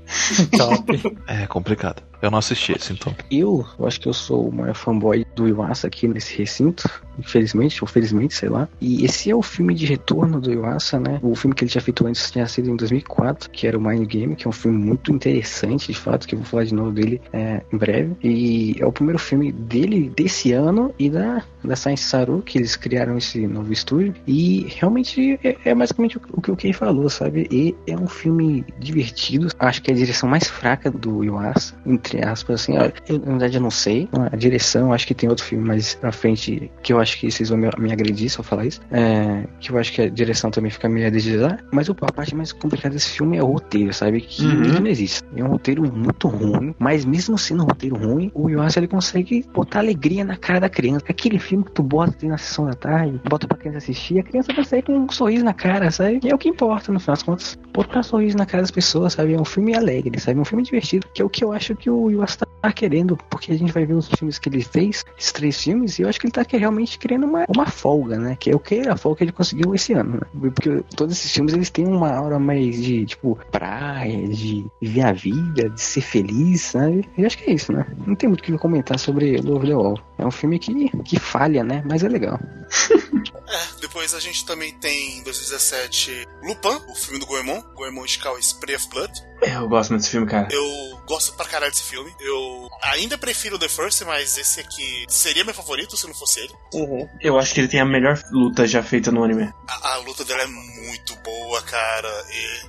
Top. É complicado. Eu não assisti esse, então. Eu, eu acho que eu sou o maior fanboy do Iwasa aqui nesse recinto, infelizmente, ou felizmente, sei lá. E esse é o filme de retorno do Iwasa, né? O filme que ele tinha feito antes tinha sido em 2004, que era o Mind Game, que é um filme muito interessante, de fato, que eu vou falar de novo dele é, em breve. E é o primeiro filme dele desse ano e da, da Science Saru, que eles criaram esse novo estúdio. E realmente é, é basicamente o, que o Kei falou, sabe? E é um filme divertido. Acho que é a direção mais fraca do Iwasa, entre aspas, assim. ó, Eu, na verdade, eu não sei. A direção, acho que tem outro filme mais pra frente que eu acho que vocês vão me, me agredir se eu falar isso. É, que eu acho que a direção também fica meio a desejar. Mas a parte mais complicada desse filme é o roteiro, sabe? Que Uhum. não existe. É um roteiro muito ruim, mas mesmo sendo um roteiro ruim, o Yuasa ele consegue botar alegria na cara da criança. Aquele filme que tu bota na sessão da tarde, bota pra criança assistir, a criança vai sair com um sorriso na cara, sabe? E é o que importa, no final das contas. Botar sorriso na cara das pessoas, sabe? É um filme alegre, sabe? É um filme divertido, que é o que eu acho que o Yuasa tá tá querendo, porque a gente vai ver os filmes que ele fez, esses três filmes, e eu acho que ele tá realmente querendo uma, uma folga, né? Que é o que a folga que ele conseguiu esse ano, né? Porque todos esses filmes eles têm uma aura mais de, tipo, praia, de viver a vida, de ser feliz, sabe? Eu acho que é isso, né? Não tem muito o que comentar sobre Love the Wall. É um filme que, que falha, né? Mas é legal. É, depois a gente também tem, em 2017, Lupin, o filme do Goemon. Goemon Ishikawa Spray of Blood. Eu gosto muito desse filme, cara. Eu gosto pra caralho desse filme. Eu ainda prefiro The First, mas esse aqui seria meu favorito se não fosse ele. Uhum. Eu acho que ele tem a melhor luta já feita no anime. A, a luta dela é muito boa, cara.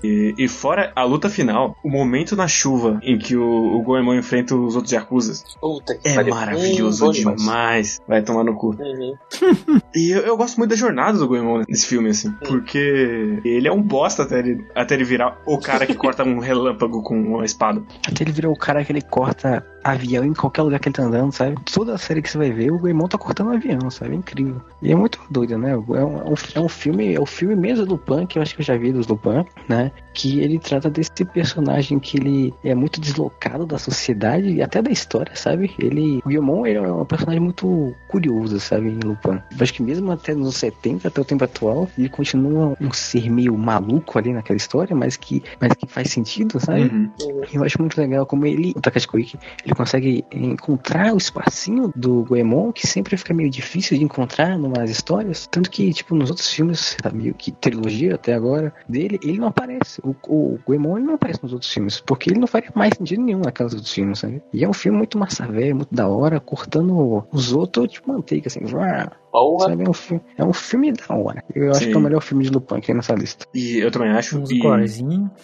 E E, e fora a luta final, o momento na chuva em que o, o Goemon enfrenta os outros Yakuzas Puta que é pariu. maravilhoso Hum, bom demais. Vai tomar no cu. Uhum. E eu, eu gosto muito da jornada do Goemon nesse filme, assim. Porque ele é um bosta até ele, até ele virar o cara que corta um relâmpago com uma espada. Até ele virou o cara que ele corta avião em qualquer lugar que ele tá andando, sabe? Toda a série que você vai ver, o Goemon tá cortando avião, sabe? É incrível. E é muito doido, né? É um, é um, é um filme, é o filme mesmo do Pan, que eu acho que eu já vi dos Lupin, né? Que ele trata desse personagem que ele é muito deslocado da sociedade e até da história, sabe? Ele, o Goemon, ele é um personagem muito curioso, sabe? Em Lupin. Eu acho que mesmo até nos 70, até o tempo atual, ele continua um ser meio maluco ali naquela história, mas que, mas que faz sentido, sabe? Uhum. Eu acho muito legal como ele, o Takashi Koike, ele consegue encontrar o espacinho do Goemon, que sempre fica meio difícil de encontrar numas histórias. Tanto que, tipo, nos outros filmes, tá meio que trilogia até agora, dele, ele não aparece. O, o Goemon ele não aparece nos outros filmes, porque ele não faria mais sentido nenhum naqueles outros filmes, sabe? E é um filme muito massa velha, muito da hora, cortando os outros, tipo, manteiga, assim, vrá, Porra. sabe? É um, filme, é um filme da hora. Eu acho Sim. que é o melhor filme de Lupin que tem nessa lista. E eu também acho. Uns E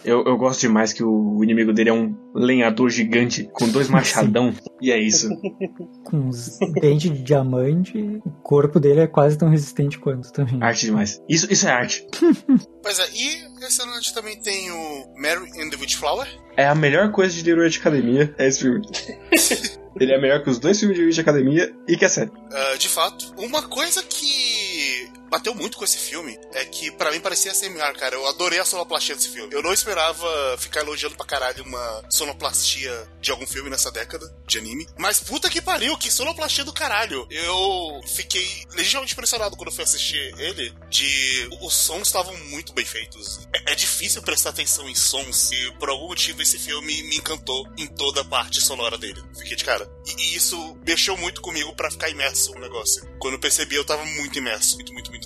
eu, eu gosto demais que o inimigo dele é um lenhador gigante com dois machadão. e é isso. com uns dentes de diamante. O corpo dele é quase tão resistente quanto também. Arte demais. Isso, isso é arte. Pois é, e a gente também tem o Mary and the Witch Flower. É a melhor coisa de Leroy de Academia, é esse filme. Ele é melhor que os dois filmes de Academia e que é sério. Ah, de fato, uma coisa que bateu muito com esse filme é que pra mim parecia ser melhor, cara. Eu adorei a sonoplastia desse filme. Eu não esperava ficar elogiando pra caralho uma sonoplastia de algum filme nessa década de anime. Mas puta que pariu, que sonoplastia do caralho. Eu fiquei legitimamente impressionado quando fui assistir ele de os sons estavam muito bem feitos. É, é difícil prestar atenção em sons e por algum motivo esse filme me encantou em toda a parte sonora dele. Fiquei de cara. E, e isso mexeu muito comigo pra ficar imerso no negócio. Quando eu percebi, eu tava muito imerso. Muito, muito, muito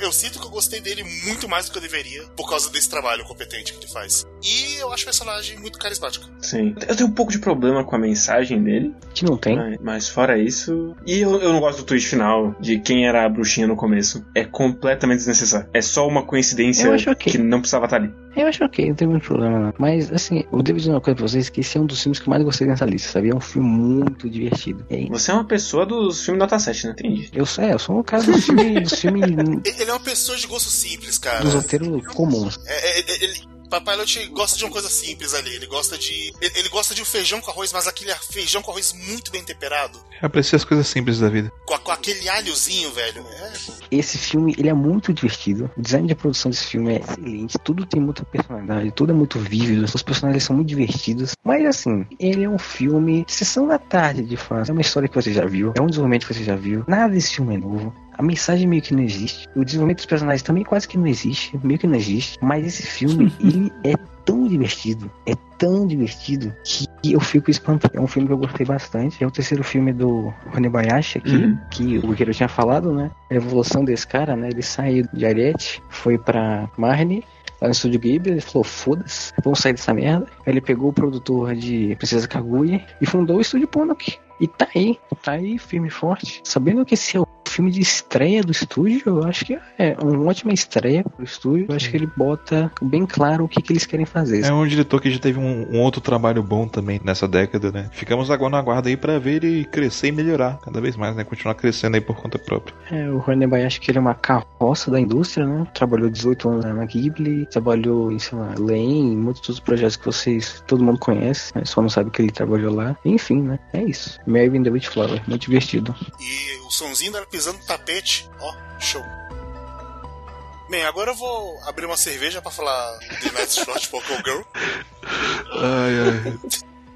Eu sinto que eu gostei dele muito mais do que eu deveria por causa desse trabalho competente que ele faz. E eu acho o personagem muito carismático. Sim. Eu tenho um pouco de problema com a mensagem dele, Que não tem. mas, mas fora isso. E eu, eu não gosto do twist final de quem era a bruxinha no começo. É completamente desnecessário. É só uma coincidência Eu acho ok. que não precisava estar ali. Eu acho ok, não tem muito problema não. Mas, assim, eu devo dizer uma coisa pra vocês, que esse é um dos filmes que eu mais gostei nessa lista, sabe? É um filme muito divertido. É, Você é uma pessoa dos filmes nota 7, né? Entendi. eu, sou- é, eu sou um cara dos filmes, dos filmes, E- Ele é uma pessoa de gosto simples, cara. dos roteiros comuns. É, é, é, ele, Papai Pilot gosta de uma coisa simples ali. Ele gosta de. Ele, gosta de um feijão com arroz, mas aquele feijão com arroz muito bem temperado. Eu aprecio as coisas simples da vida. Com, a- com aquele alhozinho, velho. É, Esse filme, ele é muito divertido. O design de produção desse filme é excelente. Tudo tem muita personalidade, tudo é muito vívido. Os personagens são muito divertidos. Mas, assim, ele é um filme sessão da tarde, de fato. É uma história que você já viu. É um desenvolvimento que você já viu. Nada desse filme é novo. A mensagem meio que não existe. O desenvolvimento dos personagens também quase que não existe. Meio que não existe. Mas esse filme, ele é tão divertido. É tão divertido que eu fico espantado. É um filme que eu gostei bastante. É o terceiro filme do Rony Bayashi aqui, Uhum. que o Guerreiro tinha falado, né? A evolução desse cara, né? Ele saiu de Ariete, foi pra Marne, lá no estúdio Ghibli, ele falou, foda-se, vamos sair dessa merda. Aí ele pegou o produtor de Princesa Kaguya e fundou o estúdio Ponok. E tá aí, tá aí, firme e forte. Sabendo que esse é o filme de estreia do estúdio, eu acho que é uma ótima estreia pro estúdio. Eu acho que ele bota bem claro o que, que eles querem fazer. É um diretor que já teve um, um outro trabalho bom também nessa década, né? Ficamos agora na guarda aí pra ver ele crescer e melhorar cada vez mais, né? Continuar crescendo aí por conta própria. É, o Hornby acho que ele é uma carroça da indústria, né? Trabalhou 18 anos na Ghibli, trabalhou em, sei lá, Len, em muitos outros projetos que vocês, todo mundo conhece, né? só não sabe que ele trabalhou lá. Enfim, né? É isso. Mary in the Witch Flower, muito divertido. E o sonzinho dela pisando no tapete. Ó, show. Bem, agora eu vou abrir uma cerveja pra falar de Night Short Poker Girl. Ai, ai.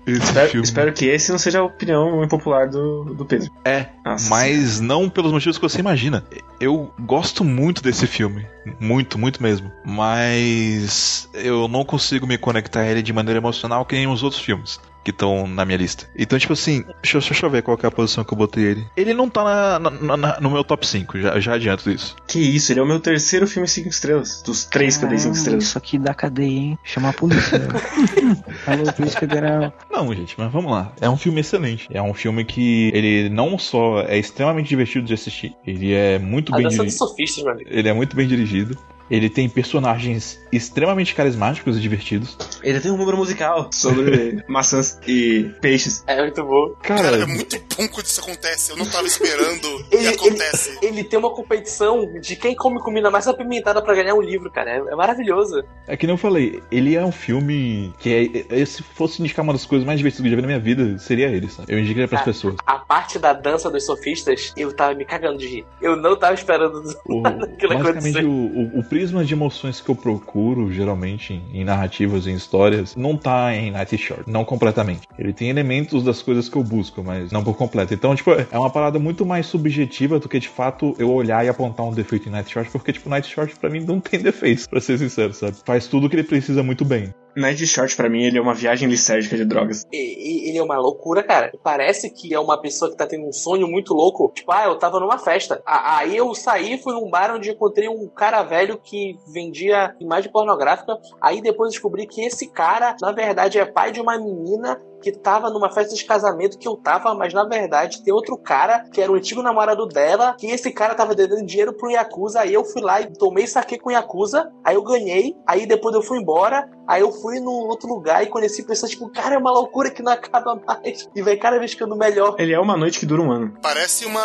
Espero, espero que esse não seja a opinião impopular do, do Pedro. É, Nossa. mas não pelos motivos que você imagina. Eu gosto muito desse filme. Muito, muito mesmo. Mas eu não consigo me conectar a ele de maneira emocional que nem os outros filmes que estão na minha lista. Então, tipo assim, deixa, eu- deixa eu ver qual que é a posição que eu botei ele. Ele não tá na- na- na- no meu top 5, já, já adianto isso. Que isso, ele é o meu terceiro filme 5 estrelas. Dos três que eu dei 5 Caramba, estrelas. Isso aqui dá cadeia, hein? Chama a polícia. Alô, Polícia Federal. Não, gente, mas vamos lá. É um filme excelente. É um filme que ele não só é extremamente divertido de assistir, ele é muito A bem dos dirigido. Ele é muito bem dirigido. Ele tem personagens extremamente carismáticos e divertidos. Ele tem um número musical sobre maçãs e peixes. É muito bom. Cara, Cara, é muito bom quando isso acontece. Eu não tava esperando Ele- e acontece. Ele tem uma competição de quem come comida mais apimentada pra ganhar um livro, cara. É, é maravilhoso. é que nem eu falei, ele é um filme que é, é- se fosse indicar uma das coisas mais divertidas que eu já vi na minha vida, seria ele, sabe? Eu indicaria pras Ah. pessoas. A parte da dança dos sofistas, eu tava me cagando de rir. Eu não tava esperando O, aquilo acontecer. o, o- o prisma de emoções que eu procuro, geralmente, em, narrativas, em histórias, não tá em Night Short. Não completamente. Ele tem elementos das coisas que eu busco, mas não por completo. Então, tipo, é uma parada muito mais subjetiva do que, de fato, eu olhar e apontar um defeito em Night Short, porque, tipo, Night Short, pra mim, não tem defeitos, pra ser sincero, sabe? Faz tudo que ele precisa muito bem. Night Short, pra mim, ele é uma viagem lisérgica de drogas. E- e- Ele é uma loucura, cara. Parece que é uma pessoa que tá tendo um sonho muito louco. Tipo, ah, eu tava numa festa. Aí eu saí, fui num bar onde encontrei um cara velho que vendia imagem pornográfica. Aí depois descobri que esse cara, na verdade, é pai de uma menina que tava numa festa de casamento que eu tava, mas na verdade tem outro cara que era o antigo namorado dela, que esse cara tava devendo dinheiro pro Yakuza, aí eu fui lá e tomei saque com o Yakuza, aí eu ganhei, aí depois eu fui embora, aí eu fui num outro lugar e conheci pessoas tipo, cara, é uma loucura que não acaba mais, e vai cada vez ficando melhor. Ele é uma noite que dura um ano. Parece uma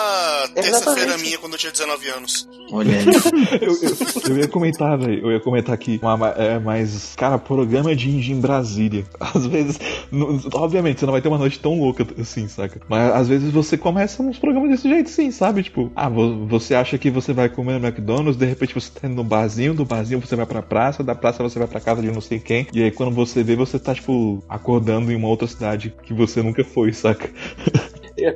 terça-feira minha quando eu tinha 19 anos. Olha aí. Eu, eu- eu ia comentar, velho. Eu ia comentar aqui. uma- uma- é, mas, cara, programa de indie em Brasília. Às vezes. no- obviamente, você não vai ter uma noite tão louca assim, saca? Mas às vezes você começa uns programas desse jeito, sim, sabe? Tipo, ah, vo- você acha que você vai comer no McDonald's, de repente você tá indo no barzinho, do barzinho você vai pra praça, da praça você vai pra casa de não sei quem. E aí quando você vê, você tá, tipo, acordando em uma outra cidade que você nunca foi, saca? Eu, eu-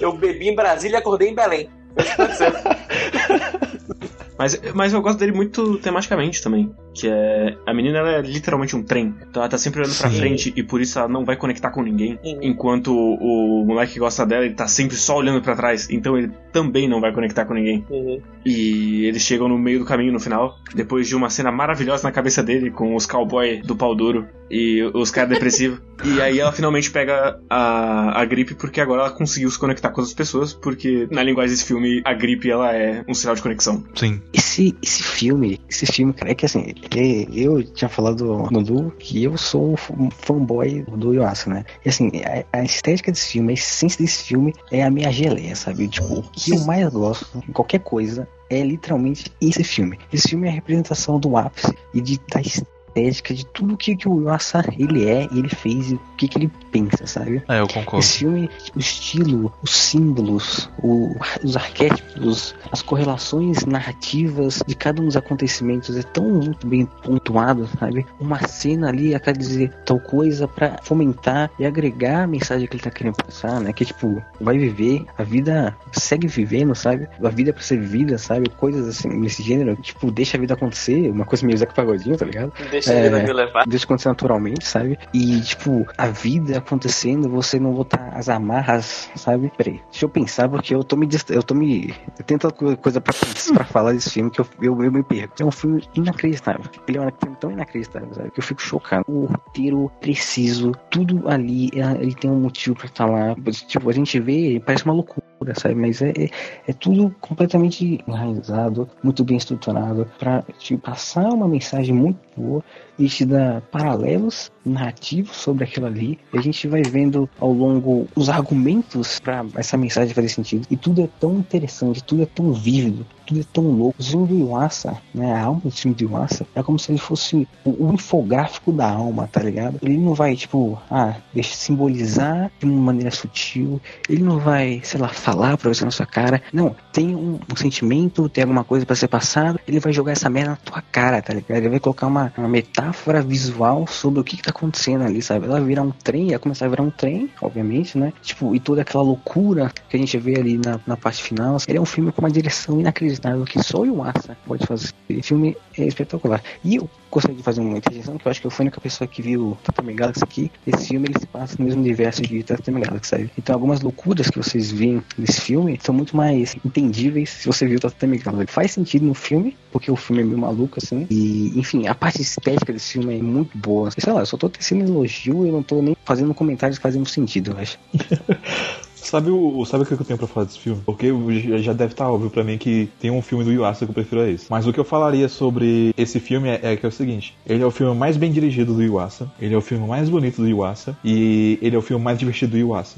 eu bebi em Brasília e acordei em Belém. Mas, mas eu gosto dele muito tematicamente também. Que é. A menina ela é literalmente um trem. Então ela tá sempre olhando pra Sim. frente e por isso ela não vai conectar com ninguém. Uhum. Enquanto o, o moleque que gosta dela, ele tá sempre só olhando pra trás. Então ele também não vai conectar com ninguém. Uhum. E eles chegam no meio do caminho no final. Depois de uma cena maravilhosa na cabeça dele, com os cowboy do pau duro e os caras depressivos. e aí ela finalmente pega a, a gripe porque agora ela conseguiu se conectar com outras pessoas. Porque na linguagem desse filme, a gripe ela é um sinal de conexão. Sim. Esse, esse filme, esse filme, cara, é que assim, eu tinha falado no Du que eu sou um fanboy do Yuasa, né? E assim, a, a estética desse filme, a essência desse filme é a minha geleia, sabe? Tipo, o que eu mais gosto em qualquer coisa é literalmente esse filme. Esse filme é a representação do ápice e de, da estética, de tudo que, que o Yuasa ele é e ele fez e o que, que ele pensa, sabe? É, eu concordo. Esse filme, o estilo, os símbolos, o- os arquétipos, as correlações narrativas de cada um dos acontecimentos é tão muito bem pontuado, sabe? Uma cena ali a quer dizer tal coisa pra fomentar e agregar a mensagem que ele tá querendo passar, né? Que tipo, vai viver, a vida segue vivendo, sabe? A vida é pra ser vivida, sabe? Coisas assim, nesse gênero, tipo, deixa a vida acontecer, uma coisa meio Zeca Pagodinho, tá ligado? Deixa É. me levar. Deixa acontecer naturalmente, sabe? E, tipo, a vida acontecendo, você não botar as amarras, sabe? Peraí, deixa eu pensar, porque eu tô me. Eu tô me. Eu tenho tanta co- coisa pra, pra falar desse filme que eu, eu, eu me perco. É um filme inacreditável. Ele é um filme tão inacreditável, sabe? Que eu fico chocado. O roteiro preciso, tudo ali, ele tem um motivo pra estar lá. Tipo, a gente vê, parece uma loucura, sabe? Mas é, é, é tudo completamente enraizado, muito bem estruturado, pra te passar uma mensagem muito boa e te dá paralelos narrativos sobre aquilo ali. E a gente vai vendo ao longo os argumentos para essa mensagem fazer sentido. E tudo é tão interessante, tudo é tão vívido, tudo é tão louco. O filme do Iwasa, né, a alma do filme do Iwasa, é como se ele fosse o, o infográfico da alma, tá ligado? Ele não vai, tipo, ah, simbolizar de uma maneira sutil. Ele não vai, sei lá, falar pra você na sua cara. Não, tem um, um sentimento, tem alguma coisa pra ser passado, ele vai jogar essa merda na tua cara, tá ligado? Ele vai colocar uma, uma metáfora visual sobre o que, que tá acontecendo ali, sabe? Ela virar um trem, ia começar a virar um trem, obviamente, né? Tipo, e toda aquela loucura que a gente vê ali na, na parte final. Ele é um filme com uma direção inacreditável que só o Yuasa pode fazer. Esse filme é espetacular. E eu gostaria de fazer uma interjeição, que eu acho que eu fui a única pessoa que viu Tatami Galaxy aqui. Esse filme ele se passa no mesmo universo de Tatami Galaxy, sabe? Então algumas loucuras que vocês veem nesse filme são muito mais entendíveis se você viu Tatami Galaxy. Faz sentido no filme, porque o filme é meio maluco, assim. E, enfim, a parte estética desse filme é muito boa. Sei lá, eu só tô tecendo elogio e não tô nem fazendo comentários que fazem sentido, eu acho. Sabe o, sabe o que eu tenho pra falar desse filme? Porque já já deve estar óbvio pra mim que tem um filme do Yuasa que eu prefiro a esse. Mas o que eu falaria sobre esse filme é, é que é o seguinte: ele é o filme mais bem dirigido do Yuasa, ele é o filme mais bonito do Yuasa e ele é o filme mais divertido do Yuasa.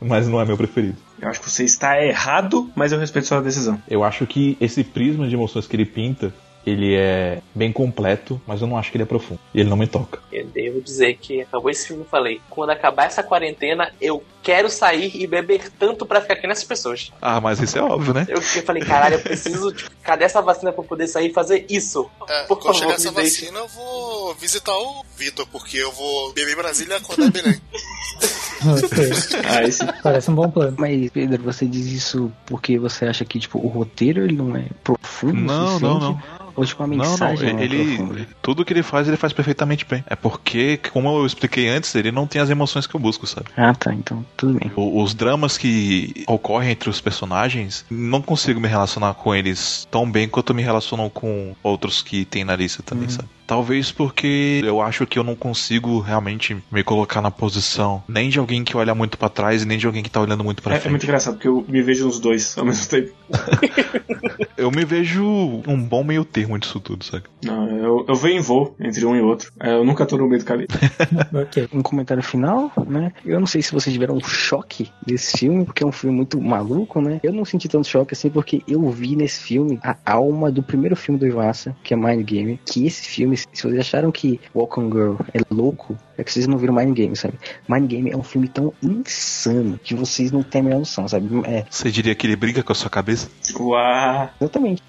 Mas não é meu preferido. Eu acho que você está errado, mas eu respeito sua decisão. Eu acho que esse prisma de emoções que ele pinta, ele é bem completo, mas eu não acho que ele é profundo. E ele não me toca. Eu devo dizer que acabou esse filme e falei: quando acabar essa quarentena, eu quero sair e beber tanto pra ficar aqui nessas pessoas. Ah, mas isso é óbvio, né? Eu, eu falei: caralho, eu preciso. Tipo, cadê essa vacina pra eu poder sair e fazer isso? É, Por quando favor, chegar essa deixe. vacina, eu vou visitar o Vitor, porque eu vou beber em Brasília e acordar em Belém. Ah, esse. Parece um bom plano. Mas, Pedro, você diz isso porque você acha que, tipo, o roteiro ele não é profundo Não, suficiente? não, não. Ou, tipo, a Não, não, mensagem não, é ele. Tudo que ele faz, ele faz perfeitamente bem. É porque, como eu expliquei antes, ele não tem as emoções que eu busco, sabe? Ah, tá. Então, tudo bem. O- Os dramas que ocorrem entre os personagens, não consigo me relacionar com eles tão bem quanto eu me relaciono com outros que tem na lista também, sabe? Talvez porque eu acho que eu não consigo realmente me colocar na posição nem de alguém que olha muito pra trás e nem de alguém que tá olhando muito pra É, é frente. muito engraçado, porque eu me vejo nos dois ao mesmo tempo. Eu me vejo um bom meio termo disso tudo, sabe? Não, eu, eu venho em voo entre um e outro. É, Eu nunca tô no meio do caminho. Ok. Um comentário final, né? Eu não sei se vocês tiveram um choque desse filme, porque é um filme muito maluco, né? Eu não senti tanto choque assim, porque eu vi nesse filme a alma do primeiro filme do Iwasa, que é Mind Game. Que esse filme, se vocês acharam que Walk on Girl é louco, é que vocês não viram Mind Game, sabe? Mind Game é um filme tão insano que vocês não têm a menor noção, sabe? É, Você diria que ele brinca com a sua cabeça? Uau! Exatamente.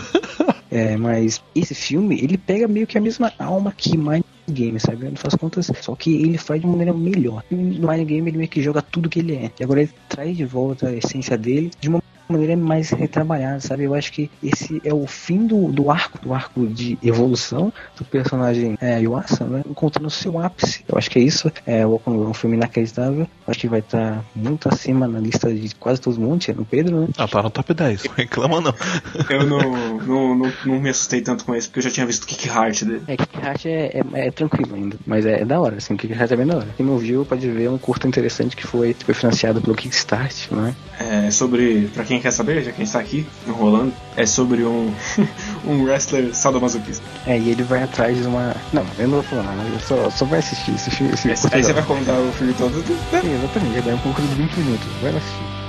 é, mas esse filme, ele pega meio que a mesma alma que Mind Game, sabe? No faz contas, só que ele faz de maneira melhor. No Mind Game ele meio que joga tudo que ele é. E agora ele traz de volta a essência dele de uma maneira mais retrabalhada, sabe? Eu acho que esse é o fim do, do arco, do arco de evolução do personagem é, Yuasa, né? Encontrando seu ápice. Eu acho que é isso. É Girl, um filme inacreditável. Acho que vai estar muito acima na lista de quase todo mundo, tirando o Pedro, né? Ah, tá no top 10. Não reclama não. Eu não, não, não, não me assustei tanto com esse, porque eu já tinha visto o Kick Heart dele. É, Kick Heart é, é, é tranquilo ainda, mas é, é da hora, assim, Kick Heart é bem da hora. Quem não viu pode ver um curto interessante que foi, foi financiado pelo Kickstart, né? É sobre, pra quem quer saber, já quem está aqui enrolando, é sobre um, um wrestler sadomasoquista. É, e ele vai atrás de uma... Não, eu não vou falar nada, eu só, só vai assistir esse filme. Esse Aí aí você vai contar o filme todo. Sim, exatamente, dá um pouco de 20 minutos, vai assistir.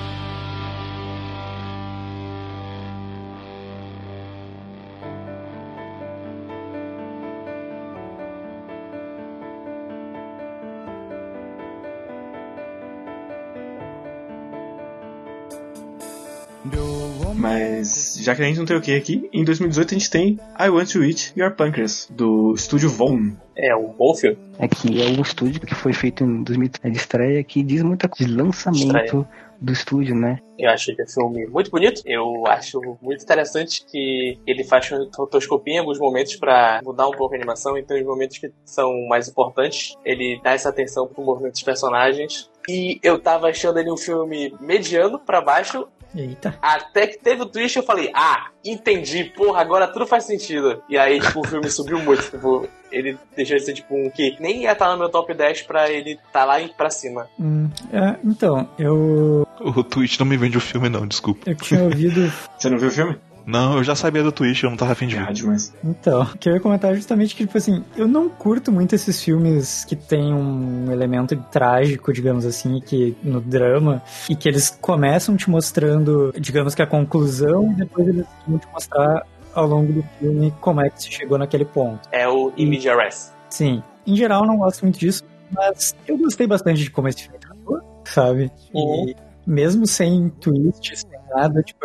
Mas já que a gente não tem o que aqui, em 2018 a gente tem I Want to Eat Your Pancreas, do estúdio Von. É um bom filme. Aqui é um estúdio que foi feito em 2003 de estreia, que diz muita coisa de lançamento Estreia. do estúdio, né? Eu acho ele um filme muito bonito. Eu acho muito interessante que ele faz rotoscopia em alguns momentos pra mudar um pouco a animação. Então, os momentos que são mais importantes, ele dá essa atenção pro movimento dos personagens. E eu tava achando ele um filme mediano pra baixo. Eita. Até que teve o twist eu falei, ah, entendi, porra, agora tudo faz sentido. E aí, tipo, o filme subiu muito. Tipo, ele deixou de ser, tipo, um que nem ia estar no meu top 10 pra ele tá lá pra cima. Hum, é, então, eu, O Twitch não me vende o filme não, desculpa. eu tinha ouvido. Você não viu o filme? Não, eu já sabia do Twitch, eu não tava afim de ver. demais. Então, o que eu ia comentar é justamente que, tipo assim, eu não curto muito esses filmes que tem um elemento trágico, digamos assim, que no drama, e que eles começam te mostrando, digamos que a conclusão, e depois eles vão te mostrar ao longo do filme como é que se chegou naquele ponto. É o Immediate Rest. Sim, em geral eu não gosto muito disso, mas eu gostei bastante de como esse filme tratou, sabe? E mesmo sem twists, sem nada, tipo,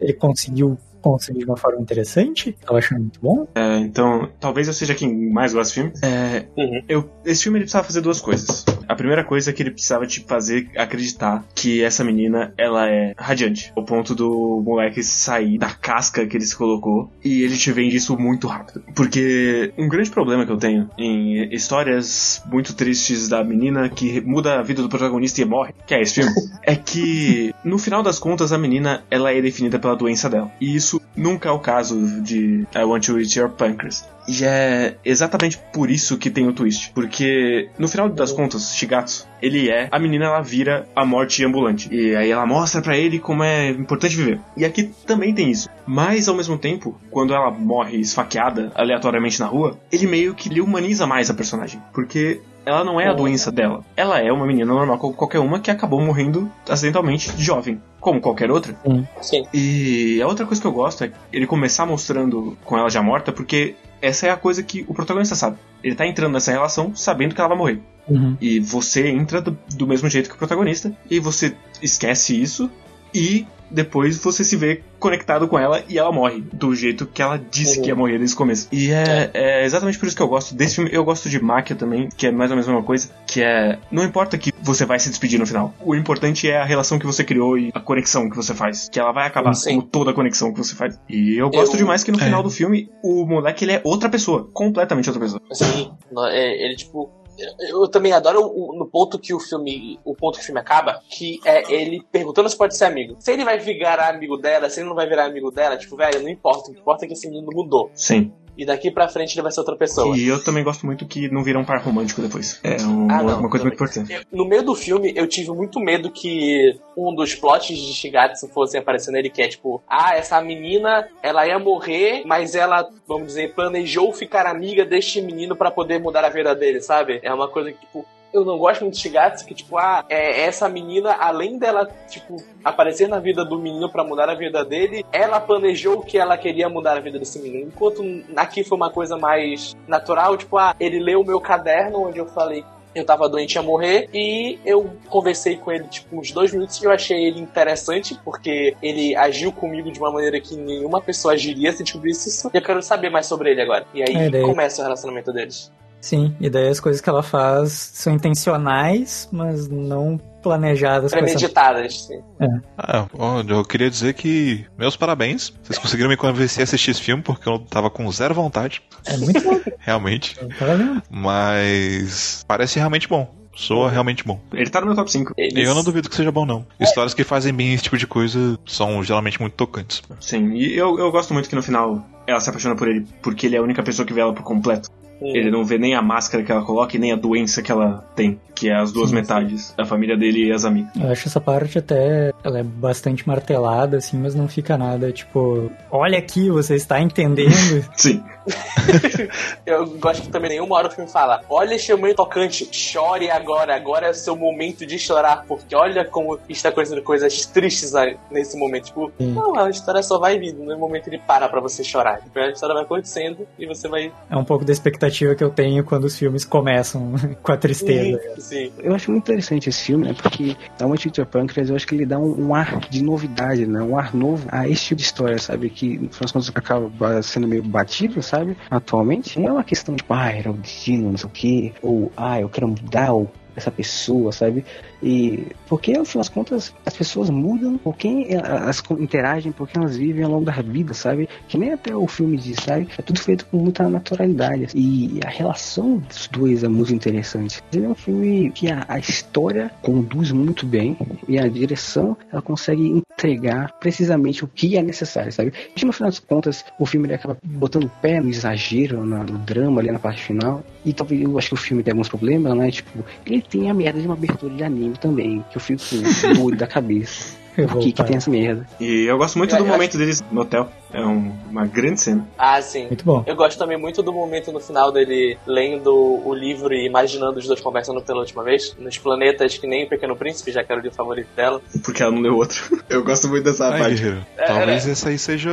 ele conseguiu construir de uma forma interessante. Tava achando muito bom. É, então, talvez eu seja quem mais gosta do filme. É, Uhum. eu, esse filme ele precisava fazer duas coisas. A primeira coisa é que ele precisava te fazer acreditar que essa menina ela é radiante. O ponto do moleque sair da casca que ele se colocou e ele te vende isso muito rápido. Porque um grande problema que eu tenho em histórias muito tristes da menina que muda a vida do protagonista e morre, que é esse filme, é que no final das contas a menina ela é definida pela doença dela. E isso nunca é o caso de I Want to Eat Your Pancreas. E é exatamente por isso que tem o twist. Porque no final das contas, Shigatsu, ele é. A menina ela vira a morte ambulante. E aí ela mostra pra ele como é importante viver. E aqui também tem isso. Mas ao mesmo tempo, quando ela morre esfaqueada aleatoriamente na rua, ele meio que lhe humaniza mais a personagem. Porque ela não é a doença dela. Ela é uma menina normal como qualquer uma que acabou morrendo acidentalmente jovem. Como qualquer outra. Sim. E a outra coisa que eu gosto é ele começar mostrando com ela já morta, porque essa é a coisa que o protagonista sabe. Ele tá entrando nessa relação sabendo que ela vai morrer. Uhum. E você entra do, do mesmo jeito que o protagonista, e você esquece isso, e depois você se vê conectado com ela e ela morre do jeito que ela disse Uhum. que ia morrer desde o começo. E é, é exatamente por isso que eu gosto desse filme. Eu gosto de Máquia também, que é mais ou menos a mesma coisa, que é não importa que você vai se despedir no final. O importante é a relação que você criou e a conexão que você faz, que ela vai acabar Sim. como toda a conexão que você faz. E eu gosto Eu- demais que no final É. do filme o moleque ele é outra pessoa, completamente outra pessoa. Assim, no- é, ele, tipo. Eu, também adoro o, no ponto que o filme. O ponto que o filme acaba, que é ele perguntando se pode ser amigo. Se ele vai virar amigo dela, se ele não vai virar amigo dela, tipo, velho, não importa. O que importa é que esse menino mudou. Sim. E daqui pra frente ele vai ser outra pessoa. E eu também gosto muito que não vira um par romântico depois. É um- Ah, não, uma coisa muito importante. No meio do filme, eu tive muito medo que um dos plots de Shigatsu fosse aparecer nele, que é tipo, ah, essa menina, ela ia morrer, mas ela, vamos dizer, planejou ficar amiga deste menino pra poder mudar a vida dele, sabe? É uma coisa que, tipo, eu não gosto muito de Shigatsu, que, tipo, ah, é, essa menina, além dela, tipo, aparecer na vida do menino pra mudar a vida dele, ela planejou que ela queria mudar a vida desse menino. Enquanto aqui foi uma coisa mais natural, tipo, ah, ele leu o meu caderno onde eu falei eu tava doente ia morrer e eu conversei com ele tipo uns dois minutos e eu achei ele interessante porque ele agiu comigo de uma maneira que nenhuma pessoa agiria se descobrisse isso. E eu quero saber mais sobre ele agora. E aí É, começa o relacionamento deles. Sim, e daí as coisas que ela faz são intencionais, mas não planejadas. Premeditadas, sim. Ah, ó, eu queria dizer que meus parabéns. Vocês conseguiram me convencer a assistir esse filme porque eu tava com zero vontade, É muito bom. realmente. tava vendo. Mas parece realmente bom. Soa realmente bom. Ele tá no meu top 5. Eles... Eu não duvido que seja bom, não. Histórias que fazem bem esse tipo de coisa são geralmente muito tocantes. Sim, e eu, eu gosto muito que no final ela se apaixona por ele, porque ele é a única pessoa que vê ela por completo. Ele não vê nem a máscara que ela coloca e nem a doença que ela tem, que é as duas Sim, metades, a família dele e as amigas. Eu acho essa parte até. Ela é bastante martelada, assim, mas não fica nada tipo. Olha aqui, você está entendendo. Sim, Eu gosto que também nenhuma hora o filme fala: Olha este momento tocante, chore agora, agora é o seu momento de chorar, porque olha como está acontecendo coisas tristes aí nesse momento. Tipo, Sim. não, a história só vai vindo, no momento ele para pra você chorar. Tipo, a história vai acontecendo e você vai. é um pouco da expectativa que eu tenho quando os filmes começam com a tristeza. Sim. Eu acho muito interessante esse filme, né? Porque a One Teacher Pancreas, eu acho que ele dá um, um ar de novidade, né? Um ar novo a esse tipo de história, sabe? Que, no final das contas, acaba sendo meio batido, sabe? Atualmente. Não é uma questão de, ah, era o destino, não sei o quê. Ou, ah, eu quero mudar o essa pessoa, sabe? E porque, no final das contas, as pessoas mudam por quem elas interagem, por quem elas vivem ao longo da vida, sabe? Que nem até o filme diz, sabe? É tudo feito com muita naturalidade. E a relação dos dois é muito interessante. Ele é um filme que a, a história conduz muito bem e a direção ela consegue entregar precisamente o que é necessário, sabe? E no final das contas, o filme ele acaba botando o pé no exagero, na- no drama ali na parte final. E talvez eu acho que o filme tem alguns problemas, né? Tipo, ele tem a merda de uma abertura de anime também, que eu fico doido da cabeça. Por que, que tem essa merda? e eu gosto muito Eu do acho- momento deles no hotel. É um- uma grande cena. Ah, sim. Muito bom. Eu gosto também muito do momento no final dele lendo o livro e imaginando os dois conversando pela última vez. Nos planetas que nem o Pequeno Príncipe, já que era o livro favorito dela. Porque ela não leu outro. Eu gosto muito dessa Ai, parte. guerreiro, É, talvez é. essa aí seja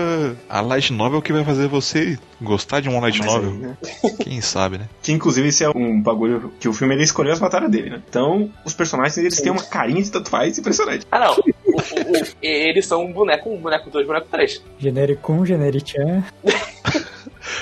a light novel que vai fazer você gostar de uma light Mas aí, novel. né? Quem sabe, né? Que inclusive esse é um bagulho que o filme ele escolheu as batalhas dele, né? Então, os personagens eles têm uma carinha de tanto faz impressionante. Ah, não. o- o- eles são um boneco, um boneco dois, boneco três. Genericum, Generichan.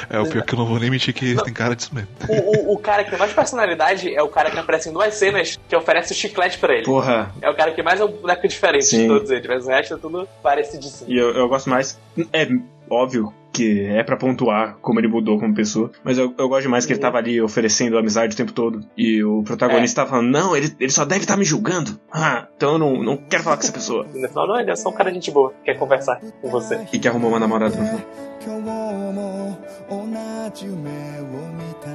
É, o pior que eu não vou nem mentir que tem cara disso mesmo. O, o, o cara que tem mais personalidade é o cara que aparece em duas cenas que oferece o chiclete pra ele. Porra. É o cara que mais é um boneco diferente Sim. de todos eles, mas o resto é tudo parecidíssimo. E eu, eu gosto mais. É óbvio que é pra pontuar como ele mudou como pessoa, mas eu, eu gosto demais que ele tava ali oferecendo amizade o tempo todo. E o protagonista tava falando: Não, ele, ele só deve estar me julgando. Ah, então eu não, não quero falar com essa pessoa. E no final, não, ele é só um cara de gente boa, quer conversar com você. E que arrumou uma namorada no final. 今日も同じ夢を見た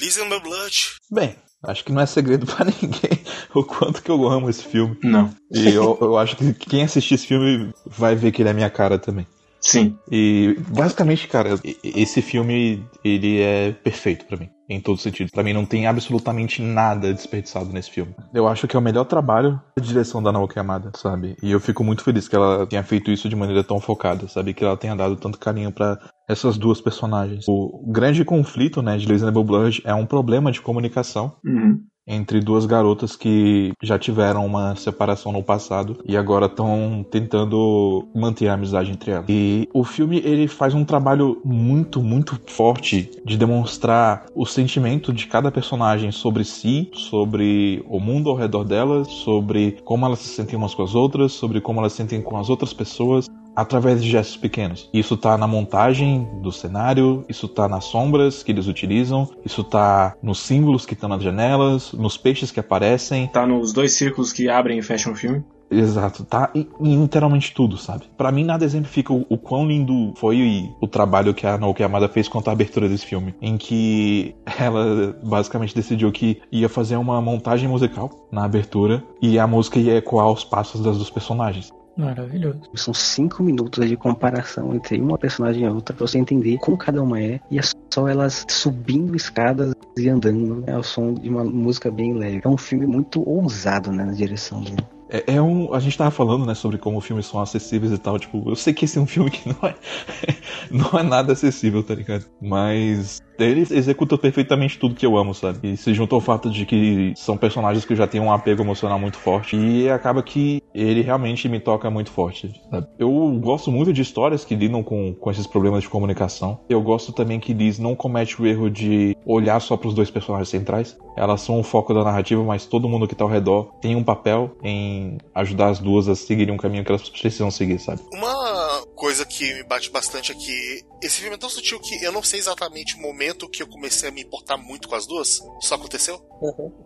Listen My Blood. Bem, acho que não é segredo pra ninguém o quanto que eu amo esse filme. Não. E eu, eu acho que quem assistir esse filme vai ver que ele é minha cara também. Sim. E basicamente, cara, esse filme ele é perfeito pra mim, em todos os sentidos. Pra mim não tem absolutamente nada desperdiçado nesse filme. Eu acho que é o melhor trabalho de direção da Naoki Yamada, sabe? E eu fico muito feliz que ela tenha feito isso de maneira tão focada, sabe? Que ela tenha dado tanto carinho pra essas duas personagens. O grande conflito, né, de Reasonable Blood é um problema de comunicação Uhum. Entre duas garotas que já tiveram uma separação no passado e agora estão tentando manter a amizade entre elas. E o filme ele faz um trabalho muito, muito forte de demonstrar o sentimento de cada personagem sobre si, sobre o mundo ao redor delas, sobre como elas se sentem umas com as outras, sobre como elas se sentem com as outras pessoas através de gestos pequenos. Isso tá na montagem do cenário, isso tá nas sombras que eles utilizam, isso tá nos símbolos que estão nas janelas, nos peixes que aparecem. Tá nos dois círculos que abrem e fecham o filme. Exato, tá em, literalmente tudo, sabe? Pra mim nada exemplifica o, o quão lindo foi o trabalho que a Naoki Yamada fez quanto à abertura desse filme, em que ela basicamente decidiu que ia fazer uma montagem musical na abertura e a música ia ecoar os passos das dos personagens. Maravilhoso. São cinco minutos de comparação entre uma personagem e outra pra você entender como cada uma é. E é só elas subindo escadas e andando. É o som de uma música bem leve. É um filme muito ousado, né, na direção dele. É, é um. A gente tava falando, né, sobre como filmes são acessíveis e tal. Tipo, eu sei que esse é um filme que não é. não é nada acessível, tá ligado? Mas. Ele executa perfeitamente tudo que eu amo, sabe? E se junta ao fato de que são personagens que já têm um apego emocional muito forte. E acaba que ele realmente me toca muito forte, sabe? Eu gosto muito de histórias que lidam com, com esses problemas de comunicação. Eu gosto também que Liz não comete o erro de olhar só pros dois personagens centrais. Elas são o foco da narrativa, mas todo mundo que tá ao redor tem um papel em ajudar as duas a seguirem um caminho que elas precisam seguir, sabe? Uma coisa que me bate bastante é que esse filme é tão sutil que eu não sei exatamente o momento que eu comecei a me importar muito com as duas. Só aconteceu?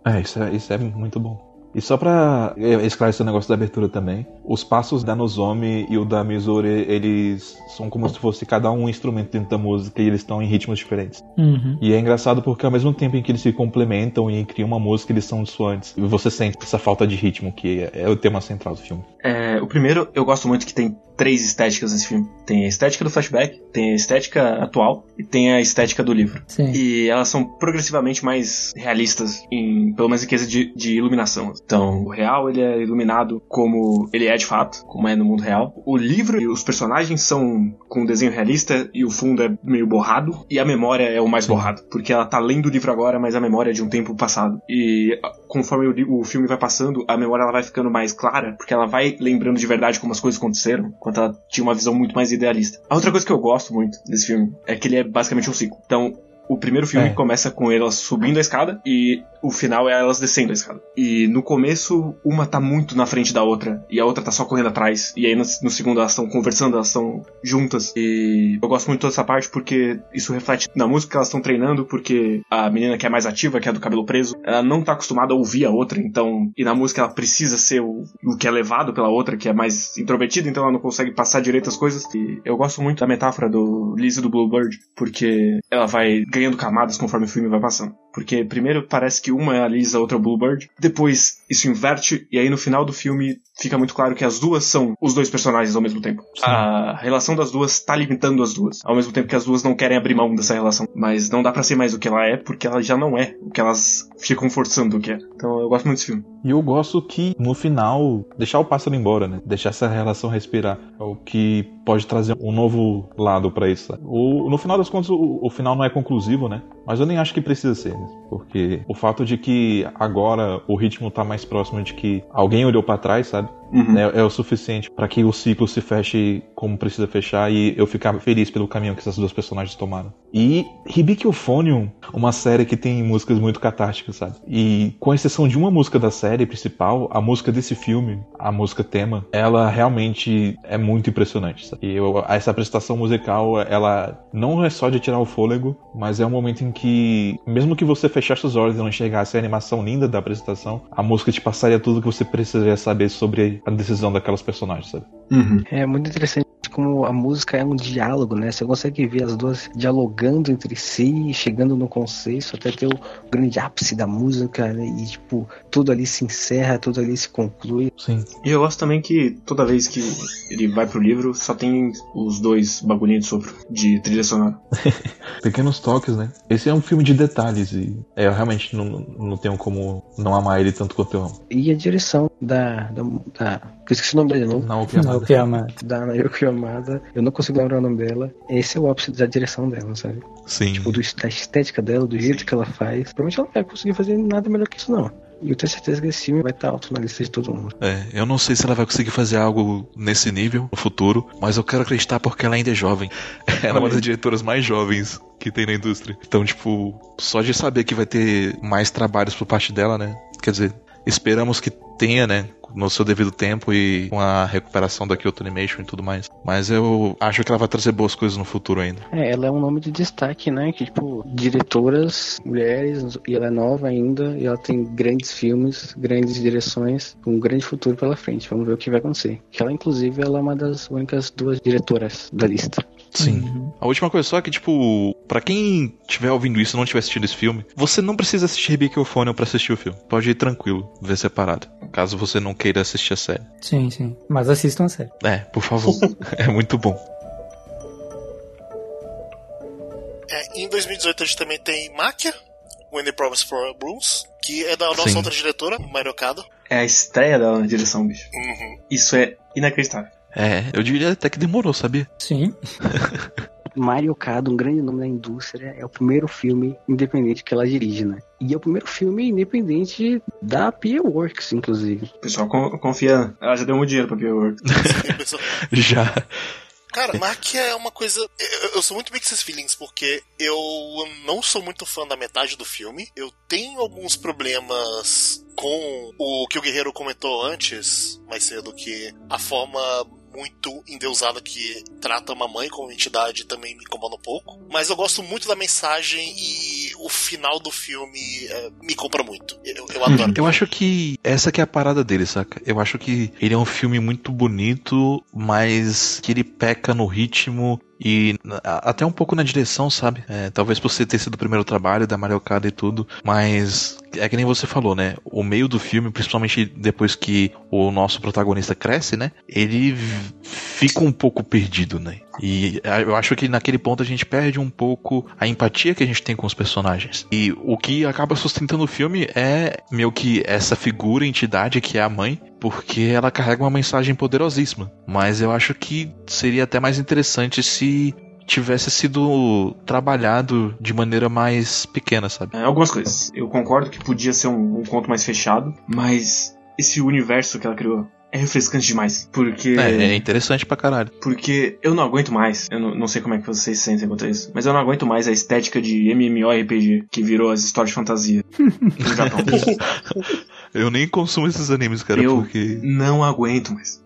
É, isso é, isso é muito bom. E só pra é, esclarecer o negócio da abertura também, os passos da Nozomi e o da Mizore, eles são como se fosse cada um instrumento dentro da música e eles estão em ritmos diferentes. Uhum. E é engraçado porque ao mesmo tempo em que eles se complementam e criam uma música, eles são dissoantes. E você sente essa falta de ritmo, que é, é o tema central do filme. É, o primeiro, eu gosto muito que tem três estéticas nesse filme. Tem a estética do flashback, tem a estética atual e tem a estética do livro. Sim. E elas são progressivamente mais realistas, em, pelo menos em quesito de, de iluminação. Então, o real ele é iluminado como ele é de fato, como é no mundo real. O livro e os personagens são com desenho realista e o fundo é meio borrado. E a memória é o mais borrado, porque ela tá lendo o livro agora, mas a memória é de um tempo passado. E ah, conforme o, o filme vai passando, a memória ela vai ficando mais clara, porque ela vai lembrando de verdade como as coisas aconteceram, enquanto ela tinha uma visão muito mais idealista. A outra coisa que eu gosto muito desse filme é que ele é basicamente um ciclo. Então, o primeiro filme É. começa com elas subindo a escada e o final é elas descendo a escada. E no começo, uma tá muito na frente da outra e a outra tá só correndo atrás. E aí no, no segundo elas estão conversando, elas estão juntas. E eu gosto muito dessa parte porque isso reflete na música que elas estão treinando, porque a menina que é mais ativa, que é a do cabelo preso, ela não tá acostumada a ouvir a outra, então. E na música ela precisa ser o, o que é levado pela outra, que é mais introvertida, então ela não consegue passar direito as coisas. E eu gosto muito da metáfora do Lizzie do Bluebird, porque ela vai ganhando camadas conforme o filme vai passando. Porque primeiro parece que uma é a Liz, a outra é o Bluebird. Depois isso inverte, e aí no final do filme fica muito claro que as duas são os dois personagens ao mesmo tempo. A relação das duas tá limitando as duas. Ao mesmo tempo que as duas não querem abrir mão dessa relação. Mas não dá pra ser mais o que ela é, porque ela já não é o que elas ficam forçando o que é. Então eu gosto muito desse filme. E eu gosto que, no final, deixar o pássaro embora, né? Deixar essa relação respirar. É o que pode trazer um novo lado pra isso. O, no final das contas, o, o final não é conclusivo, né? Mas eu nem acho que precisa ser, né? porque o fato de que agora o ritmo tá mais próximo de que alguém olhou para trás, sabe? Uhum. É, é o suficiente para que o ciclo se feche como precisa fechar e eu ficar feliz pelo caminho que essas duas personagens tomaram. E Hibiki Euphonium, uma série que tem músicas muito catárticas, sabe? E com exceção de uma música da série principal, a música desse filme, a música tema, ela realmente é muito impressionante, sabe? E eu, essa apresentação musical, ela não é só de tirar o fôlego, mas é um momento em que, mesmo que você fechasse os olhos e não enxergasse a animação linda da apresentação, a música te passaria tudo que você precisaria saber sobre a decisão daquelas personagens, sabe? Uhum. É muito interessante como a música é um diálogo, né? Você consegue ver as duas dialogando entre si, chegando no consenso, até ter o grande ápice da música, né? E, tipo, tudo ali se encerra, tudo ali se conclui. Sim. E eu gosto também que toda vez que ele vai pro livro, só tem os dois bagulhinhos de sopro de trilha sonora. Pequenos toques, né? Esse é um filme de detalhes e é, eu realmente não, não tenho como não amar ele tanto quanto eu amo. E a direção da. da, da que eu esqueci o nome dele, não? Naoki Não, Yamada. que ama. Da Naoki Yamada. Eu não consigo lembrar o nome dela. Esse é o ápice da direção dela, sabe? Sim. Tipo, do, da estética dela, do jeito que ela faz. Provavelmente ela não vai conseguir fazer nada melhor que isso, não. E eu tenho certeza que esse filme vai estar alto na lista de todo mundo. É, eu não sei se ela vai conseguir fazer algo nesse nível no futuro, mas eu quero acreditar porque ela ainda é jovem. Ela é uma das diretoras mais jovens que tem na indústria. Então, tipo, só de saber que vai ter mais trabalhos por parte dela, né? Quer dizer, esperamos que tenha, né? No seu devido tempo e com a recuperação da Kyoto Animation e tudo mais. Mas eu acho que ela vai trazer boas coisas no futuro ainda. É, ela é um nome de destaque, né? Que, tipo, diretoras, mulheres, e ela é nova ainda, e ela tem grandes filmes, grandes direções, com um grande futuro pela frente. Vamos ver o que vai acontecer. Que ela, inclusive, ela é uma das únicas duas diretoras da lista. Sim. A última coisa só é que, tipo, pra quem estiver ouvindo isso e não tiver assistido esse filme, você não precisa assistir Hibiki Euphonium pra assistir o filme. Pode ir tranquilo, ver separado. Caso você não queira assistir a série. Sim, sim. Mas assistam a série. É, por favor. é muito bom. É, em 2018 a gente também tem Máquia, When They Promise for Bruce, que é da nossa Sim. outra diretora, Mario Okada. É a estreia dela na direção, bicho. Uhum. Isso é inacreditável. É, eu diria até que demorou, sabia? Sim. Mario Okada, um grande nome da indústria, é o primeiro filme independente que ela dirige, né? E é o primeiro filme independente da Pia Works, inclusive. O pessoal con- confia. Ela já deu muito dinheiro pra Pure Já. Cara, Máquia é uma coisa. Eu, eu sou muito mixed feelings, porque eu não sou muito fã da metade do filme. Eu tenho alguns problemas com o que o Guerreiro comentou antes, mais cedo, que a forma muito endeusada que trata uma mãe como entidade também me incomoda um pouco. Mas eu gosto muito da mensagem e o final do filme é, me compra muito. Eu, eu adoro. Eu acho que essa que é a parada dele, saca? Eu acho que ele é um filme muito bonito, mas que ele peca no ritmo e até um pouco na direção, sabe? É, talvez por você ter sido o primeiro trabalho da Mario e tudo, mas é que nem você falou, né? O meio do filme, principalmente depois que o nosso protagonista cresce, né? Ele fica um pouco perdido, né? E a- eu acho que naquele ponto a gente perde um pouco a empatia que a gente tem com os personagens. E o que acaba sustentando o filme é meio que essa figura, entidade que é a mãe, porque ela carrega uma mensagem poderosíssima. Mas eu acho que seria até mais interessante se tivesse sido trabalhado de maneira mais pequena, sabe? É, algumas coisas. Eu concordo que podia ser um, um conto mais fechado, mas esse universo que ela criou é refrescante demais. Porque. É, é interessante pra caralho. Porque eu não aguento mais. Eu não, não sei como é que vocês se sentem quanto a isso. Mas eu não aguento mais a estética de MMORPG que virou as histórias de fantasia no Japão. Eu nem consumo esses animes, cara, Eu- porque. não aguento mais.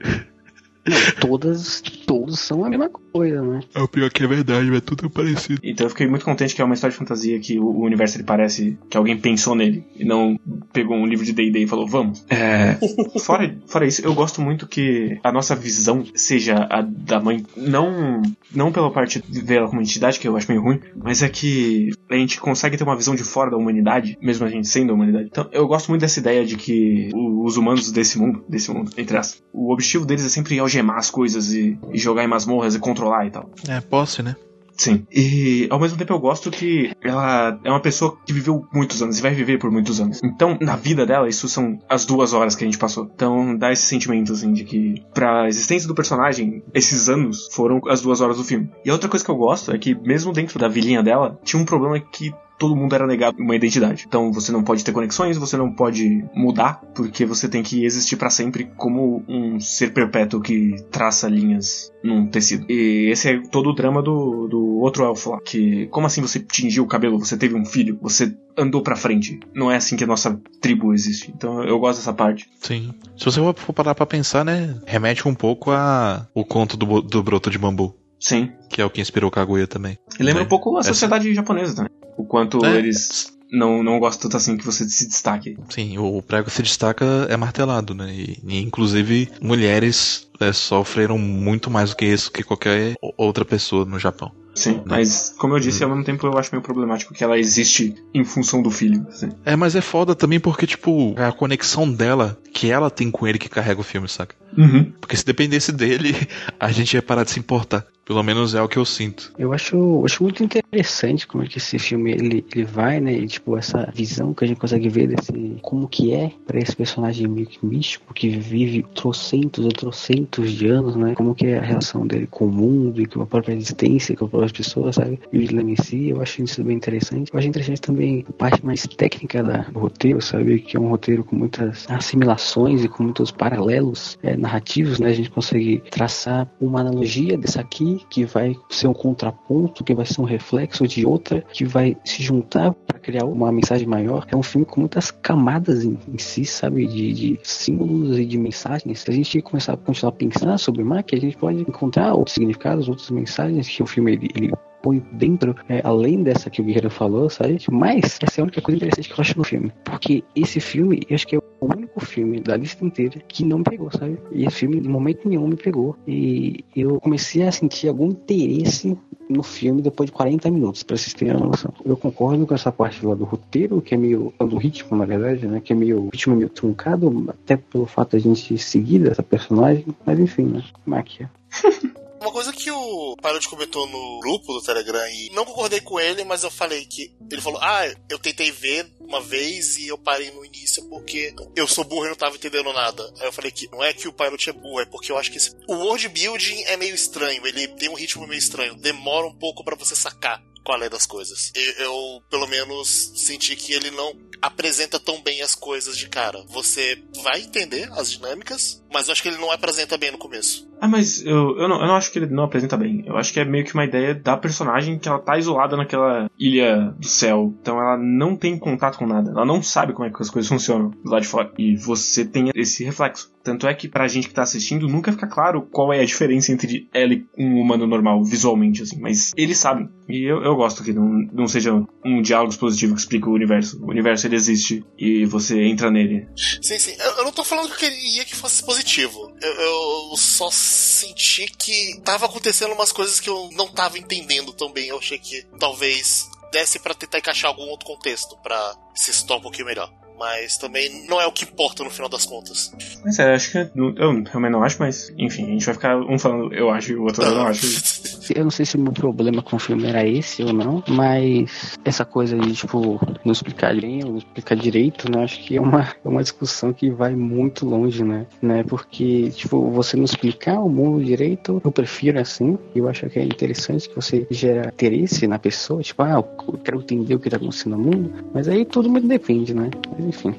Não, todas, todos são a mesma coisa, né? É o pior que é verdade, é tudo parecido. Então eu fiquei muito contente que é uma história de fantasia que o, o universo ele parece que alguém pensou nele e não pegou um livro de D&D e falou vamos. É, fora, fora isso, eu gosto muito que a nossa visão seja a da mãe, não não pela parte de ver ela como entidade, que eu acho meio ruim, mas é que a gente consegue ter uma visão de fora da humanidade, mesmo a gente sendo a humanidade. Então eu gosto muito dessa ideia de que o- os humanos desse mundo, desse mundo, entre aspas, o objetivo deles é sempre algemar as coisas e, e jogar em masmorras e controlar e tal. É, posse, né? Sim. E ao mesmo tempo eu gosto que ela é uma pessoa que viveu muitos anos e vai viver por muitos anos. Então, na vida dela, isso são as duas horas que a gente passou. Então, dá esse sentimento, assim, de que pra existência do personagem, esses anos foram as duas horas do filme. E a outra coisa que eu gosto é que, mesmo dentro da vilinha dela, tinha um problema que todo mundo era negado uma identidade. Então você não pode ter conexões, você não pode mudar, porque você tem que existir para sempre como um ser perpétuo que traça linhas num tecido. E esse é todo o drama do, do outro elfo lá, que como assim você tingiu o cabelo, você teve um filho, você andou pra frente. Não é assim que a nossa tribo existe. Então eu gosto dessa parte. Sim. Se você for parar pra pensar, né? Remete um pouco a o conto do, do broto de bambu. Sim. Que é o que inspirou Kaguya também. E lembra Né? um pouco a Essa- sociedade japonesa também. O quanto É. eles não, não gostam tanto assim que você se destaque. Sim, o prego se destaca é martelado, né? E, e, inclusive mulheres é, sofreram muito mais do que isso que qualquer outra pessoa no Japão. Sim. Mas, como eu disse, ao mesmo tempo eu acho meio problemático que ela existe em função do filho. assim. É, mas é foda também porque, tipo, é a conexão dela que ela tem com ele que carrega o filme, saca? Uhum. Porque se dependesse dele, a gente ia parar de se importar. Pelo menos é o que eu sinto. Eu acho, acho muito interessante como é que esse filme ele, ele vai, né? E, tipo, essa visão que a gente consegue ver desse. Como que é pra esse personagem meio que místico que vive trocentos ou trocentos de anos, né? Como que é a relação dele com o mundo e com a própria existência, com as pessoas, sabe? E o Islam em si, eu acho isso bem interessante. Eu acho interessante também a parte mais técnica da, do roteiro, sabe? Que é um roteiro com muitas assimilações e com muitos paralelos é, narrativos, né? A gente consegue traçar uma analogia dessa aqui que vai ser um contraponto, que vai ser um reflexo de outra, que vai se juntar para criar uma mensagem maior. É um filme com muitas camadas em, em si, sabe? De, de símbolos e de mensagens. Se a gente começar a continuar a pensar sobre Mac, a gente pode encontrar outros significados, outras mensagens que o filme ele põe dentro, é, além dessa que o Guerreiro falou, sabe? Mas essa é a única coisa interessante que eu acho no filme. Porque esse filme, eu acho que é o único filme da lista inteira que não me pegou, sabe? E esse filme, em momento nenhum, me pegou. E eu comecei a sentir algum interesse no filme depois de 40 minutos, pra vocês terem uma noção. Eu concordo com essa parte lá do roteiro, que é meio. do ritmo, na verdade, né? Que é meio. Ritmo é meio truncado, até pelo fato de a gente seguir dessa personagem. Mas enfim, né? Máquia. Uma coisa que o Pilot comentou no grupo do Telegram e não concordei com ele, mas eu falei que. Ele falou: Ah, eu tentei ver uma vez e eu parei no início porque eu sou burro e não tava entendendo nada. Aí eu falei que não é que o Pilot é burro, é porque eu acho que esse... o world building é meio estranho, ele tem um ritmo meio estranho, demora um pouco pra você sacar qual é das coisas. Eu, pelo menos, senti que ele não apresenta tão bem as coisas de cara. Você vai entender as dinâmicas, mas eu acho que ele não apresenta bem no começo. Ah, mas eu, eu, não, eu não acho que ele não apresenta bem. Eu acho que é meio que uma ideia da personagem que ela tá isolada naquela ilha do céu. Então ela não tem contato com nada. Ela não sabe como é que as coisas funcionam lado de fora. E você tem esse reflexo. Tanto é que pra gente que tá assistindo nunca fica claro qual é a diferença entre ela e um humano normal, visualmente, assim. Mas eles sabem. E eu, eu gosto que não, não seja um diálogo expositivo que explica o universo. O universo ele existe e você entra nele. Sim, sim. Eu, eu não tô falando que eu queria que fosse positivo. Eu, eu só senti que tava acontecendo umas coisas que eu não tava entendendo tão bem. Eu achei que talvez desse pra tentar encaixar algum outro contexto pra se situar um pouquinho melhor. Mas também não é o que importa no final das contas. Mas é, acho que. Eu realmente não acho, mas enfim, a gente vai ficar um falando eu acho e o outro eu não acho. Eu não sei se o meu problema com o filme era esse ou não, mas essa coisa de, tipo, não explicar bem não explicar direito, né? Acho que é uma, é uma discussão que vai muito longe, né? né? Porque, tipo, você não explicar o mundo direito, eu prefiro assim. Eu acho que é interessante que você gera interesse na pessoa, tipo, ah, eu quero entender o que tá acontecendo no mundo, mas aí tudo muito depende, né? Mas enfim.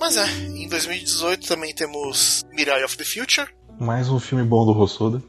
Mas é, em 2018 também temos Mirai of the Future. Mais um filme bom do Rossoda.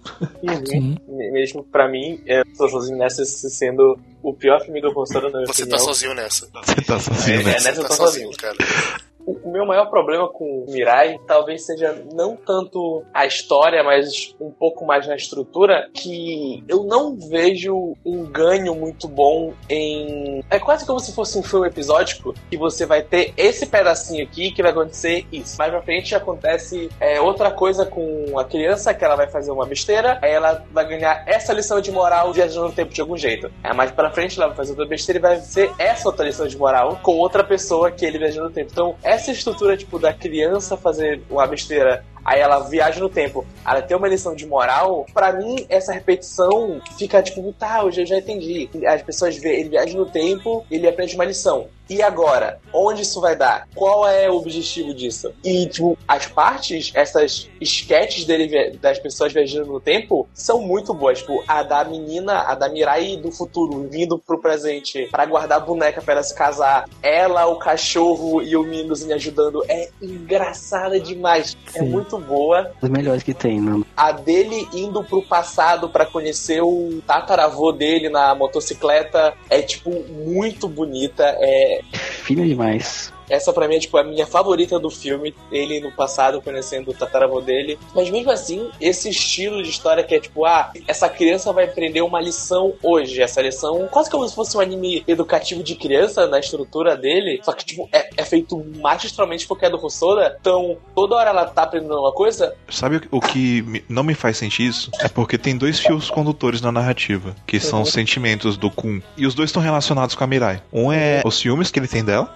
Sim. Mesmo pra mim, eu tô sozinho nessa sendo o pior filme do Rostora, na minha Você opinião. tá sozinho nessa. Você tá sozinho, É, né? é, nessa Você eu tá tô sozinho, sozinho. cara. O meu maior problema com Mirai talvez seja não tanto a história, mas um pouco mais na estrutura, que eu não vejo um ganho muito bom em. É quase como se fosse um filme episódico, que você vai ter esse pedacinho aqui que vai acontecer isso. Mais pra frente acontece é, outra coisa com a criança, que ela vai fazer uma besteira, aí ela vai ganhar essa lição de moral viajando no tempo de algum jeito. Aí mais pra frente ela vai fazer outra besteira e vai ser essa outra lição de moral com outra pessoa que ele viajando no tempo. Então, essa estrutura, tipo, da criança fazer uma besteira, aí ela viaja no tempo, ela tem uma lição de moral, pra mim essa repetição fica tipo, tá, eu já, já entendi. As pessoas vê, ele viaja no tempo, ele aprende uma lição. E agora? Onde isso vai dar? Qual é o objetivo disso? E, tipo, as partes, essas sketches dele, das pessoas viajando no tempo, são muito boas. Tipo, a da menina, a da Mirai do futuro, vindo pro presente pra guardar a boneca pra ela se casar. Ela, o cachorro e o meninozinho ajudando. É engraçada demais. É Sim. Muito boa. Os melhores que tem, não. A dele indo pro passado pra conhecer o tataravô dele na motocicleta é, tipo, muito bonita. É, Filha demais. Essa pra mim é tipo a minha favorita do filme, ele no passado conhecendo o tataravô dele. Mas mesmo assim, esse estilo de história que é tipo, ah, essa criança vai aprender uma lição hoje. Essa lição quase como se fosse um anime educativo de criança na estrutura dele, só que tipo, é, é feito magistralmente porque é do Hosoda. Então, toda hora ela tá aprendendo uma coisa. Sabe o- que não me faz sentir isso? É porque tem dois fios condutores na narrativa, que são os sentimentos do Kun. E os dois estão relacionados com a Mirai. Um é os ciúmes que ele tem dela,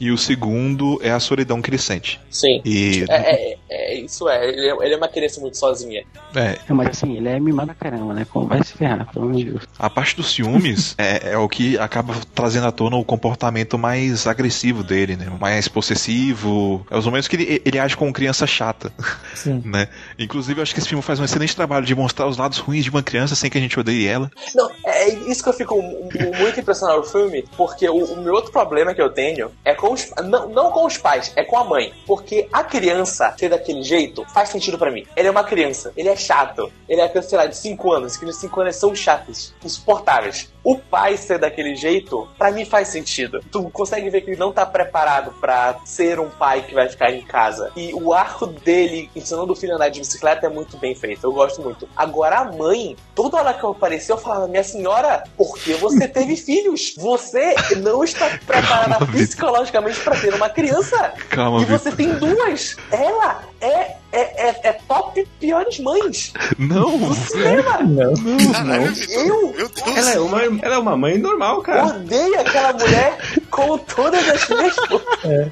e o segundo é a solidão que ele sente. Sim. E É, é, é, isso é. Ele, é. ele é uma criança muito sozinha. é, É, mas assim, ele é mimado caramba, né? Como vai se ferrar, pelo amor de Deus. a parte dos ciúmes é, é o que acaba trazendo à tona o comportamento mais agressivo dele, né? Mais possessivo. É os momentos que ele, ele age como criança chata, Sim. né? Inclusive, eu acho que esse filme faz um excelente trabalho de mostrar os lados ruins de uma criança sem que a gente odeie ela. Não, é isso que eu fico mu- muito impressionado no filme, porque o, o meu outro problema que eu tenho é com os. Não, não com os pais, é com a mãe. Porque a criança ser daquele jeito faz sentido pra mim. Ele é uma criança, ele é chato. Ele é, sei lá, de 5 anos, que de 5 anos são chatos, insuportáveis. O pai ser daquele jeito, pra mim faz sentido. Tu consegue ver que ele não tá preparado pra ser um pai que vai ficar em casa. E o arco dele ensinando o filho a andar de bicicleta é muito bem feito. Eu gosto muito. Agora a mãe, toda hora que eu apareceu, eu falava: Minha senhora, por que você teve filhos? Você não está preparada psicologicamente pra ter uma criança. Calma, E você tem duas. Ela é, é, é, é top piores mães Não! do cinema. Não. Caralho, Vitor. Eu Meu Deus. Ela é uma, ela é uma mãe normal, cara. odeio aquela mulher com todas as minhas. É,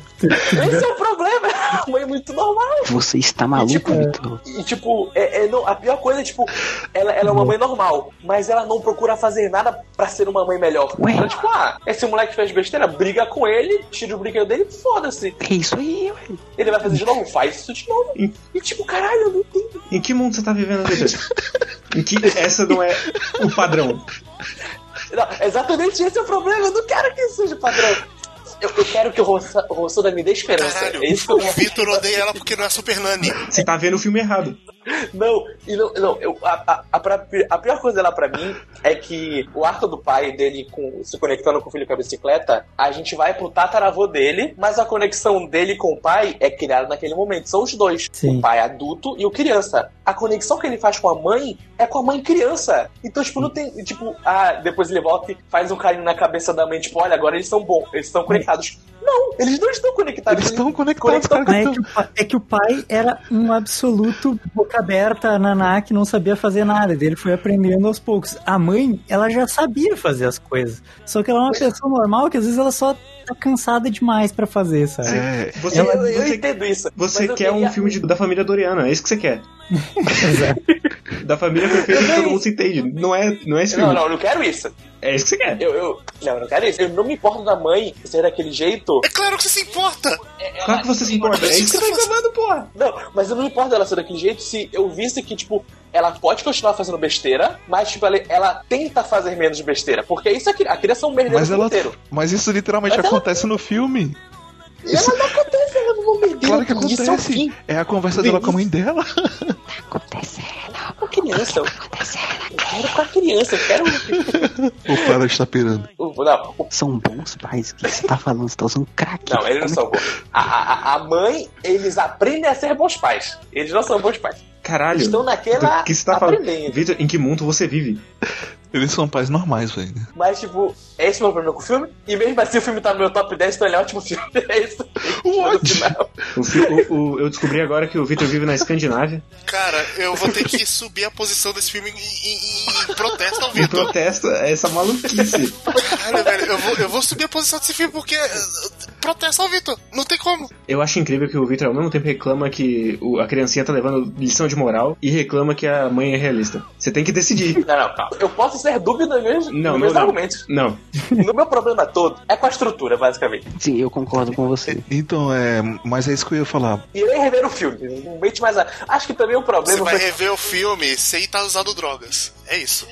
Esse é o problema. É uma mãe muito normal. Você está maluco, tipo, Vitor? E, tipo, é, é, não, a pior coisa é, tipo, ela, ela é uma mãe normal, mas ela não procura fazer nada pra ser uma mãe melhor. Ué? Então, tipo, ah, esse moleque fez besteira, briga com ele, tira o brinquedo dele, foda-se. É isso aí, ué. Ele vai fazer de novo, faz isso de novo. E tipo, caralho, eu não entendo. Em que mundo você tá vivendo, Vitor? em que essa não é o padrão? Não, exatamente esse é o problema, eu não quero que isso seja padrão. Eu, eu quero que o Rossoda me dê esperança. Caralho, é isso que eu o Vitor odeia ela porque não é Super Nani. Você tá vendo o filme errado. Não, e não, não eu, a, a, a, a pior coisa dela pra mim é que o arco do pai dele com, se conectando com o filho com a bicicleta, a gente vai pro tataravô dele, mas a conexão dele com o pai é criada naquele momento. São os dois. Sim. O pai adulto e o criança. A conexão que ele faz com a mãe é com a mãe criança. Então, tipo, não tem. Tipo, ah, depois ele volta e faz um carinho na cabeça da mãe, tipo, olha, agora eles são bons, eles estão conectados. Não, eles não estão conectados. Eles estão conectados, conectam- cara. É, que é que o pai era um absoluto boca aberta, naná, que não sabia fazer nada. Ele foi aprendendo aos poucos. A mãe, ela já sabia fazer as coisas. Só que ela é uma pessoa normal que às vezes ela só tá cansada demais pra fazer, sabe? É, Você, Eu, eu você, entendo isso. você eu quer um filme de- da família Doriana, é isso que você quer. Exato. Da família perfeita que todo mundo se entende. Não é, não é esse Não, filme. não, eu não quero isso. É isso que você quer. Eu, eu, não, eu não quero isso. Eu não me importo da mãe ser daquele jeito. É claro que você se importa. Claro que você se importa. É isso que você tá reclamando, porra. Não, mas eu não me importo dela ser daquele jeito se eu visse que, tipo, ela pode continuar fazendo besteira, mas, tipo, ela, ela tenta fazer menos besteira. Porque isso aqui, a criança é um merdeiro mas ela. inteiro. Mas isso literalmente Mas ela- acontece no filme. E ela não acontece, ela não é merdeiro. Claro que Isso é o acontece. fim. É a conversa dela com a mãe dela. Com a criança. Eu, eu quero com a criança, eu quero. o cara está pirando. Não, o São bons pais. O que você tá falando? Você tá usando crack. Não, eles não são bons. A, a, a mãe, eles aprendem a ser bons pais. Eles não são bons pais. Caralho. Estão naquela Do que você tá falando? aprendendo. Vitor, em que mundo você vive? Eles são pais normais, velho. Mas, tipo, esse é o meu problema com o filme. E mesmo assim, o filme tá no meu top 10, então ele é um ótimo filme. É isso. What? O o- o- eu descobri agora que o Vitor vive na Escandinávia. Cara, eu vou ter que subir a posição desse filme em, em- em protesto ao Em Vitor. protesto a essa maluquice. Caralho, velho, eu vou, eu vou subir a posição desse filme porque eh, protesta ao Vitor. Não tem como. Eu acho incrível que o Victor ao mesmo tempo reclama que o- a criancinha tá levando lição de moral e reclama que a mãe é realista. Você tem que decidir. Não, não, calma. Eu posso ser dúvida mesmo Não, meus não. argumentos. Não. No meu problema todo é com a estrutura, basicamente. Sim, eu concordo com você. Então, é. Mas é isso que eu ia falar. Irei rever o filme. Não mente mais. A... Acho que também o Você problema vai foi. rever o filme sem estar usando drogas. É isso.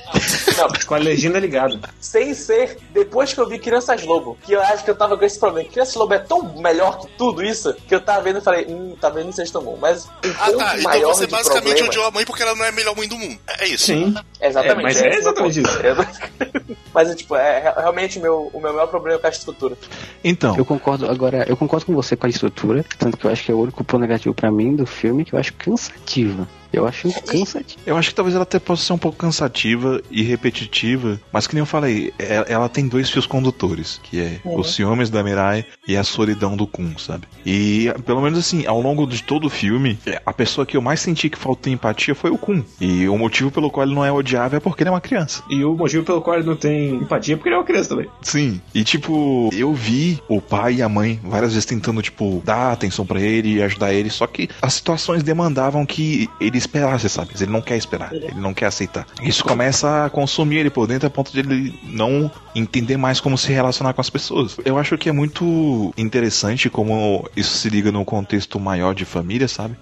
Não, Com a legenda ligada. sem ser depois que eu vi Crianças Lobo, que eu acho que eu tava com esse problema. Crianças Lobo é tão melhor que tudo isso que eu tava vendo e falei, hum, tá vendo vocês tão bom. Mas o Ah, ponto tá. Então maior você de basicamente problema... odiou a mãe porque ela não é a melhor mãe do mundo. É isso. Sim. Exatamente. É, mas é o exatamente isso. Mas é tipo, é é realmente o meu, o meu maior problema é com a estrutura. Então, Eu concordo, agora, eu concordo com você com a estrutura, tanto que eu acho que é o único ponto negativo pra mim do filme que eu acho cansativa. Eu acho cansativo. eu acho que talvez ela até possa ser um pouco cansativa e repetitiva, mas que nem eu falei, é- ela tem dois fios condutores, que é os ciúmes da Mirai e a solidão do Kun, sabe? E pelo menos assim, ao longo de todo o filme, a pessoa que eu mais senti que faltou empatia foi o Kun. E o motivo pelo qual ele não é odiável é porque ele é uma criança. E o motivo pelo qual ele não tem empatia é porque ele é uma criança também. Sim. E tipo, eu vi o pai e a mãe várias vezes tentando, tipo, dar atenção pra ele e ajudar ele, só que as situações demandavam que ele esperasse, sabe? Mas ele não quer esperar, ele não quer aceitar. Isso começa a consumir ele por dentro a ponto de ele não entender mais como se relacionar com as pessoas. Eu acho que é muito interessante como isso se liga no contexto maior de família, sabe?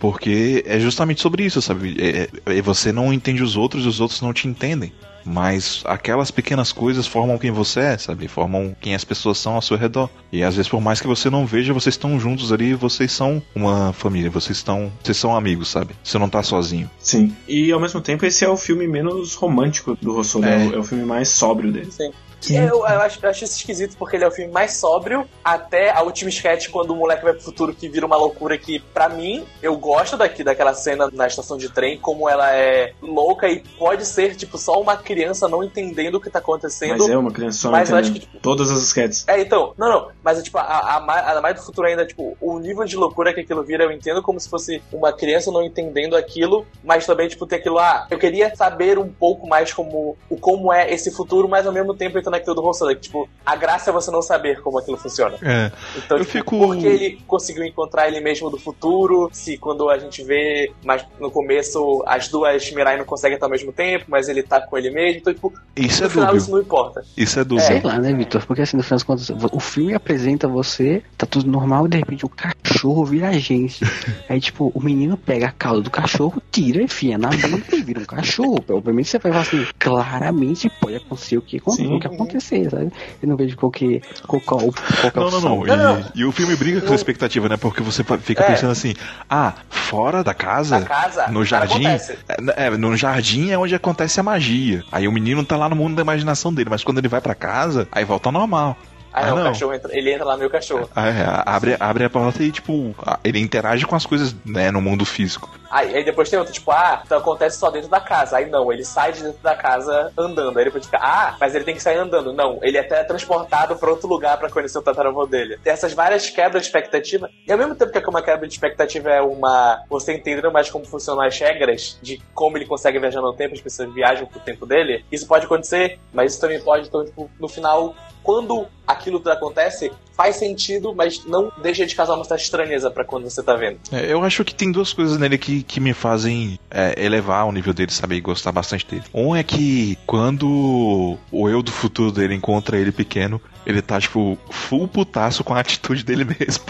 Porque é justamente sobre isso, sabe? É, é- você não entende os outros e os outros não te entendem. Mas aquelas pequenas coisas formam quem você é, sabe? Formam quem as pessoas são ao seu redor. E às vezes, por mais que você não veja, vocês estão juntos ali, vocês são uma família, vocês estão. Vocês são amigos, sabe? Você não tá sozinho. Sim. E ao mesmo tempo, esse é o filme menos romântico do Rossolo. É, É. o, é o filme mais sóbrio dele. Sim. Eu, eu acho, eu acho isso esquisito porque ele é o filme mais sóbrio até a última sketch quando o moleque vai pro futuro que vira uma loucura que, pra mim, eu gosto daqui daquela cena na estação de trem, como ela é louca e pode ser, tipo, só uma criança não entendendo o que tá acontecendo. Mas é uma criança eu acho entendendo que, tipo, todas as sketches. É, então, não, não, mas tipo, a, a, a mais do futuro ainda, tipo, o nível de loucura que aquilo vira, eu entendo como se fosse uma criança não entendendo aquilo, mas também, tipo, ter aquilo, ah, eu queria saber um pouco mais como, o como é esse futuro, mas ao mesmo tempo entrando naquilo do Rossano, que, tipo, a graça é você não saber como aquilo funciona. É. Então, Eu tipo, fico- por que ele conseguiu encontrar ele mesmo do futuro? Se quando a gente vê, mas no começo as duas Mirai não conseguem estar ao mesmo tempo, mas ele tá com ele mesmo, então, tipo, Isso no é final dúbio. isso não importa. Isso é Sei dúbio. lá, né, Vitor? Porque assim, no final das contas, o filme apresenta você, tá tudo normal, e de repente o cachorro vira gente. Aí, tipo, o menino pega a cauda do cachorro, tira, enfia na bunda e vira um cachorro. Obviamente você vai falar assim, claramente pode acontecer o que, Sim. o que acontecer, sabe? Eu não vejo qualquer, qualquer, qualquer Não, não, opção. não. Não, não. E, e o filme briga com a expectativa, né? Porque você fica É. pensando assim: ah, fora da casa, Na casa, no jardim. É, é, no jardim é onde acontece a magia. Aí o menino tá lá no mundo da imaginação dele, mas quando ele vai pra casa, aí volta ao normal. Ah, Ah, não, o cachorro entra, ele entra lá no meu cachorro. Aí, é, abre, abre a porta e, tipo, ah, ele interage com as coisas, né, no mundo físico. Aí, aí depois tem outro, tipo, ah, então acontece só dentro da casa. Aí não, ele sai de dentro da casa andando. Aí depois fica, ah, mas ele tem que sair andando. Não, ele é teletransportado pra outro lugar pra conhecer o tataravô dele. Tem essas várias quebras de expectativa. E ao mesmo tempo que uma quebra de expectativa é uma. Você entendendo mais como funcionam as regras de como ele consegue viajar no tempo, as pessoas viajam pro tempo dele, isso pode acontecer, mas isso também pode, então, tipo, no final, quando aquilo tudo acontece, faz sentido, mas não deixa de causar uma certa estranheza pra quando você tá vendo. É, eu acho que tem duas coisas nele que, que me fazem é, elevar o nível dele, sabe? E gostar bastante dele. Um é que quando o eu do futuro dele encontra ele pequeno, ele tá, tipo, full putaço com a atitude dele mesmo.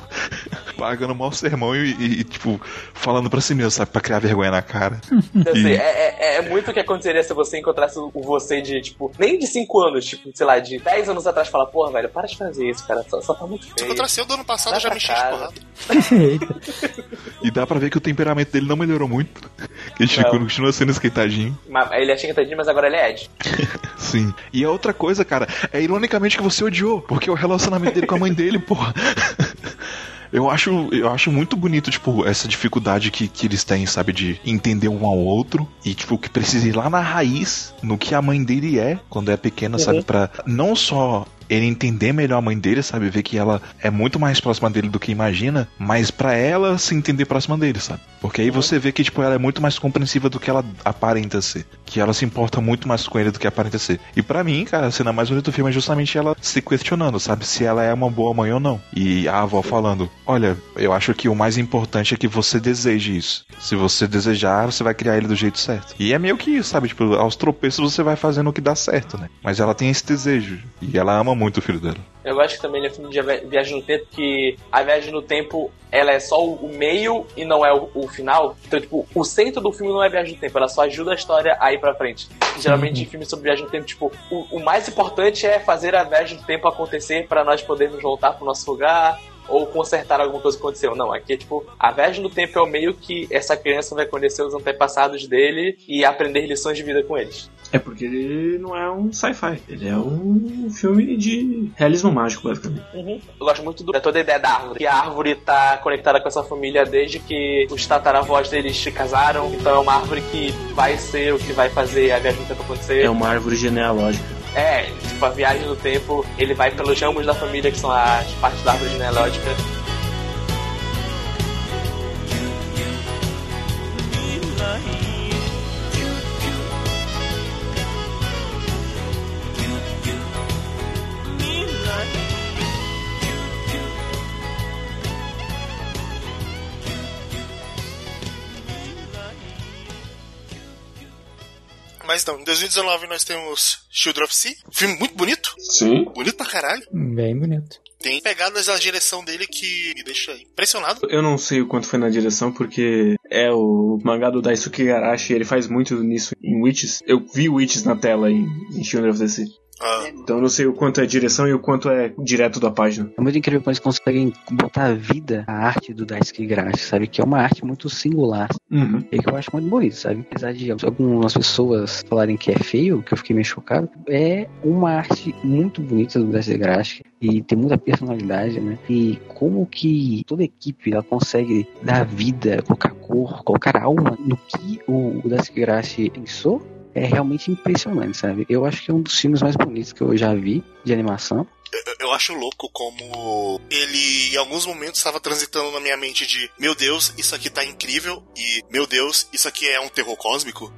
Pagando mau sermão e, e, tipo, falando pra si mesmo, sabe? Pra criar vergonha na cara. E- é, é, é muito o que aconteceria se você encontrasse o você de, tipo, nem de 5 anos, tipo, sei lá, de 10 anos atrás, fala, porra, velho, para de fazer isso, cara, só, só tá muito Se feio. encontrasse eu do ano passado, eu já me enchi de. E dá pra ver que o temperamento dele não melhorou muito. Ele Não. continua sendo esquentadinho. Mas ele é xingatadinho, mas agora ele é Ed. Sim. E a outra coisa, cara, é ironicamente que você odiou, porque o relacionamento dele com a mãe dele, porra. Eu acho, eu acho muito bonito, tipo, essa dificuldade que, que eles têm, sabe, de entender um ao outro e, tipo, que precisa ir lá na raiz, no que a mãe dele é, quando é pequena, sabe, pra não só ele entender melhor a mãe dele, sabe? Ver que ela é muito mais próxima dele do que imagina, mas para ela se entender próxima dele, sabe? Porque aí você vê que, tipo, ela é muito mais compreensiva do que ela aparenta ser. Que ela se importa muito mais com ele do que aparenta ser. E para mim, cara, a cena mais bonita do filme é justamente ela se questionando, sabe? Se ela é uma boa mãe ou não. E a avó falando: Olha, eu acho que o mais importante é que você deseje isso. Se você desejar, você vai criar ele do jeito certo. E é meio que isso, sabe? Tipo, aos tropeços você vai fazendo o que dá certo, né? Mas ela tem esse desejo. E ela ama muito o filho dela. Eu acho que também ele é filme de vi- viagem no tempo, que a viagem no tempo ela é só o meio e não é o, o final. Então, tipo, o centro do filme não é viagem no tempo, ela só ajuda a história a ir pra frente. Geralmente em filmes sobre viagem no tempo, tipo, o, o mais importante é fazer a viagem no tempo acontecer para nós podermos voltar pro nosso lugar ou consertar alguma coisa que aconteceu. Não, aqui é tipo, a viagem no tempo é o meio que essa criança vai conhecer os antepassados dele e aprender lições de vida com eles. É porque ele não é um sci-fi, ele é um filme de realismo mágico, basicamente. Eu gosto muito do, da toda a ideia da árvore. Que a árvore tá conectada com essa família desde que os tataravós deles se casaram. Então é uma árvore que vai ser o que vai fazer a viagem no tempo acontecer. É uma árvore genealógica. É, tipo, a viagem no tempo, ele vai pelos ramos da família, que são as partes da árvore genealógica. Mas então, em 2019 nós temos Children of Sea, filme muito bonito, Sim. bonito pra caralho. Bem bonito. Tem pegadas da direção dele que me deixa impressionado. Eu não sei o quanto foi na direção, porque é o mangá do Daisuke Igarashi, ele faz muito nisso em Witches. Eu vi Witches na tela em, em Children of the Sea. Ah, Então eu não sei o quanto é direção e o quanto é direto da página. É muito incrível como eles conseguem botar a vida à arte do Daisuke Igarashi, sabe? Que é uma arte muito singular. Uhum. E que eu acho muito bonito, sabe? Apesar de algumas pessoas falarem que é feio, que eu fiquei meio chocado, é uma arte muito bonita do Daisuke Igarashi e tem muita personalidade, né? E como que toda a equipe ela consegue dar vida, colocar cor, colocar alma no que o, Daisuke Igarashi pensou é realmente impressionante, sabe? Eu acho que é um dos filmes mais bonitos que eu já vi de animação. eu, eu acho louco como ele em alguns momentos estava transitando na minha mente de meu Deus, isso aqui tá incrível e meu Deus, isso aqui é um terror cósmico.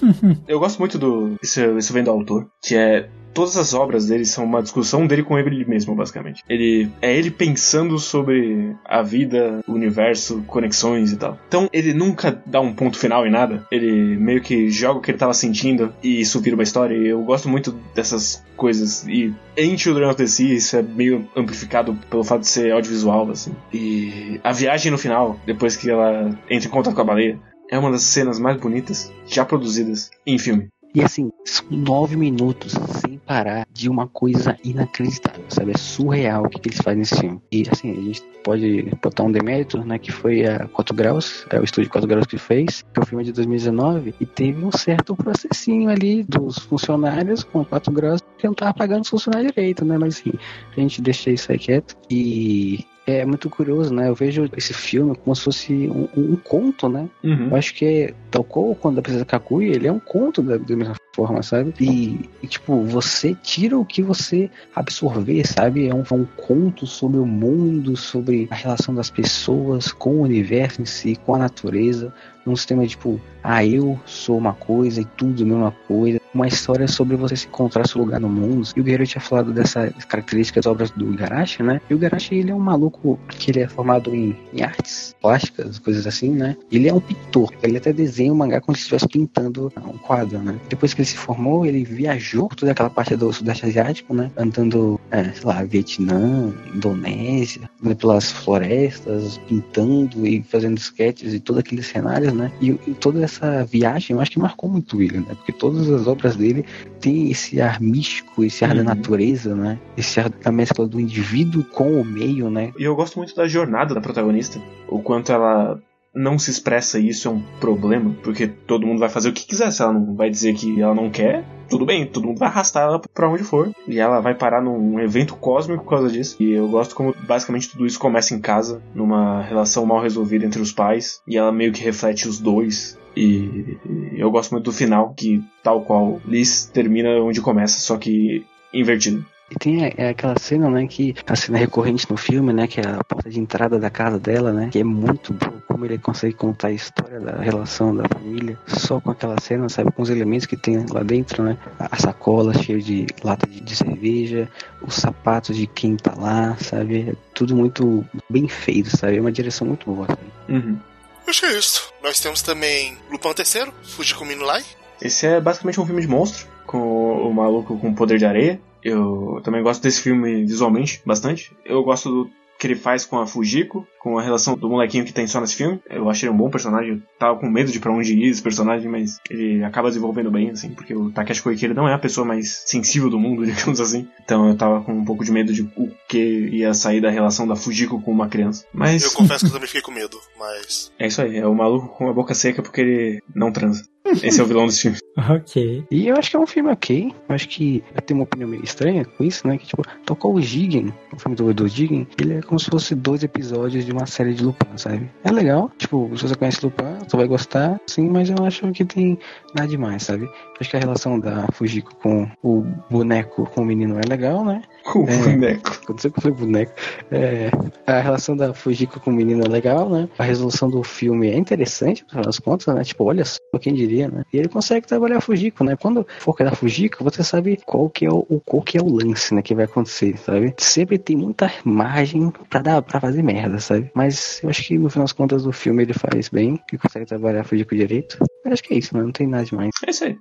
Eu gosto muito do. Isso, isso vem do autor, que é. Todas as obras dele são uma discussão dele com ele mesmo, basicamente. Ele é ele pensando sobre a vida, o universo, conexões e tal. Então ele nunca dá um ponto final em nada. Ele meio que joga o que ele tava sentindo e isso vira uma história. E eu gosto muito dessas coisas. E em Children of the Sea isso é meio amplificado pelo fato de ser audiovisual, assim. E a viagem no final, depois que ela entra em contato com a baleia, é uma das cenas mais bonitas já produzidas em filme. E assim, são nove minutos sem parar de uma coisa inacreditável, sabe? É surreal o que, que eles fazem nesse filme. E assim, a gente pode botar um demérito, né? Que foi a 4 Graus, é o estúdio 4 Graus que fez, que é o filme de 2019, e teve um certo processinho ali dos funcionários com 4 Graus que não tava pagando os funcionários direito, né? Mas assim, a gente deixa isso aí quieto. E é muito curioso, né? Eu vejo esse filme como se fosse um, um conto, né? Uhum. Eu acho que é tal qual quando a Princesa Kakuya, ele é um conto da, da mesma forma, sabe? E, e, tipo, você tira o que você absorver, sabe? É um, é um conto sobre o mundo, sobre a relação das pessoas com o universo em si, com a natureza. Um sistema tipo, ah, eu sou uma coisa e tudo é a mesma coisa. Uma história sobre você se encontrar seu lugar no mundo. E o Guerreiro tinha falado dessas características das obras do Igarashi, né? E o Igarashi, ele é um maluco que ele é formado em, em artes plásticas, coisas assim, né? Ele é um pintor. Ele até desenha o mangá como se estivesse pintando um quadro, né? Depois que ele se formou, ele viajou por toda aquela parte do Sudeste Asiático, né? Andando, é, sei lá, Vietnã, Indonésia, andando pelas florestas, pintando e fazendo sketches e todos aqueles cenários, né? E, e toda essa viagem, eu acho que marcou muito ele, né? Porque todas as obras dele têm esse ar místico, esse ar Uhum. da natureza, né? Esse ar da mescla do indivíduo com o meio, né? E eu gosto muito da jornada da protagonista. O quanto ela não se expressa e isso é um problema, porque todo mundo vai fazer o que quiser. Se ela não vai dizer que ela não quer, tudo bem, todo mundo vai arrastar ela pra onde for. E ela vai parar num evento cósmico por causa disso. E eu gosto como basicamente tudo isso começa em casa, numa relação mal resolvida entre os pais, e ela meio que reflete os dois. E eu gosto muito do final, que tal qual Liz termina onde começa, só que invertido. E tem é, é aquela cena, né, que a cena recorrente no filme, né, que é a porta de entrada da casa dela, né, que é muito boa, como ele consegue contar a história da relação da família só com aquela cena, sabe, com os elementos que tem lá dentro, né, a sacola cheia de lata de, de cerveja, os sapatos de quem tá lá, sabe, é tudo muito bem feito, sabe, é uma direção muito boa, sabe? Uhum. Acho que é isso. Nós temos também Lupin III, Fujiko Minulai. Esse é basicamente um filme de monstro, com o maluco com poder de areia. Eu também gosto desse filme visualmente, bastante. Eu gosto do que ele faz com a Fujiko, com a relação do molequinho que tem só nesse filme. Eu achei ele um bom personagem, eu tava com medo de pra onde ir esse personagem, mas ele acaba desenvolvendo bem, assim, porque o Takeshi Koike ele não é a pessoa mais sensível do mundo, digamos assim. Então eu tava com um pouco de medo de o que ia sair da relação da Fujiko com uma criança. Mas Eu confesso que eu também fiquei com medo, mas. é isso aí, é o maluco com a boca seca porque ele não transa. Esse é o vilão desse filme. Ok. E eu acho que é um filme ok. Eu acho que eu tenho uma opinião meio estranha com isso, né? Que, tipo, tocou o Jigen, o filme do, do Jigen, ele é como se fosse dois episódios de uma série de Lupin, sabe? É legal. Tipo, se você conhece Lupin, você vai gostar, sim, mas eu acho que tem nada demais, sabe? Eu acho que a relação da Fujiko com o boneco com o menino é legal, né? Com o É. boneco. Quando você falei boneco. É, a relação da Fujiko com o menino é legal, né? A resolução do filme é interessante, no final das contas, né? Tipo, olha só, quem diria, né? E ele consegue trabalhar Fujiko, né? Quando for da Fujiko, você sabe qual que é o, qual que é o lance, né? Que vai acontecer, sabe? Sempre tem muita margem pra dar, para fazer merda, sabe? Mas eu acho que no final das contas o filme ele faz bem, ele consegue trabalhar Fujiko direito. Eu acho que é isso, né? Não tem nada demais. É isso aí.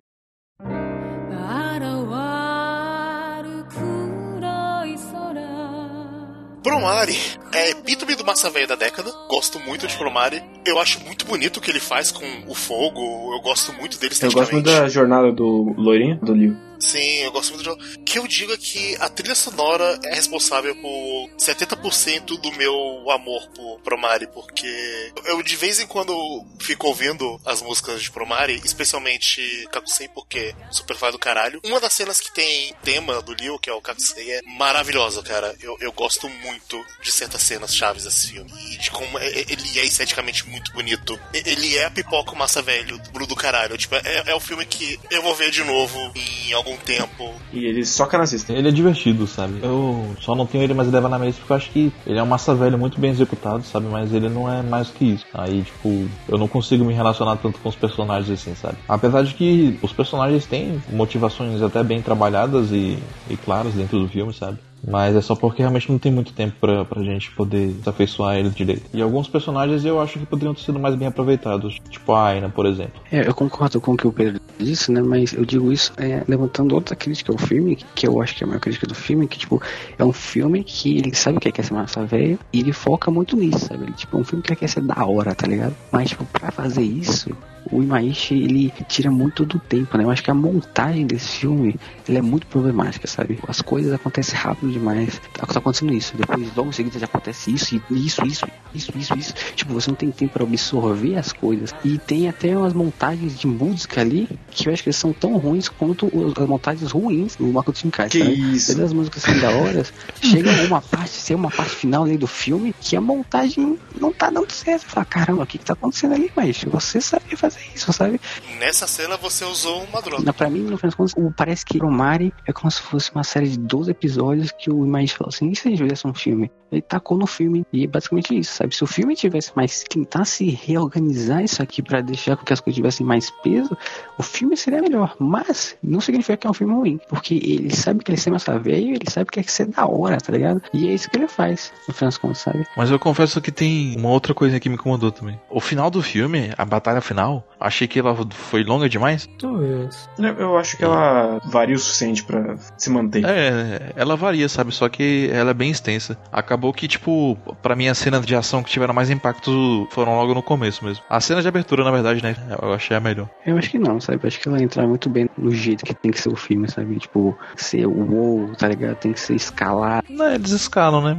Promare é epítome do massa velha da década. Gosto muito de Promare. Eu acho muito bonito o que ele faz com o fogo. Eu gosto muito dele Eu gosto muito da jornada do loirinho, do Liu. Sim, eu gosto muito do jogo. Que eu diga que a trilha sonora é responsável por 70% do meu amor por Promare, porque eu de vez em quando fico ouvindo as músicas de Promare, especialmente Kakusei, porque super fã do caralho. Uma das cenas que tem tema do Liu, que é o Kakusei, é maravilhosa, cara. Eu, eu gosto muito de certas cenas chaves desse filme. E de como é- é- ele é esteticamente muito bonito. Ele é a pipoca massa velho do, caralho. Tipo, é, é o filme que eu vou ver de novo em algum tempo. E ele soca nazista. Ele é divertido, sabe? Eu só não tenho ele mais levar na mesa porque eu acho que ele é um massa velho muito bem executado, sabe? Mas ele não é mais que isso. Aí, tipo, eu não consigo me relacionar tanto com os personagens assim, sabe? Apesar de que os personagens têm motivações até bem trabalhadas e, e claras dentro do filme, sabe? Mas é só porque realmente não tem muito tempo pra, pra gente poder se afeiçoar ele direito. E alguns personagens eu acho que poderiam ter sido mais bem aproveitados. Tipo a Aina, por exemplo. É, eu concordo com o que o Pedro disse, né? Mas eu digo isso é, levantando outra crítica ao filme, que eu acho que é a maior crítica do filme, que, tipo, é um filme que ele sabe o que é, que é ser massa velho e ele foca muito nisso, sabe? Ele, tipo, é um filme que quer ser da hora, tá ligado? Mas, tipo, pra fazer isso, o Imaishi, ele tira muito do tempo, né? Eu acho que a montagem desse filme, ele é muito problemática, sabe? As coisas acontecem rápido demais. Tá, tá acontecendo isso. Depois, logo em seguida, já acontece isso, e isso, isso, isso, isso, isso. Tipo, você não tem tempo pra absorver as coisas. E tem até umas montagens de música ali, que eu acho que são tão ruins quanto as montagens ruins do Makoto Shinkai, Que sabe? isso? Todas as músicas são da hora, chega uma parte, ser uma parte final ali do filme, que a montagem não tá dando certo. Você fala, caramba, o que que tá acontecendo ali, mas você sabia fazer isso, sabe? Nessa cena você usou uma droga. Pra mim, no final das contas, o- parece que Romari é como se fosse uma série de 12 episódios que o Imagine falou assim, e se a gente fizesse um filme? Ele tacou no filme, e é basicamente isso, sabe? Se o filme tivesse mais, tentasse reorganizar isso aqui pra deixar com que as coisas tivessem mais peso, o filme seria melhor. Mas, não significa que é um filme ruim, porque ele sabe que ele é massa velho, ele sabe que quer ser da hora, tá ligado? E é isso que ele faz, no final das contas, sabe? Mas eu confesso que tem uma outra coisa que me incomodou também. O final do filme, a batalha final, achei que ela foi longa demais. Talvez. Eu- Eu acho que ela varia o suficiente pra se manter. É, ela varia, sabe? Só que ela é bem extensa. Acabou que, tipo, pra mim as cenas de ação que tiveram mais impacto foram logo no começo mesmo. A cena de abertura, na verdade, né? Eu achei a melhor. Eu acho que não, sabe? Acho que ela entra muito bem no jeito que tem que ser o filme, sabe? Tipo, ser o wow, tá ligado? Tem que ser escalar. Não, eles escalam, né?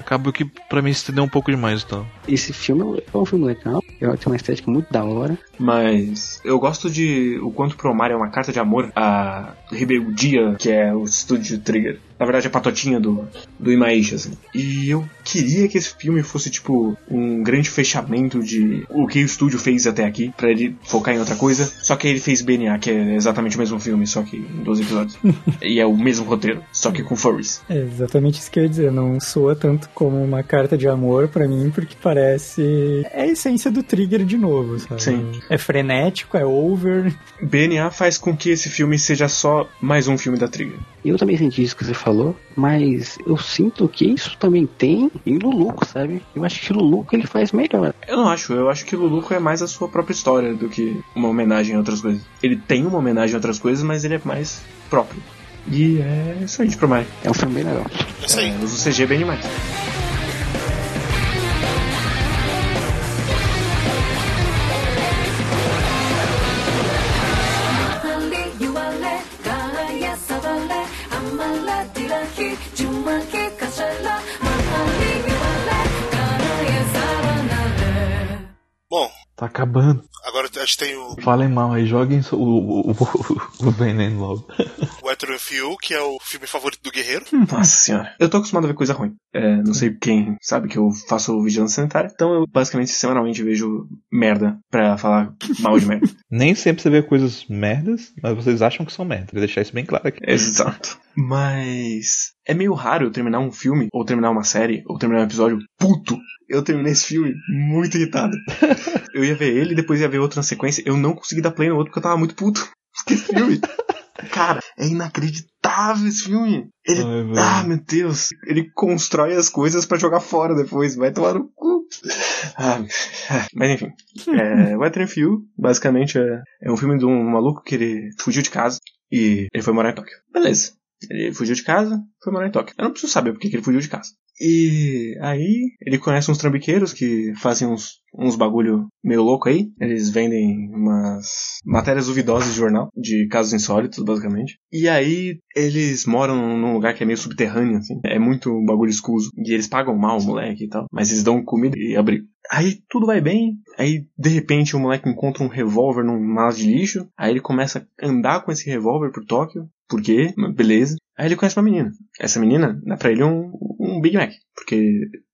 Acabou que pra mim se estendeu um pouco demais, então. Esse filme é um filme legal, Eu tenho uma estética muito da hora. Mas eu gosto de o quanto Promare é uma carta de amor à rebeldia que é o estúdio Trigger. Na verdade, a patotinha do, do Imaishi, assim. E eu queria que esse filme fosse, tipo, um grande fechamento de o que o estúdio fez até aqui, pra ele focar em outra coisa. Só que ele fez BNA, que é exatamente o mesmo filme, só que em 12 episódios. e é o mesmo roteiro, só que com furries. É exatamente isso que eu ia dizer. Não soa tanto como uma carta de amor pra mim, porque parece. É a essência do trigger de novo, sabe? Sim. É frenético, é over. BNA faz com que esse filme seja só mais um filme da Trigger. Eu também senti isso que você falou, mas eu sinto que isso também tem em Luluco, sabe? Eu acho que Luluco ele faz melhor. Eu não acho, eu acho que Luluco é mais a sua própria história do que uma homenagem a outras coisas. Ele tem uma homenagem a outras coisas, mas ele é mais próprio. E é isso aí de Promare. É um filme bem legal. É isso aí. É, usa o CG bem demais. Tá acabando. agora a gente tem o, Falem mal aí, joguem o, o, o, o veneno logo. o Hétero Fio, que é o filme favorito do Guerreiro. Nossa senhora. Eu tô acostumado a ver coisa ruim. É, não sei quem sabe que eu faço vigilância sanitária. Então eu basicamente semanalmente vejo merda pra falar mal de merda. Nem sempre você vê coisas merdas, mas vocês acham que são merda. Vou deixar isso bem claro aqui. Exato. Mas é meio raro eu terminar um filme, ou terminar uma série, ou terminar um episódio puto. Eu terminei esse filme muito irritado. eu ia ver ele, depois ia ver outro na sequência. Eu não consegui dar play no outro porque eu tava muito puto. Esse filme. Cara, é inacreditável esse filme. Ele. Ai, ah, meu Deus. Ele constrói as coisas pra jogar fora depois. Vai tomar no cu. Ah, mas enfim. É, Few, basicamente, é, é um filme de um maluco que ele fugiu de casa e ele foi morar em Tóquio. Beleza. Ele fugiu de casa, foi morar em Tóquio. Eu não preciso saber por que ele fugiu de casa. E aí ele conhece uns trambiqueiros que fazem uns, uns bagulho meio louco aí. Eles vendem umas matérias duvidosas de jornal, de casos insólitos, basicamente. E aí eles moram num lugar que é meio subterrâneo, assim. É muito um bagulho escuso. E eles pagam mal o moleque e tal. Mas eles dão comida e abrigo. Aí tudo vai bem. Aí de repente o moleque encontra um revólver num mala de lixo. Aí ele começa a andar com esse revólver por Tóquio. Por quê? Beleza. Aí ele conhece uma menina. Essa menina dá pra ele um, um Big Mac. Porque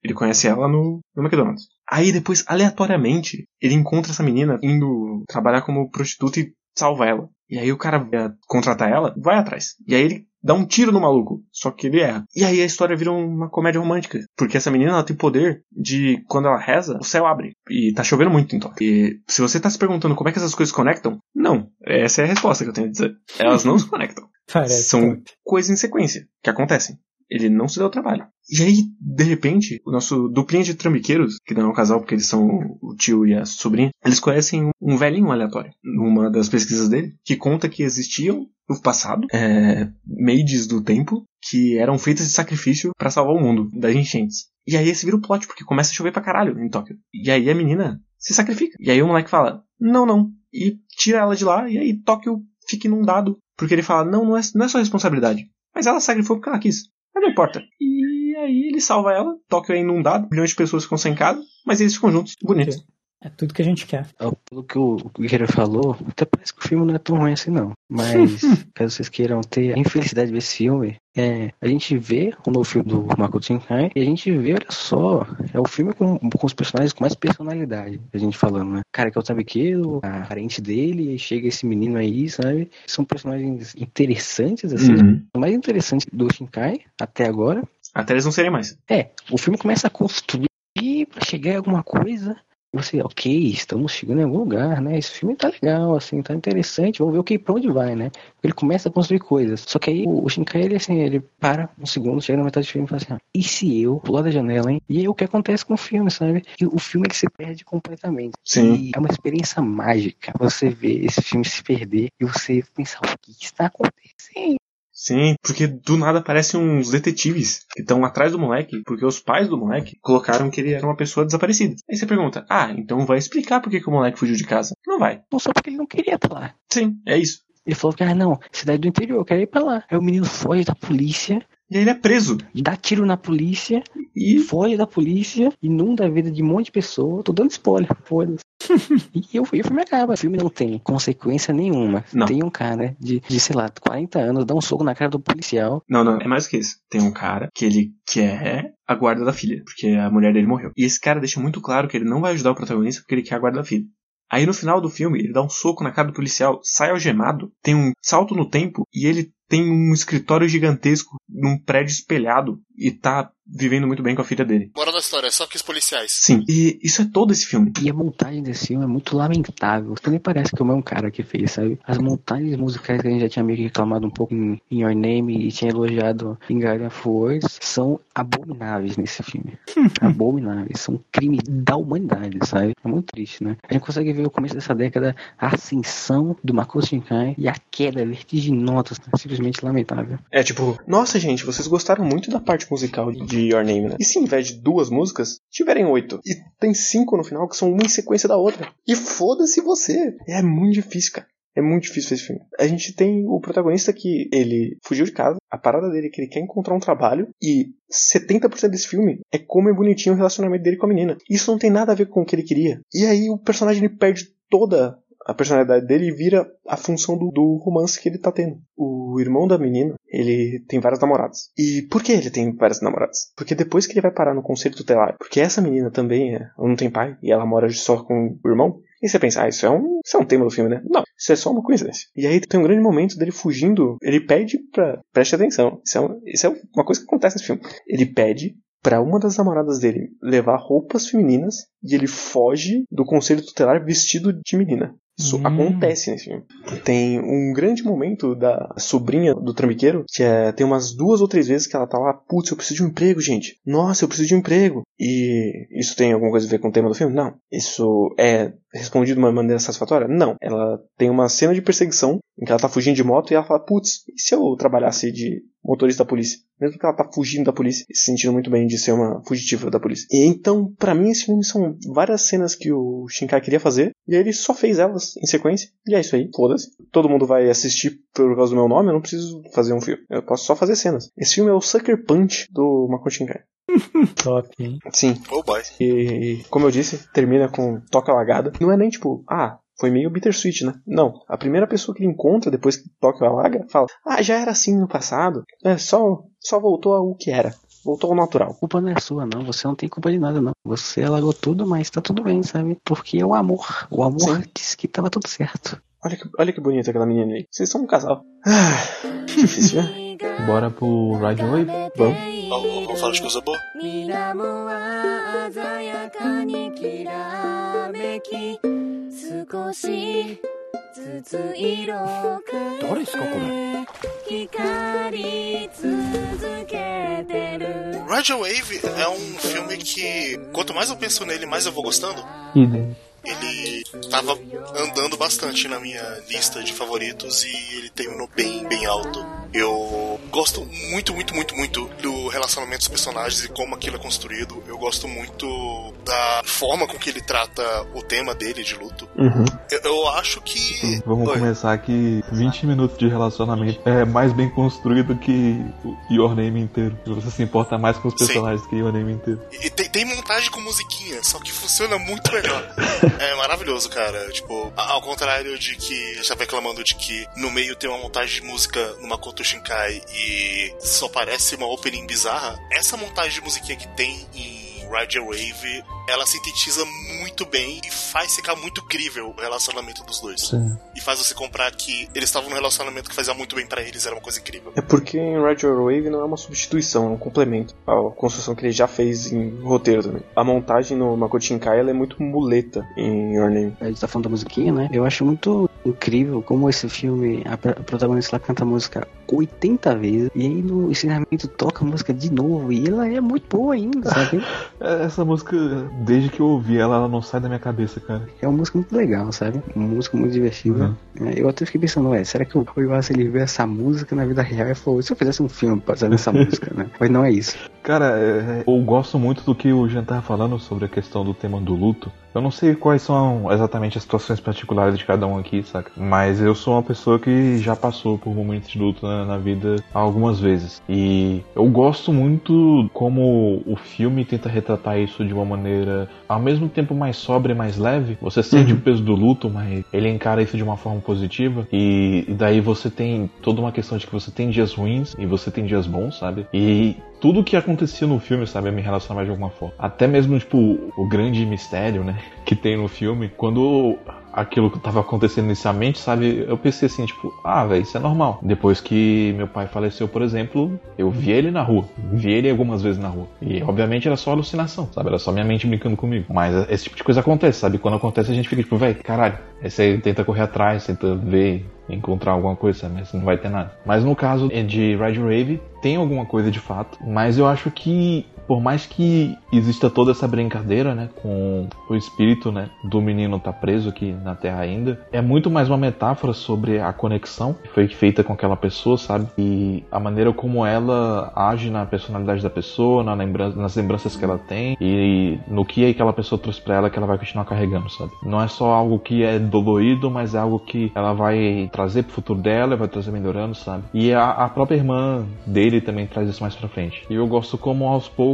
ele conhece ela no, no McDonald's. Aí depois, aleatoriamente, ele encontra essa menina indo trabalhar como prostituta e salva ela. E aí o cara vai contratar ela, vai atrás. E aí ele dá um tiro no maluco, só que ele erra. E aí a história vira uma comédia romântica. Porque essa menina ela tem poder de, quando ela reza, o céu abre. E tá chovendo muito então. E se você tá se perguntando como é que essas coisas conectam, não. Essa é a resposta que eu tenho a dizer. Elas não se conectam. Parece São top. coisas em sequência que acontecem. Ele não se deu trabalho. E aí, de repente, o nosso duplinha de trambiqueiros, que não é um casal porque eles são o tio e a sobrinha, eles conhecem um velhinho aleatório, numa das pesquisas dele, que conta que existiam no passado é, maids do tempo que eram feitas de sacrifício pra salvar o mundo das enchentes. E aí esse vira o plot, porque começa a chover pra caralho em Tóquio. E aí a menina se sacrifica. E aí o moleque fala, não, não. E tira ela de lá, e aí Tóquio fica inundado. Porque ele fala, não, não é, não é sua responsabilidade. Mas ela sacrificou porque ela quis. Mas não importa. E aí ele salva ela, Tóquio é inundado, milhões de pessoas ficam sem casa, mas eles ficam juntos, bonito. É tudo que a gente quer. Ó, Pelo que o o Guerreiro falou, até parece que o filme não é tão ruim assim, não. Mas, caso vocês queiram ter a infelicidade de ver esse filme, é, a gente vê o novo filme do Makoto Shinkai e a gente vê, olha só, é o filme com, com os personagens com mais personalidade, a gente falando, né? Cara que é o tabiqueiro, a parente dele, e chega esse menino aí, sabe? São personagens interessantes, assim. Uhum. O mais interessante do Shinkai, até agora, Até eles não serem mais. é, o filme começa a construir pra chegar em alguma coisa. Você, ok, estamos chegando em algum lugar, né? Esse filme tá legal, assim, tá interessante. Vamos ver o que pra onde vai, né? Ele começa a construir coisas. Só que aí o, o Shinkai, ele assim, ele para um segundo, chega na metade do filme e fala assim: ah, e se eu pular da janela, hein? E aí o que acontece com o filme, sabe? E o filme ele se perde completamente. Sim. E é uma experiência mágica você ver esse filme se perder e você pensar: o que está acontecendo? Sim, porque do nada aparecem uns detetives que estão atrás do moleque, porque os pais do moleque colocaram que ele era uma pessoa desaparecida. Aí você pergunta, ah, então vai explicar por que, que o moleque fugiu de casa. Não vai. Não só porque ele não queria estar lá. Sim, é isso. Ele falou que, ah, não, cidade do interior, eu quero ir pra lá. Aí o menino foge da polícia. E aí ele é preso. dá tiro na polícia, E foge da polícia, inunda a vida de um monte de pessoa. Tô dando spoiler, foda-se. e eu, e o filme acaba. O filme não tem consequência nenhuma. Não. Tem um cara de, de, sei lá, 40 anos, dá um soco na cara do policial. Não, não, é mais que isso. Tem um cara que ele quer a guarda da filha, porque a mulher dele morreu. E esse cara deixa muito claro que ele não vai ajudar o protagonista porque ele quer a guarda da filha. Aí no final do filme, ele dá um soco na cara do policial, sai algemado, tem um salto no tempo e ele tem um escritório gigantesco num prédio espelhado e tá vivendo muito bem com a filha dele. Moral da história, só que os policiais. Sim, e isso é todo esse filme. E a montagem desse filme é muito lamentável. Também parece que é o mesmo cara que fez, sabe? As montagens musicais que a gente já tinha meio que reclamado um pouco em, em Your Name e tinha elogiado em Guardian of Words são abomináveis nesse filme. abomináveis. São crime da humanidade, sabe? É muito triste, né? A gente consegue ver o começo dessa década a ascensão do Makoto Shinkai e a queda vertiginosa, simplesmente lamentável. É tipo, nossa gente, vocês gostaram muito da parte musical de Your Name, né? E se em vez de duas músicas, tiverem oito? E tem cinco no final que são uma em sequência da outra. E foda-se você! É muito difícil, cara. É muito difícil fazer esse filme. A gente tem o protagonista que ele fugiu de casa, a parada dele é que ele quer encontrar um trabalho e 70% desse filme é como é bonitinho o relacionamento dele com a menina. Isso não tem nada a ver com o que ele queria. E aí o personagem ele perde toda a personalidade dele vira a função do, do romance que ele tá tendo. O irmão da menina, ele tem várias namoradas. E por que ele tem várias namoradas? Porque depois que ele vai parar no conselho tutelar, porque essa menina também é, não tem pai e ela mora só com o irmão, e você pensa, ah, isso é um, isso é um tema do filme, né? Não, isso é só uma coincidência. E aí tem um grande momento dele fugindo, ele pede pra. Preste atenção, isso é, um, isso é uma coisa que acontece nesse filme. Ele pede para uma das namoradas dele levar roupas femininas e ele foge do conselho tutelar vestido de menina. Isso Hum. acontece nesse filme. Tem um grande momento da sobrinha do trambiqueiro, que é, tem umas duas ou três vezes que ela tá lá, putz, eu preciso de um emprego, gente. Nossa, eu preciso de um emprego. E isso tem alguma coisa a ver com o tema do filme? Não. Isso é respondido de uma maneira satisfatória? Não. Ela tem uma cena de perseguição em que ela tá fugindo de moto e ela fala, putz, e se eu trabalhasse de motorista da polícia? Mesmo que ela tá fugindo da polícia e se sentindo muito bem de ser uma fugitiva da polícia. E então, pra mim, esse filme são várias cenas que o Shinkai queria fazer e aí ele só fez elas em sequência. E é isso aí, foda-se. Todo mundo vai assistir por causa do meu nome, eu não preciso fazer um filme. Eu posso só fazer cenas. Esse filme é o Sucker Punch do Makoto Shinkai. Top, hein? Sim. Oh boy. E, e, como eu disse, termina com toca lagada. Não é nem tipo, ah, foi meio bittersweet, né? Não. A primeira pessoa que ele encontra depois que Tóquio alaga fala: Ah, já era assim no passado. É, só, só voltou ao que era. Voltou ao natural. A culpa não é sua, não. Você não tem culpa de nada, não. Você alagou tudo, mas tá tudo bem, sabe? Porque é o amor. O amor Sim. disse que tava tudo certo. Olha que, olha que bonita aquela menina aí. Vocês são um casal. Ah, difícil, né? Bora pro Ride Wave? Vamos. Vamos vamos falar de coisa boa? 水面は鮮やかにきらめき 少しずつ色を変え誰っすかこれ光り続けてる Roger Wave é um filme que, quanto mais eu penso nele, mais eu vou gostando. Idem. Ele tava andando bastante na minha lista de favoritos e ele terminou bem, bem alto. Eu gosto muito, muito, muito, muito do relacionamento dos personagens e como aquilo é construído. Eu gosto muito da forma com que ele trata o tema dele de luto. Uhum. Eu, eu acho que. Vamos Oi. começar aqui. 20 minutos de relacionamento é mais bem construído que o Your Name inteiro. Você se importa mais com os Sim. personagens que Your Name inteiro. E tem, tem montagem com musiquinha, só que funciona muito melhor. é maravilhoso, cara. Tipo, ao contrário de que a gente tava reclamando de que no meio tem uma montagem de música no Shinkai e só parece uma opening bizarra, essa montagem de musiquinha que tem em Rider Wave, ela sintetiza muito bem e faz ficar muito crível o relacionamento dos dois. Sim. E faz você comprar que eles estavam num relacionamento que fazia muito bem pra eles, era uma coisa incrível. É porque em Ride Wave não é uma substituição, é um complemento à construção que ele já fez em roteiro também. A montagem no Makoto Shinkai ela é muito muleta em Your Name. A gente tá falando da musiquinha, né? Eu acho muito incrível como esse filme, a pr- a protagonista ela canta a música 80 vezes e aí no ensinamento toca a música de novo e ela é muito boa ainda, sabe? É, Essa música, desde que eu ouvi ela, ela não sai da minha cabeça, cara. É uma música muito legal, sabe? Uma música muito divertida. É, Eu até fiquei pensando, ué, será que o Iwasa ele viu essa música na vida real e falou, se eu fizesse um filme baseado nessa música, né? Mas não é isso. Cara, é, eu gosto muito do que o Jean tava falando sobre a questão do tema do luto. Eu não sei quais são exatamente as situações particulares de cada um aqui, saca? Mas eu sou uma pessoa que já passou por momentos de luto na, na vida algumas vezes. E eu gosto muito como o filme tenta retratar isso de uma maneira ao mesmo tempo mais sóbria e mais leve. Você sente o peso do luto, mas ele encara isso de uma forma positiva. E, daí você tem toda uma questão de que você tem dias ruins e você tem dias bons, sabe? E tudo que acontecia no filme, sabe, me relacionava de alguma forma. Até mesmo, tipo, o grande mistério, né, que tem no filme, quando aquilo que tava acontecendo inicialmente, sabe, eu pensei assim, tipo, ah, velho, isso é normal. Depois que meu pai faleceu, por exemplo, eu vi ele na rua, vi ele algumas vezes na rua. E obviamente era só alucinação, sabe, era só minha mente brincando comigo. Mas esse tipo de coisa acontece, sabe, quando acontece a gente fica tipo, velho, caralho. Aí você tenta correr atrás, tenta ver, encontrar alguma coisa, mas não vai ter nada. Mas no caso de Red Rave, tem alguma coisa de fato, mas eu acho que por mais que exista toda essa brincadeira, né, com o espírito, né, do menino tá preso aqui na Terra ainda, é muito mais uma metáfora sobre a conexão que foi feita com aquela pessoa, sabe? E a maneira como ela age na personalidade da pessoa, na lembrança, nas lembranças que ela tem e no que aquela pessoa trouxe para ela que ela vai continuar carregando, sabe? Não é só algo que é dolorido, mas é algo que ela vai trazer pro futuro dela, vai trazer melhorando, sabe? E a, a própria irmã dele também traz isso mais pra frente. E eu gosto como aos poucos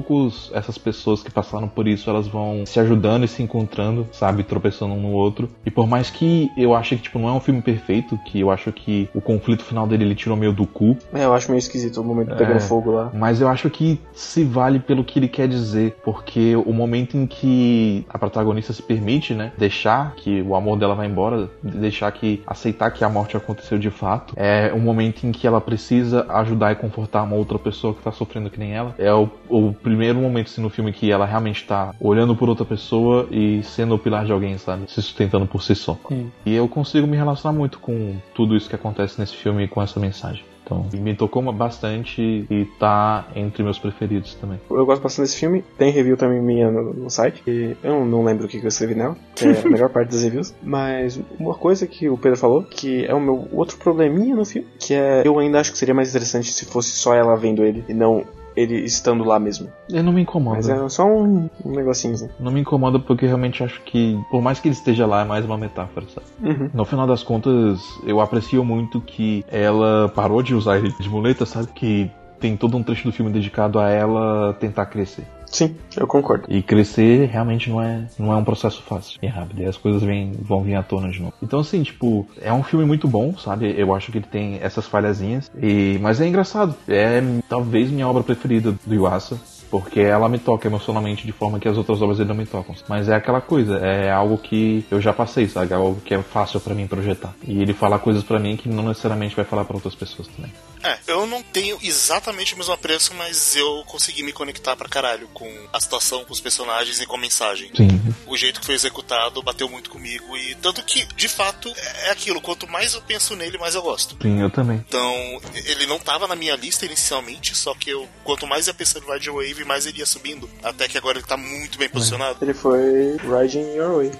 essas pessoas que passaram por isso, elas vão se ajudando e se encontrando, sabe? Tropeçando um no outro. E por mais que eu ache que, tipo, não é um filme perfeito, que eu acho que o conflito final dele ele tirou meio do cu. É, eu acho meio esquisito o momento pegando É. fogo lá. Mas eu acho que se vale pelo que ele quer dizer, porque o momento em que a protagonista se permite, né, deixar que o amor dela vai embora, deixar que aceitar que a morte aconteceu de fato, é um momento em que ela precisa ajudar e confortar uma outra pessoa que tá sofrendo que nem ela. É o, o primeiro momento assim, no filme que ela realmente tá olhando por outra pessoa e sendo o pilar de alguém, sabe, se sustentando por si só. Sim. E eu consigo me relacionar muito com tudo isso que acontece nesse filme e com essa mensagem. Então, me tocou bastante e tá entre meus preferidos também. Eu gosto bastante desse filme. Tem review também minha no, no site. E eu não lembro o que que eu escrevi nela, que é a melhor parte das reviews. Mas uma coisa que o Pedro falou, que é o meu outro probleminha no filme, que é eu ainda acho que seria mais interessante se fosse só ela vendo ele e não ele estando lá mesmo. Ele não me incomoda. Mas é só um, um negocinho assim. Não me incomoda porque eu realmente acho que, por mais que ele esteja lá, é mais uma metáfora, sabe? Uhum. No final das contas, eu aprecio muito que ela parou de usar ele de muleta, sabe? Que tem todo um trecho do filme dedicado a ela tentar crescer. Sim, eu concordo. E crescer realmente não é, não é um processo fácil e rápido. E as coisas vêm, vão vir à tona de novo. Então, assim, tipo, é um filme muito bom, sabe? Eu acho que ele tem essas falhazinhas. E, mas é engraçado. É talvez minha obra preferida do Yuasa. Porque ela me toca emocionalmente de forma que as outras obras dele não me tocam. Mas é aquela coisa, é algo que eu já passei, sabe? É algo que é fácil pra mim projetar. E ele fala coisas pra mim que não necessariamente vai falar pra outras pessoas também. É, eu não tenho exatamente o mesmo apreço, mas eu consegui me conectar pra caralho com a situação, com os personagens e com a mensagem. Sim. O jeito que foi executado bateu muito comigo e tanto que, de fato, é aquilo. Quanto mais eu penso nele, mais eu gosto. Sim, eu também. Então, ele não tava na minha lista inicialmente, só que eu, quanto mais ia pensando no Ride Wave, mais ele ia subindo. Até que agora ele tá muito bem posicionado. Ele foi Riding Your Way.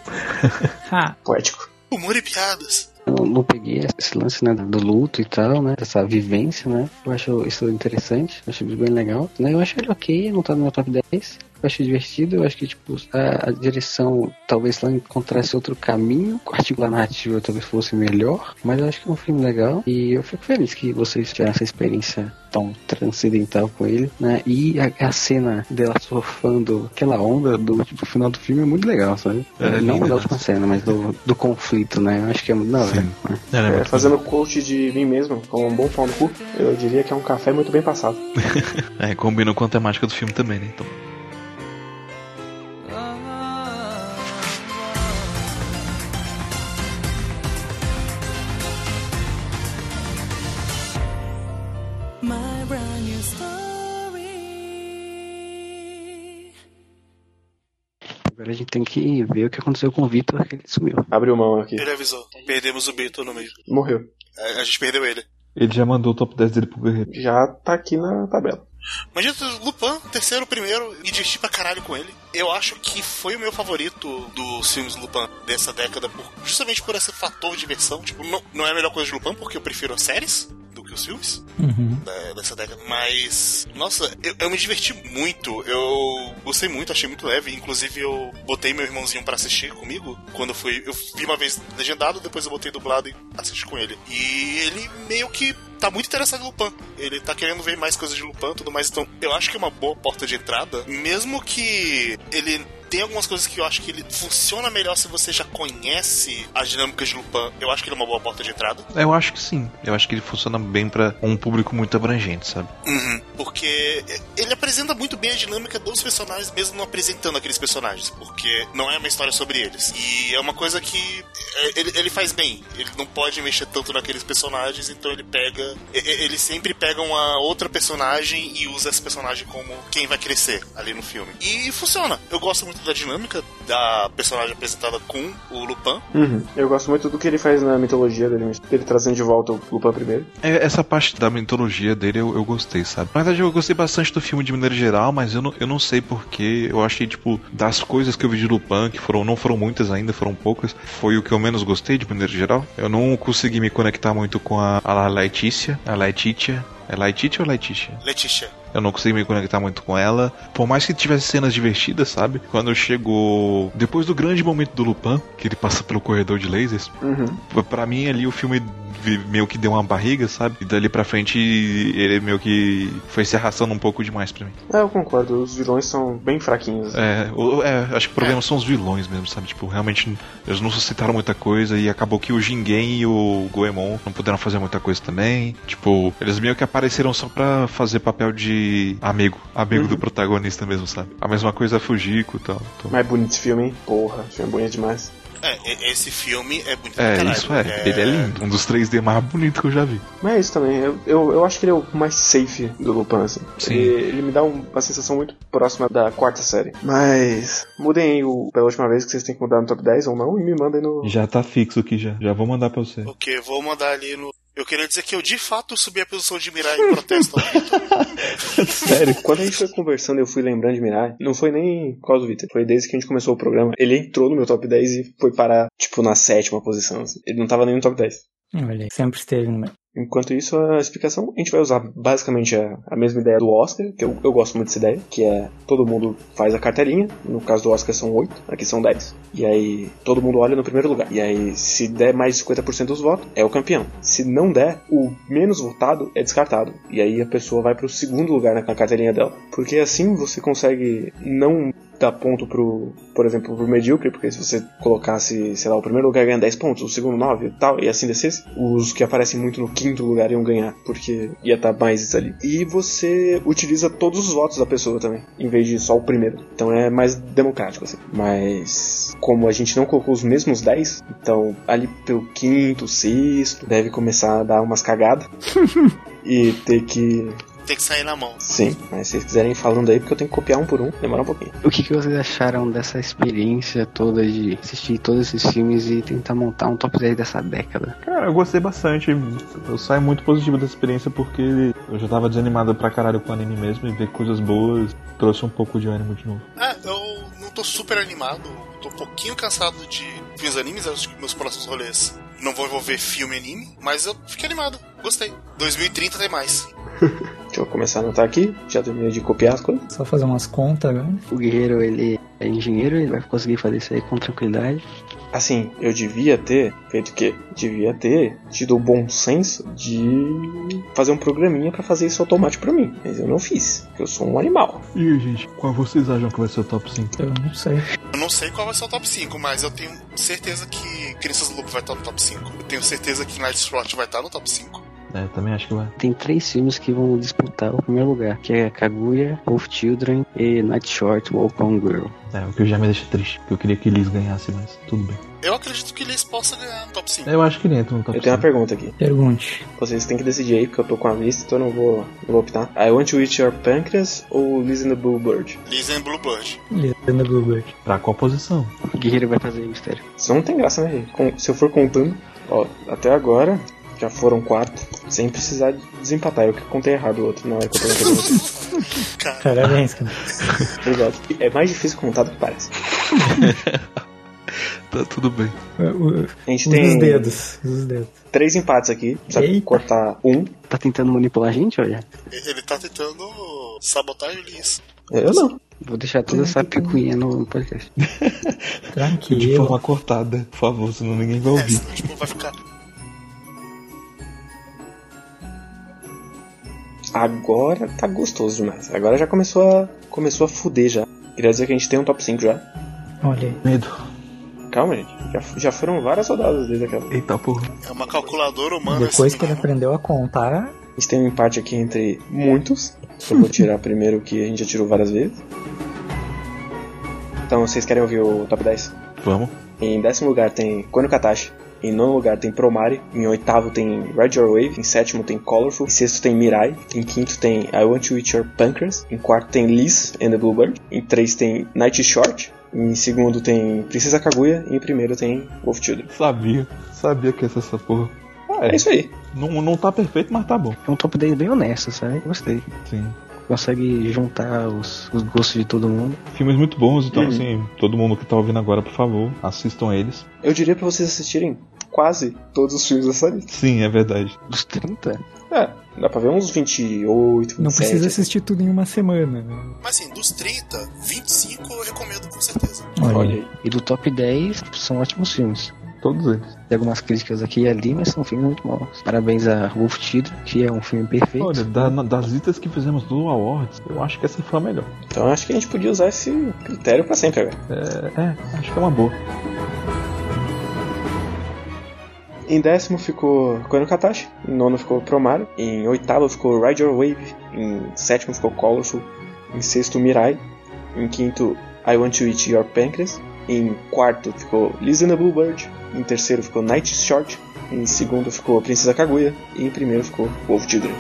Ha! Poético. Humor e piadas. Não peguei esse lance né, do luto e tal, né? Dessa vivência, né? Eu acho isso interessante, acho bem legal. Né, eu acho ele ok, não tá no meu top 10. Eu achei divertido, eu acho que tipo, a, a direção talvez lá encontrasse outro caminho, a artigo narrativa talvez fosse melhor, mas eu acho que é um filme legal e eu fico feliz que vocês tiveram essa experiência tão transcendental com ele, né? E a, a cena dela surfando aquela onda do tipo, final do filme é muito legal, sabe? É, é Não da última cena, mas do, do conflito, né? Eu acho que é muito da hora. né? É, fazendo coach de mim mesmo, com um bom pau no cu, eu diria que é um café muito bem passado. É, combina com a temática do filme também, né? Então. Agora a gente tem que ver o que aconteceu com o Vitor, que ele sumiu. Abriu mão aqui. Ele avisou. Perdemos o Beto no meio. Morreu. A, a gente perdeu ele. Ele já mandou o top 10 dele pro Guerreiro. Já tá aqui na tabela. Imagina, Lupin, terceiro, primeiro, me diverti pra caralho com ele. Eu acho que foi o meu favorito dos filmes do Lupin dessa década, por- justamente por esse fator de diversão. Tipo, não, não é a melhor coisa de Lupin, porque eu prefiro as séries que os filmes Uhum. da- dessa década. Mas, nossa, eu, eu me diverti muito. Eu gostei muito, achei muito leve. Inclusive, eu botei meu irmãozinho pra assistir comigo. Quando eu fui. Eu vi uma vez legendado, depois eu botei dublado e assisti com ele. E ele meio que. Tá muito interessado em Lupin. Ele tá querendo ver mais coisas de Lupin e tudo mais. Então, eu acho que é uma boa porta de entrada. Mesmo que ele tem algumas coisas que eu acho que ele funciona melhor se você já conhece as dinâmicas de Lupin. Eu acho que ele é uma boa porta de entrada. Eu acho que sim. Eu acho que ele funciona bem pra um público muito abrangente, sabe? Uhum. Porque ele apresenta muito bem a dinâmica dos personagens, mesmo não apresentando aqueles personagens. Porque não é uma história sobre eles. E é uma coisa que é, ele, ele faz bem. Ele não pode mexer tanto naqueles personagens, então ele pega. Ele sempre pega uma outra personagem e usa esse personagem como quem vai crescer ali no filme. E funciona. Eu gosto muito da dinâmica da personagem apresentada com o Lupin. Uhum. Eu gosto muito do que ele faz na mitologia dele, ele trazendo de volta o Lupin primeiro. É, Essa parte da mitologia dele eu, eu gostei, sabe? Na verdade, eu gostei bastante do filme de maneira geral, mas eu não, eu não sei porque. Eu achei, tipo, das coisas que eu vi de Lupin, que foram, não foram muitas ainda, foram poucas, foi o que eu menos gostei de maneira geral. Eu não consegui me conectar muito com a, a Leticia. A Letitia. É Letitia ou Letitia? Letícia. Eu não consegui me conectar muito com ela. Por mais que tivesse cenas divertidas, sabe? Quando chegou. Depois do grande momento do Lupin, que ele passa pelo corredor de lasers, Uhum. Pra mim ali o filme meio que deu uma barriga, sabe? E dali pra frente ele meio que foi se arrastando um pouco demais pra mim. É, eu concordo, os vilões são bem fraquinhos. É, o- é, acho que o problema são os vilões mesmo, sabe? Tipo, realmente eles não suscitaram muita coisa e acabou que o Jingen e o Goemon não puderam fazer muita coisa também. Tipo, eles meio que apareceram só pra fazer papel de amigo, amigo do protagonista mesmo, sabe? A mesma coisa a Fujiko e tal. Então- Mas é bonito esse filme, hein? Porra, esse filme é bonito demais. É, esse filme é bonito É, caralho. isso é. Ele é lindo. Um dos 3D mais bonitos que eu já vi. Mas é isso também, eu, eu, eu acho que ele é o mais safe do Lupin, assim. Sim. Ele, ele me dá um- uma sensação muito próxima da quarta série. Mas mudem aí o, pela última vez que vocês têm que mudar no top 10 ou não e me mandem no. Já tá fixo aqui já. Já vou mandar pra você. Ok, vou mandar ali no. Eu queria dizer que eu de fato subi a posição de Mirai em protesto. Vitor. Sério, quando a gente foi conversando eu fui lembrando de Mirai, não foi nem por causa do Victor, foi desde que a gente começou o programa. Ele entrou no meu top 10 e foi parar, tipo, na sétima posição. assim. Ele não tava nem no top 10. Olha sempre esteve no meu. Enquanto isso, a explicação, a gente vai usar basicamente a, a mesma ideia do Oscar, que eu, eu gosto muito dessa ideia, que é todo mundo faz a carteirinha, no caso do Oscar são 8, aqui são 10. E aí todo mundo olha no primeiro lugar. E aí, se der mais de 50% dos votos, é o campeão. Se não der, o menos votado é descartado. E aí a pessoa vai pro segundo lugar na, na carteirinha dela. Porque assim você consegue não dar ponto pro, por exemplo, pro medíocre, porque se você colocasse, sei lá, o primeiro lugar ganha 10 pontos, o segundo 9 e tal, e assim descesse, os que aparecem muito no quinto lugar iam ganhar, porque ia estar mais ali. E você utiliza todos os votos da pessoa também, em vez de só o primeiro. Então é mais democrático, assim. Mas como a gente não colocou os mesmos 10, então ali pelo quinto, sexto, deve começar a dar umas cagadas. e ter que Tem que sair na mão. Sim, mas se vocês quiserem ir falando aí, porque eu tenho que copiar um por um, demora um pouquinho. O que, que vocês acharam dessa experiência toda de assistir todos esses filmes e tentar montar um top 10 dessa década? Cara, eu gostei bastante. Eu saio muito positivo dessa experiência porque eu já tava desanimado pra caralho com o anime mesmo e ver coisas boas trouxe um pouco de ânimo de novo. Ah, eu não tô super animado, tô um pouquinho cansado de os animes, acho que meus próximos rolês não vão envolver filme e anime, mas eu fiquei animado, gostei. 2030 tem mais. Deixa eu começar a anotar aqui, já terminei de copiar as coisas. Só fazer umas contas agora. O guerreiro, ele é engenheiro, ele vai conseguir fazer isso aí com tranquilidade. Assim, eu devia ter feito o quê? Devia ter tido o bom senso de fazer um programinha pra fazer isso automático pra mim. Mas eu não fiz, porque eu sou um animal. E aí, gente, qual vocês acham que vai ser o top 5? Eu não sei. Eu não sei qual vai ser o top 5, mas eu tenho certeza que Crianças do Lobo vai estar no top 5. Eu tenho certeza que Night Slot vai estar no top 5. É, também acho que vai. Tem três filmes que vão disputar o primeiro lugar, que é Kaguya, Wolf Children e Night Short, Walk On Girl. É, o que já me deixa triste, porque eu queria que eles ganhassem, mas tudo bem. Eu acredito que eles possam ganhar no top 5. Eu acho que ele entra no top Eu tenho uma 5. pergunta aqui. Pergunte. Vocês têm que decidir aí, porque eu tô com a lista, então eu não vou, não vou optar. I Want to Eat Your Pancreas ou Listen the Bluebird? Lisa and Bluebird. Lisanda Bluebird. Pra qual posição? O guerreiro vai fazer mistério. Isso não tem graça, né? gente? Com- se eu for contando, ó, até agora já foram quatro, sem precisar desempatar. Eu que contei errado o outro na hora que eu perguntei pra Parabéns, cara. Obrigado. É mais difícil contar do que parece. Tá tudo bem. O- A gente Usa os tem dedos. os dedos. três empates aqui. Precisa Eita. cortar um. Tá tentando manipular a gente, olha? Ele tá tentando sabotar o Elias. Eu não. Vou deixar toda essa picuinha no podcast. De Tranquilo. forma cortada, por favor, senão ninguém vai É, ouvir. senão, tipo, vai ficar. Agora tá gostoso demais. Agora já começou a, começou a fuder já. Queria dizer que a gente tem um top 5 já. Olha aí. Medo. Calma, gente. Já, já foram várias rodadas desde aquela. Eita porra. É uma calculadora humana. Depois assim, que ele né? aprendeu a contar, A gente tem um empate aqui entre muitos. Eu vou tirar primeiro o que a gente já tirou várias vezes. Então, vocês querem ouvir o top 10? Vamos. Em décimo lugar tem Kono Katashi. Em nono lugar tem Promare. Em oitavo tem Ride Your Wave. Em sétimo tem Colorful. Em sexto tem Mirai. Em quinto tem I Want to Eat Your Pancreas. Em quarto tem Liz and the Bluebird. Em três tem Night Short. Em segundo tem Princesa Kaguya. E em primeiro tem Wolf Children. Sabia. Sabia que ia ser essa porra. Ah, É isso aí. Não, não tá perfeito, mas tá bom. É um top 10 bem honesto, sabe? Gostei. Sim. Consegue juntar os, os gostos de todo mundo. Filmes muito bons, então Uhum. assim, todo mundo que tá ouvindo agora, por favor, assistam eles. Eu diria pra vocês assistirem quase todos os filmes dessa lista. Sim, é verdade. Dos 30? É, dá pra ver uns 28, 27. não precisa assim. assistir tudo em uma semana. né? Mas assim, dos 30, 25 eu recomendo com certeza. Olha, Olha aí. E do top 10 são ótimos filmes. Todos eles. Tem algumas críticas aqui e ali, mas são filmes muito bons. Parabéns a Wolf Children, que é um filme perfeito. Olha, da- das listas que fizemos do Awards, eu acho que essa foi a melhor. Então acho que a gente podia usar esse critério pra sempre agora. É, é acho que é uma boa. Em décimo ficou Kono Katashi, em nono ficou Promare, em oitavo ficou Ride Your Wave, em sétimo ficou Colorful, em sexto Mirai, em quinto I Want to Eat Your Pancreas, em quarto ficou Listen the Bluebird, em terceiro ficou Night Short, em segundo ficou Princesa Kaguya e em primeiro ficou Wolf Children.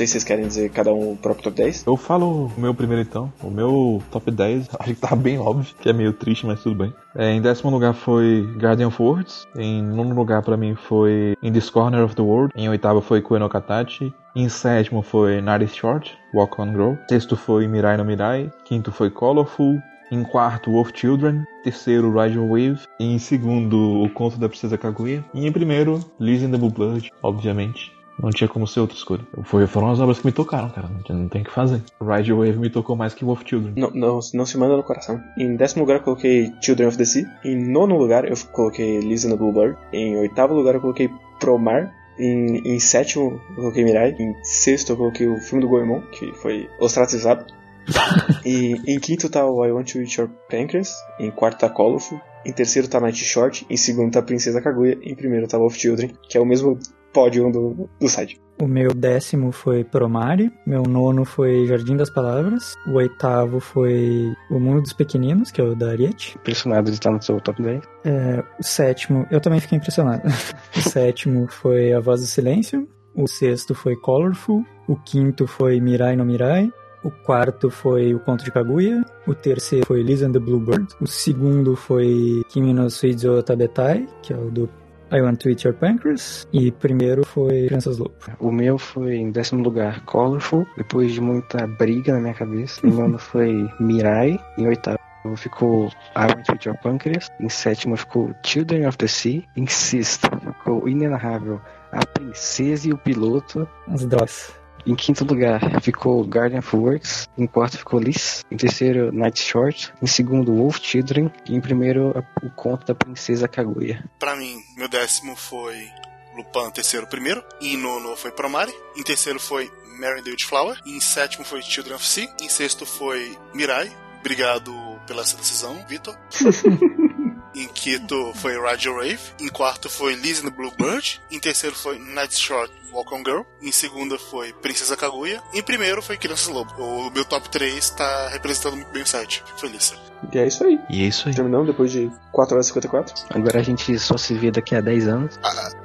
Sei se vocês querem dizer cada um o próprio top 10. Eu falo o meu primeiro então. O meu top 10, acho que tá bem óbvio, que é meio triste, mas tudo bem. É, em décimo lugar foi Guardian of Words. Em nono lugar pra mim foi In This Corner of the World. Em oitavo foi Koe no Katachi. Em sétimo foi Night Short, Walk on Grow. Sexto foi Mirai no Mirai. Quinto foi Colorful. Em quarto, Wolf Children. Terceiro, Ride Your Wave. Em segundo, O Conto da Princesa Kaguya. E em primeiro, Liz and the Blue Blood, obviamente. Não tinha como ser outra escolha. Foi, foram as obras que me tocaram, cara. Não, não tem o que fazer. Ride Wave me tocou mais que Wolf Children. Não, não, não se manda no coração. Em décimo lugar eu coloquei Children of the Sea. Em nono lugar eu coloquei Liz and the Bluebird. Em oitavo lugar eu coloquei Promar. Em, em sétimo eu coloquei Mirai. Em sexto eu coloquei o filme do Goemon, que foi ostratizado. e em quinto tá o I Want to Eat Your Pancreas. Em quarto tá Colorful. Em terceiro tá Night Short. Em segundo tá Princesa Kaguya. Em primeiro tá Wolf Children, que é o mesmo pódio do, do site. O meu décimo foi Promare, meu nono foi Jardim das Palavras, o oitavo foi O Mundo dos Pequeninos, que é o da Ariete. Impressionado de estar no seu top 10. É, o sétimo, eu também fiquei impressionado. o sétimo foi A Voz do Silêncio, o sexto foi Colorful, o quinto foi Mirai no Mirai, o quarto foi O Conto de Kaguya, o terceiro foi Liz and the Bluebird, o segundo foi Kimi no Suizo Tabetai, que é o do I Want to Eat Your Pancreas, e primeiro foi Crianças Lobo. O meu foi em décimo lugar Colorful, depois de muita briga na minha cabeça. Em nono foi Mirai. Em oitavo ficou I Want to Eat Your Pancreas. Em sétimo ficou Children of the Sea. Em sexto ficou Inenarrável A Princesa e o Piloto. As drogas. Em quinto lugar ficou Guardian of Words. Em quarto ficou Liz. Em terceiro, Night Short. Em segundo, Wolf Children. E em primeiro, o conto da Princesa Kaguya. Pra mim, meu décimo foi Lupin, terceiro, primeiro. Em nono foi Promare. Em terceiro foi Mary and the Witchflower. Em sétimo foi Children of Sea. Em sexto foi Mirai. Obrigado pela essa decisão, Vitor. Em quinto foi Roger Wave. Em quarto foi Liz and the Bluebird. Em terceiro foi Night Short Walk on Girl. Em segunda foi Princesa Kaguya. Em primeiro foi Crianças Lobo. O meu top 3 tá representando muito bem o site. Feliz. E é isso aí. E é isso aí. Terminamos depois de 4 horas e 54. Agora a gente só se vê daqui a 10 anos.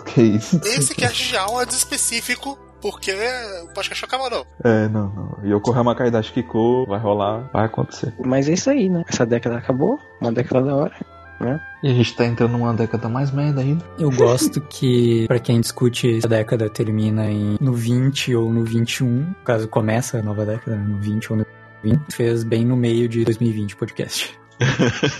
Que isso. Esse cast já é um específico porque o podcast não acaba, não. É, não, não. Yokohama Kaidashi Kiko vai rolar, vai acontecer. Mas é isso aí, né? Essa década acabou, uma década da hora, né? E a gente tá entrando numa década mais merda ainda. Eu gosto que, pra quem discute a década termina em, no 20 ou no 21, caso começa a nova década, no 20 ou no 20, fez bem no meio de 2020 podcast.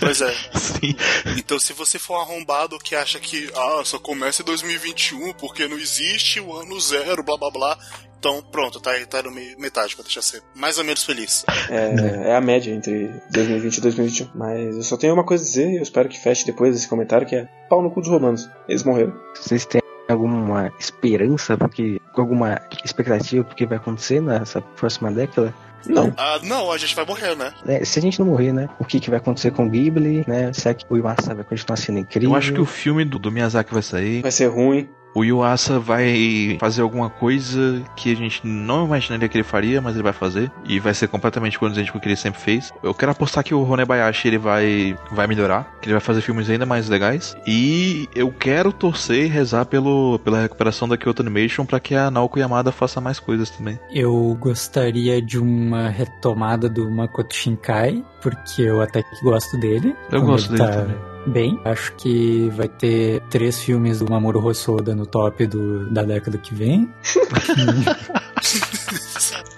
Pois é. Sim. Então, se você for um arrombado que acha que ah, só começa em 2021 porque não existe o ano zero, blá blá blá. Então, pronto, tá, tá no meio, metade pra deixar ser mais ou menos feliz. É, é a média entre 2020 e 2021. Mas eu só tenho uma coisa a dizer e eu espero que feche depois desse comentário, que é pau no cu dos romanos. Eles morreram. Vocês têm alguma esperança, porque alguma expectativa do que vai acontecer nessa próxima década? Não. Ah, não, a gente vai morrer, né? É, se a gente não morrer, né? O que, que vai acontecer com o Ghibli, né? Será que o Iwasa vai continuar sendo incrível? Eu acho que o filme do, do Miyazaki vai sair. Vai ser ruim. O Yuasa vai fazer alguma coisa que a gente não imaginaria que ele faria, mas ele vai fazer. E vai ser completamente condizente com o que ele sempre fez. Eu quero apostar que o Honebayashi ele vai, vai melhorar, que ele vai fazer filmes ainda mais legais. E eu quero torcer e rezar pelo, pela recuperação da Kyoto Animation para que a Naoko Yamada faça mais coisas também. Eu gostaria de uma retomada do Makoto Shinkai, porque eu até que gosto dele. Eu gosto ele dele tá também. Bem, acho que vai ter três filmes do Mamoru Hosoda no top do, da década que vem.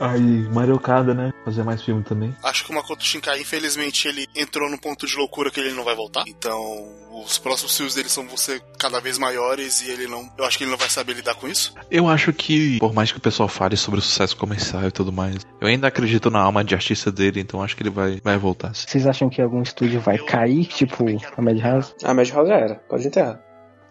Aí, Mario Okada, né? Fazer mais filme também. Acho que o Makoto Shinkai, infelizmente, ele entrou num ponto de loucura que ele não vai voltar. Então, os próximos filmes dele são vão ser cada vez maiores e ele não. Eu acho que ele não vai saber lidar com isso. Eu acho que, por mais que o pessoal fale sobre o sucesso comercial e tudo mais, eu ainda acredito na alma de artista dele, então acho que ele vai, vai voltar. sim. Vocês acham que algum estúdio vai cair, tipo a Madhouse? A Madhouse já era. Pode enterrar.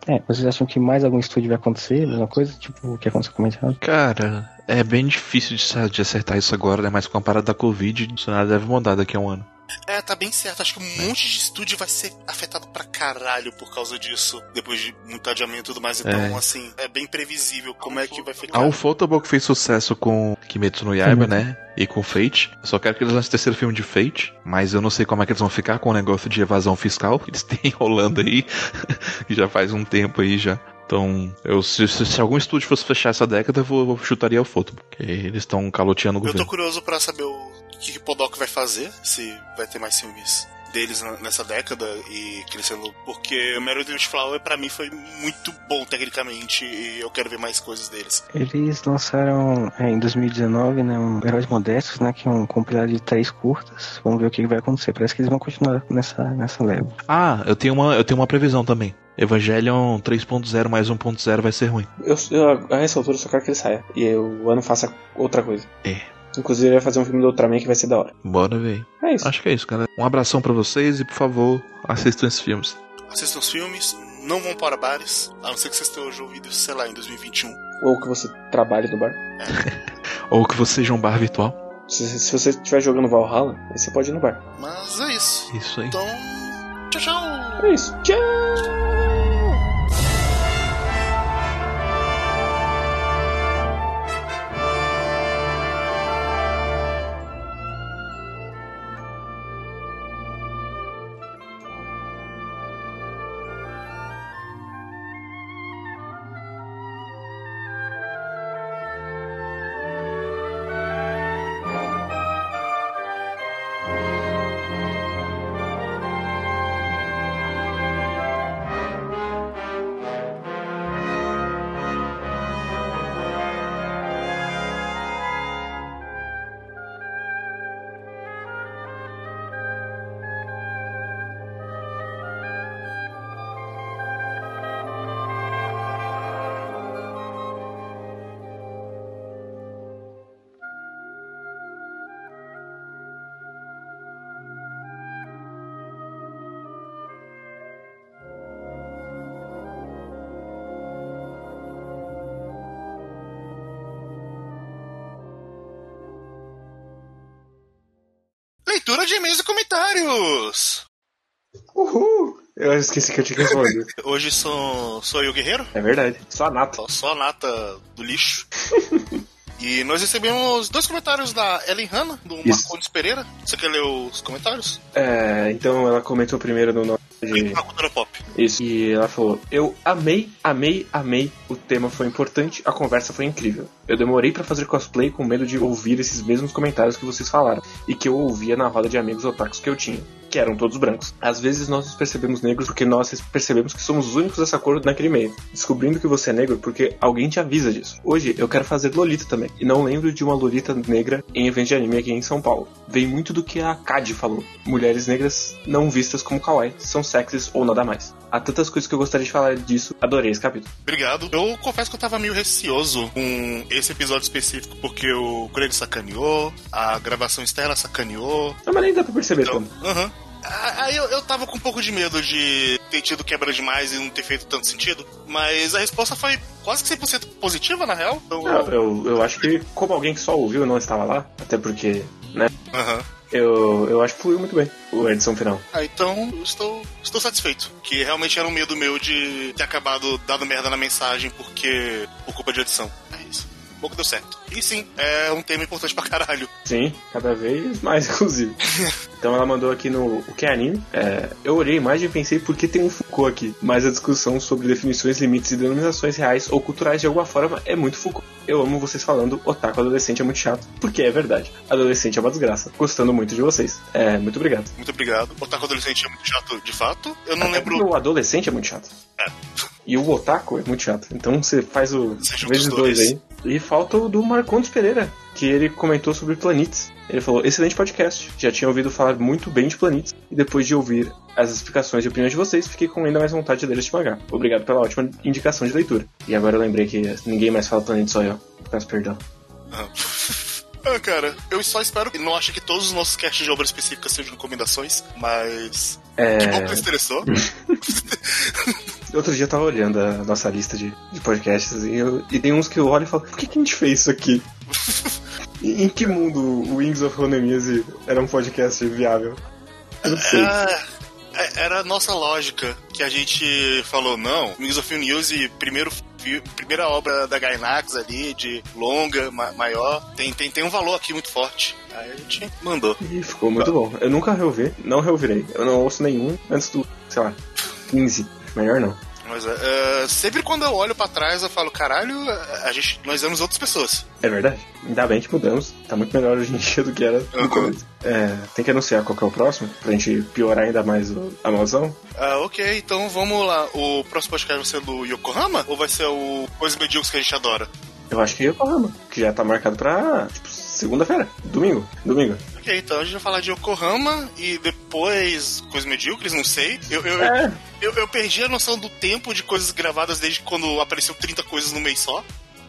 É, vocês acham que mais algum estúdio vai acontecer? Mesma coisa? Tipo o que aconteceu com a Madhouse? Cara, é bem difícil de, acertar isso agora, né? Mas com a parada da Covid, o cenário deve mudar daqui a um ano. É, tá bem certo. Acho que um monte de estúdio vai ser afetado pra caralho por causa disso. Depois de muito adiamento e tudo mais. Então, É. assim, é bem previsível como é que vai ficar. Ah, o Photoball fez sucesso com Kimetsu no Yaiba, né? E com Fate. Eu só quero que eles lancem o terceiro filme de Fate, mas eu não sei como é que eles vão ficar com o negócio de evasão fiscal que eles têm rolando aí, que já faz um tempo aí já. Então, eu, se, se- se algum estúdio fosse fechar essa década, eu, vou, eu chutaria o Photoball, porque eles estão caloteando o Eu tô governo. curioso pra saber o que, que Podok vai fazer, se vai ter mais filmes deles nessa década e crescendo. Porque o Meredith Flower pra mim foi muito bom tecnicamente e eu quero ver mais coisas deles. Eles lançaram é, em 2019, né, um Heróis Modestos, né, que é um compilado de três curtas. Vamos ver o que que vai acontecer. Parece que eles vão continuar nessa, nessa leva. Ah, eu tenho uma, eu tenho uma previsão também. Evangelion 3.0 mais 1.0 vai ser ruim. Eu, eu, a essa altura, eu só quero que ele saia. E eu- o ano faça outra coisa. É. Inclusive, ele vai fazer um filme do Ultraman que vai ser da hora. Bora ver. É isso. Acho que é isso, galera. Um abração pra vocês e, por favor, assistam esses filmes. Assistam os filmes, não vão para bares, a não ser que vocês tenham ouvido, sei lá, em 2021. Ou que você trabalhe no bar. Ou que você seja um bar virtual. Se, se você estiver jogando Valhalla, você pode ir no bar. Mas é isso. Isso aí. Então, tchau, tchau! É isso. Tchau! De e-mails e comentários! Uhul! Eu esqueci que eu tinha que responder. Hoje sou, sou eu, Guerreiro, é verdade. Só a nata. só- a nata do lixo. E nós recebemos dois comentários da Ellen Hanna, do Isso. Marcondes Pereira. Você quer ler os comentários? É, então ela comentou primeiro no nome de. Na cultura pop. Isso. E ela falou: Eu amei, amei, amei. O tema foi importante, a conversa foi incrível. Eu demorei pra fazer cosplay com medo de ouvir esses mesmos comentários que vocês falaram e que eu ouvia na roda de amigos otakus que eu tinha, que eram todos brancos. Às vezes nós nos percebemos negros porque nós percebemos que somos os únicos dessa cor naquele meio, descobrindo que você é negro porque alguém te avisa disso. Hoje eu quero fazer Lolita também, e não lembro de uma Lolita negra em evento de anime aqui em São Paulo. Vem muito do que a Kadi falou: mulheres negras não vistas como kawaii, são sexys ou nada mais. Há tantas coisas que eu gostaria de falar disso, adorei esse capítulo. Obrigado. Eu confesso que eu tava meio receoso com esse episódio específico, porque o Greg sacaneou, a gravação externa sacaneou. Não, mas nem dá pra perceber Então, como. aham. Aí eu, eu tava com um pouco de medo de ter tido quebra demais e não ter feito tanto sentido, mas a resposta foi quase que 100% positiva, na real. Não, eu, eu acho que, como alguém que só ouviu e não estava lá, até porque, né, aham. eu, eu acho que fluiu muito bem a edição final. Ah, então eu estou, estou satisfeito. Que realmente era um medo meu de ter acabado dando merda na mensagem porque por culpa de edição. É isso. Que deu certo. E sim, é um tema importante pra caralho. Sim, cada vez mais, inclusive. então ela mandou aqui no O que é anime. É, eu olhei imagem e pensei por que tem um Foucault aqui. Mas a discussão sobre definições, limites e denominações reais ou culturais de alguma forma é muito Foucault. Eu amo vocês falando, otaku adolescente é muito chato. Porque é verdade. Adolescente é uma desgraça. Gostando muito de vocês. É, muito obrigado. Muito obrigado. Otaku adolescente é muito chato, de fato. Eu não Até lembro. O adolescente é muito chato. É. E o otaku é muito chato. Então você faz o Você junta vezes dois dois. aí. E falta o do Marcondes Pereira, que ele comentou sobre Planetes. Ele falou, excelente podcast. Já tinha ouvido falar muito bem de Planetes. E depois de ouvir as explicações e opiniões de vocês, fiquei com ainda mais vontade de ler este mangá. Obrigado pela ótima indicação de leitura. E agora eu lembrei que ninguém mais fala Planetes, só eu. Peço perdão. Ah. Ah, cara, eu só espero que não ache que todos os nossos casts de obras específicas sejam recomendações, mas. É... Que bom que você interessou. Outro dia eu tava olhando a nossa lista de, de podcasts e, eu- e tem uns que eu olho e falo, por que, que a gente fez isso aqui? em, em que mundo o Wings of Ronemuse era um podcast viável? Eu não sei. Ah, é- era a nossa lógica que a gente falou, não, Wings of News e primeiro primeira obra da Gainax ali, de longa, ma- maior, tem, tem, tem um valor aqui muito forte. Aí a gente mandou. E ficou muito bom. Eu nunca reouvi, não reouvirei. Eu não ouço nenhum antes do, sei lá, 15. Melhor não. Mas é, é, sempre quando eu olho pra trás, eu falo, caralho, a gente, nós éramos outras pessoas. É verdade. Ainda bem que mudamos. Tá muito melhor hoje em dia do que era no Uhum. começo. É, tem que anunciar qual que é o próximo, pra gente piorar ainda mais a maldição. Ah, ok, então vamos lá. O próximo podcast vai ser do Yokohama? Ou vai ser o Coisas Medíocres que a gente adora? Eu acho que é Yokohama, que já tá marcado pra, tipo, segunda-feira. Domingo. Domingo. Ok, então a gente vai falar de Yokohama e depois Coisas Medíocres, não sei. Eu, eu, É. eu, eu perdi a noção do tempo de coisas gravadas desde quando apareceu 30 coisas no mês só.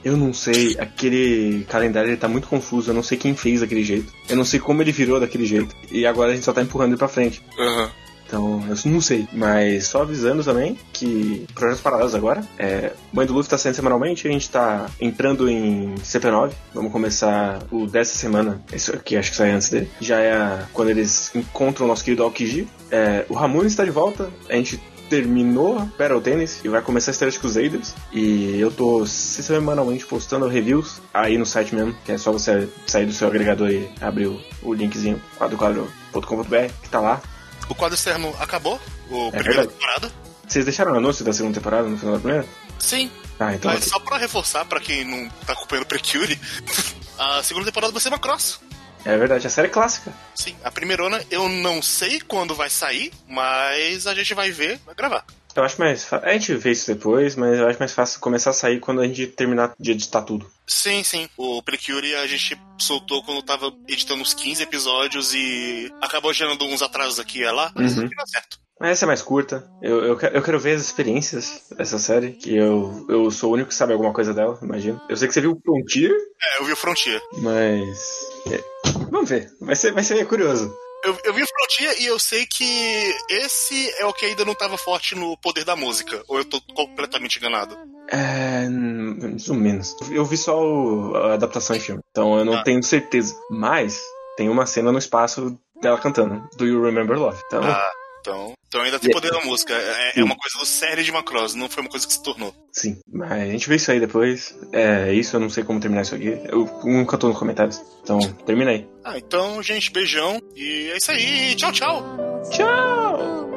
Eu não sei, aquele calendário ele tá muito confuso, eu não sei quem fez daquele jeito. Eu não sei como ele virou daquele jeito. E agora a gente só tá empurrando ele pra frente. Aham. Então, eu não sei. Mas só avisando também que projetos paralelos agora. É, Mãe do Luffy tá saindo semanalmente, a gente tá entrando em CP9. Vamos começar o dessa semana. Esse aqui acho que sai antes dele. Já é quando eles encontram o nosso querido Aokiji. É, o Ramune está de volta. A gente terminou Battle Tennis e vai começar a de Crusaders. E eu tô semanalmente postando reviews aí no site mesmo, que é só você sair do seu agregador e abrir o, o linkzinho quadroquadro.com.br que tá lá. O quadro externo acabou, o primeira É verdade. temporada. Vocês deixaram o anúncio da segunda temporada no final da primeira? Sim, Ah, então. mas só pra reforçar, pra quem não tá acompanhando o Precure, a segunda temporada vai ser uma cross. É verdade, a série é clássica. Sim, a primeirona eu não sei quando vai sair, mas a gente vai ver, vai gravar. Eu acho mais fácil. A gente vê isso depois, mas eu acho mais fácil começar a sair quando a gente terminar de editar tudo. Sim, sim. O Precure a gente soltou quando tava editando uns 15 episódios e acabou gerando uns atrasos aqui e lá, mas Uhum. deu certo. Mas essa é mais curta. Eu, eu, quero, eu quero ver as experiências dessa série, que eu, eu sou o único que sabe alguma coisa dela, imagino. Eu sei que você viu o Frontier, É, eu vi o Frontier. mas. é, Vamos ver. Vai ser, vai ser curioso. Eu, eu vi o Frontier e eu sei que esse é o que ainda não tava forte no poder da música. Ou eu tô completamente enganado? É. Mais ou menos. Eu vi só o- a adaptação em filme, então eu não Ah. tenho certeza. Mas tem uma cena no espaço dela cantando. Do You Remember Love? Então. Ah, então, então ainda tem poder da música. É, é uma coisa do série de Macross, não foi uma coisa que se tornou. Sim, mas a gente vê isso aí depois. É isso, eu não sei como terminar isso aqui. Eu nunca tô nos comentários. Então, termina aí. Ah, então, gente, beijão. E é isso aí. Tchau, tchau. Tchau!